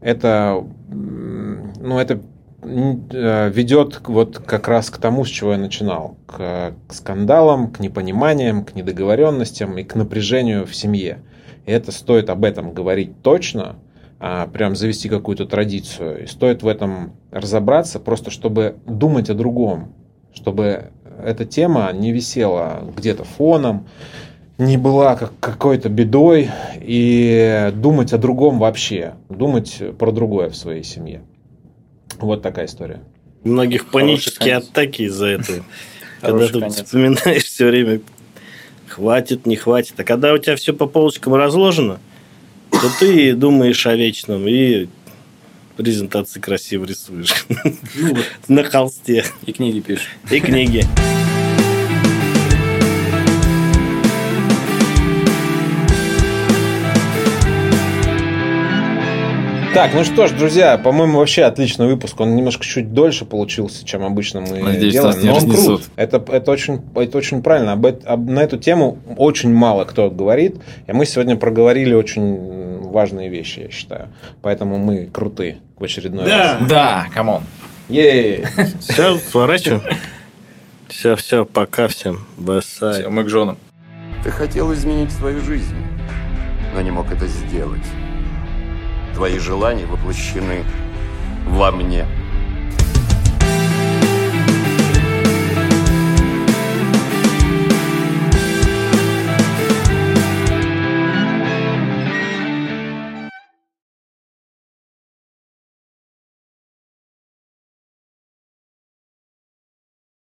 это, ну, это э, ведет вот как раз к тому, с чего я начинал. К, к скандалам, к непониманиям, к недоговоренностям и к напряжению в семье. И это стоит об этом говорить точно, а, прям завести какую-то традицию. И стоит в этом разобраться, просто чтобы думать о другом, чтобы эта тема не висела где-то фоном, не была как какой-то бедой, и думать о другом вообще, думать про другое в своей семье. Вот такая история. У многих панические атаки из-за этого. Когда ты вспоминаешь все время, хватит, не хватит. А когда у тебя все по полочкам разложено, то ты думаешь о вечном и презентации красиво рисуешь. Ну На холсте. И книги пишешь. И книги. Так, ну что ж, друзья, по-моему, вообще отличный выпуск. Он немножко чуть дольше получился, чем обычно мы Надеюсь, делаем. Но он крут. Это, это, очень, это очень правильно. Об, об, на эту тему очень мало кто говорит. И мы сегодня проговорили очень важные вещи, я считаю. Поэтому мы крутые в очередной да. раз. Да, come on. Yay. Все, сворачиваем. Все, все, пока всем. Басай. Все, мы к женам. Ты хотел изменить свою жизнь, но не мог это сделать. Твои желания воплощены во мне.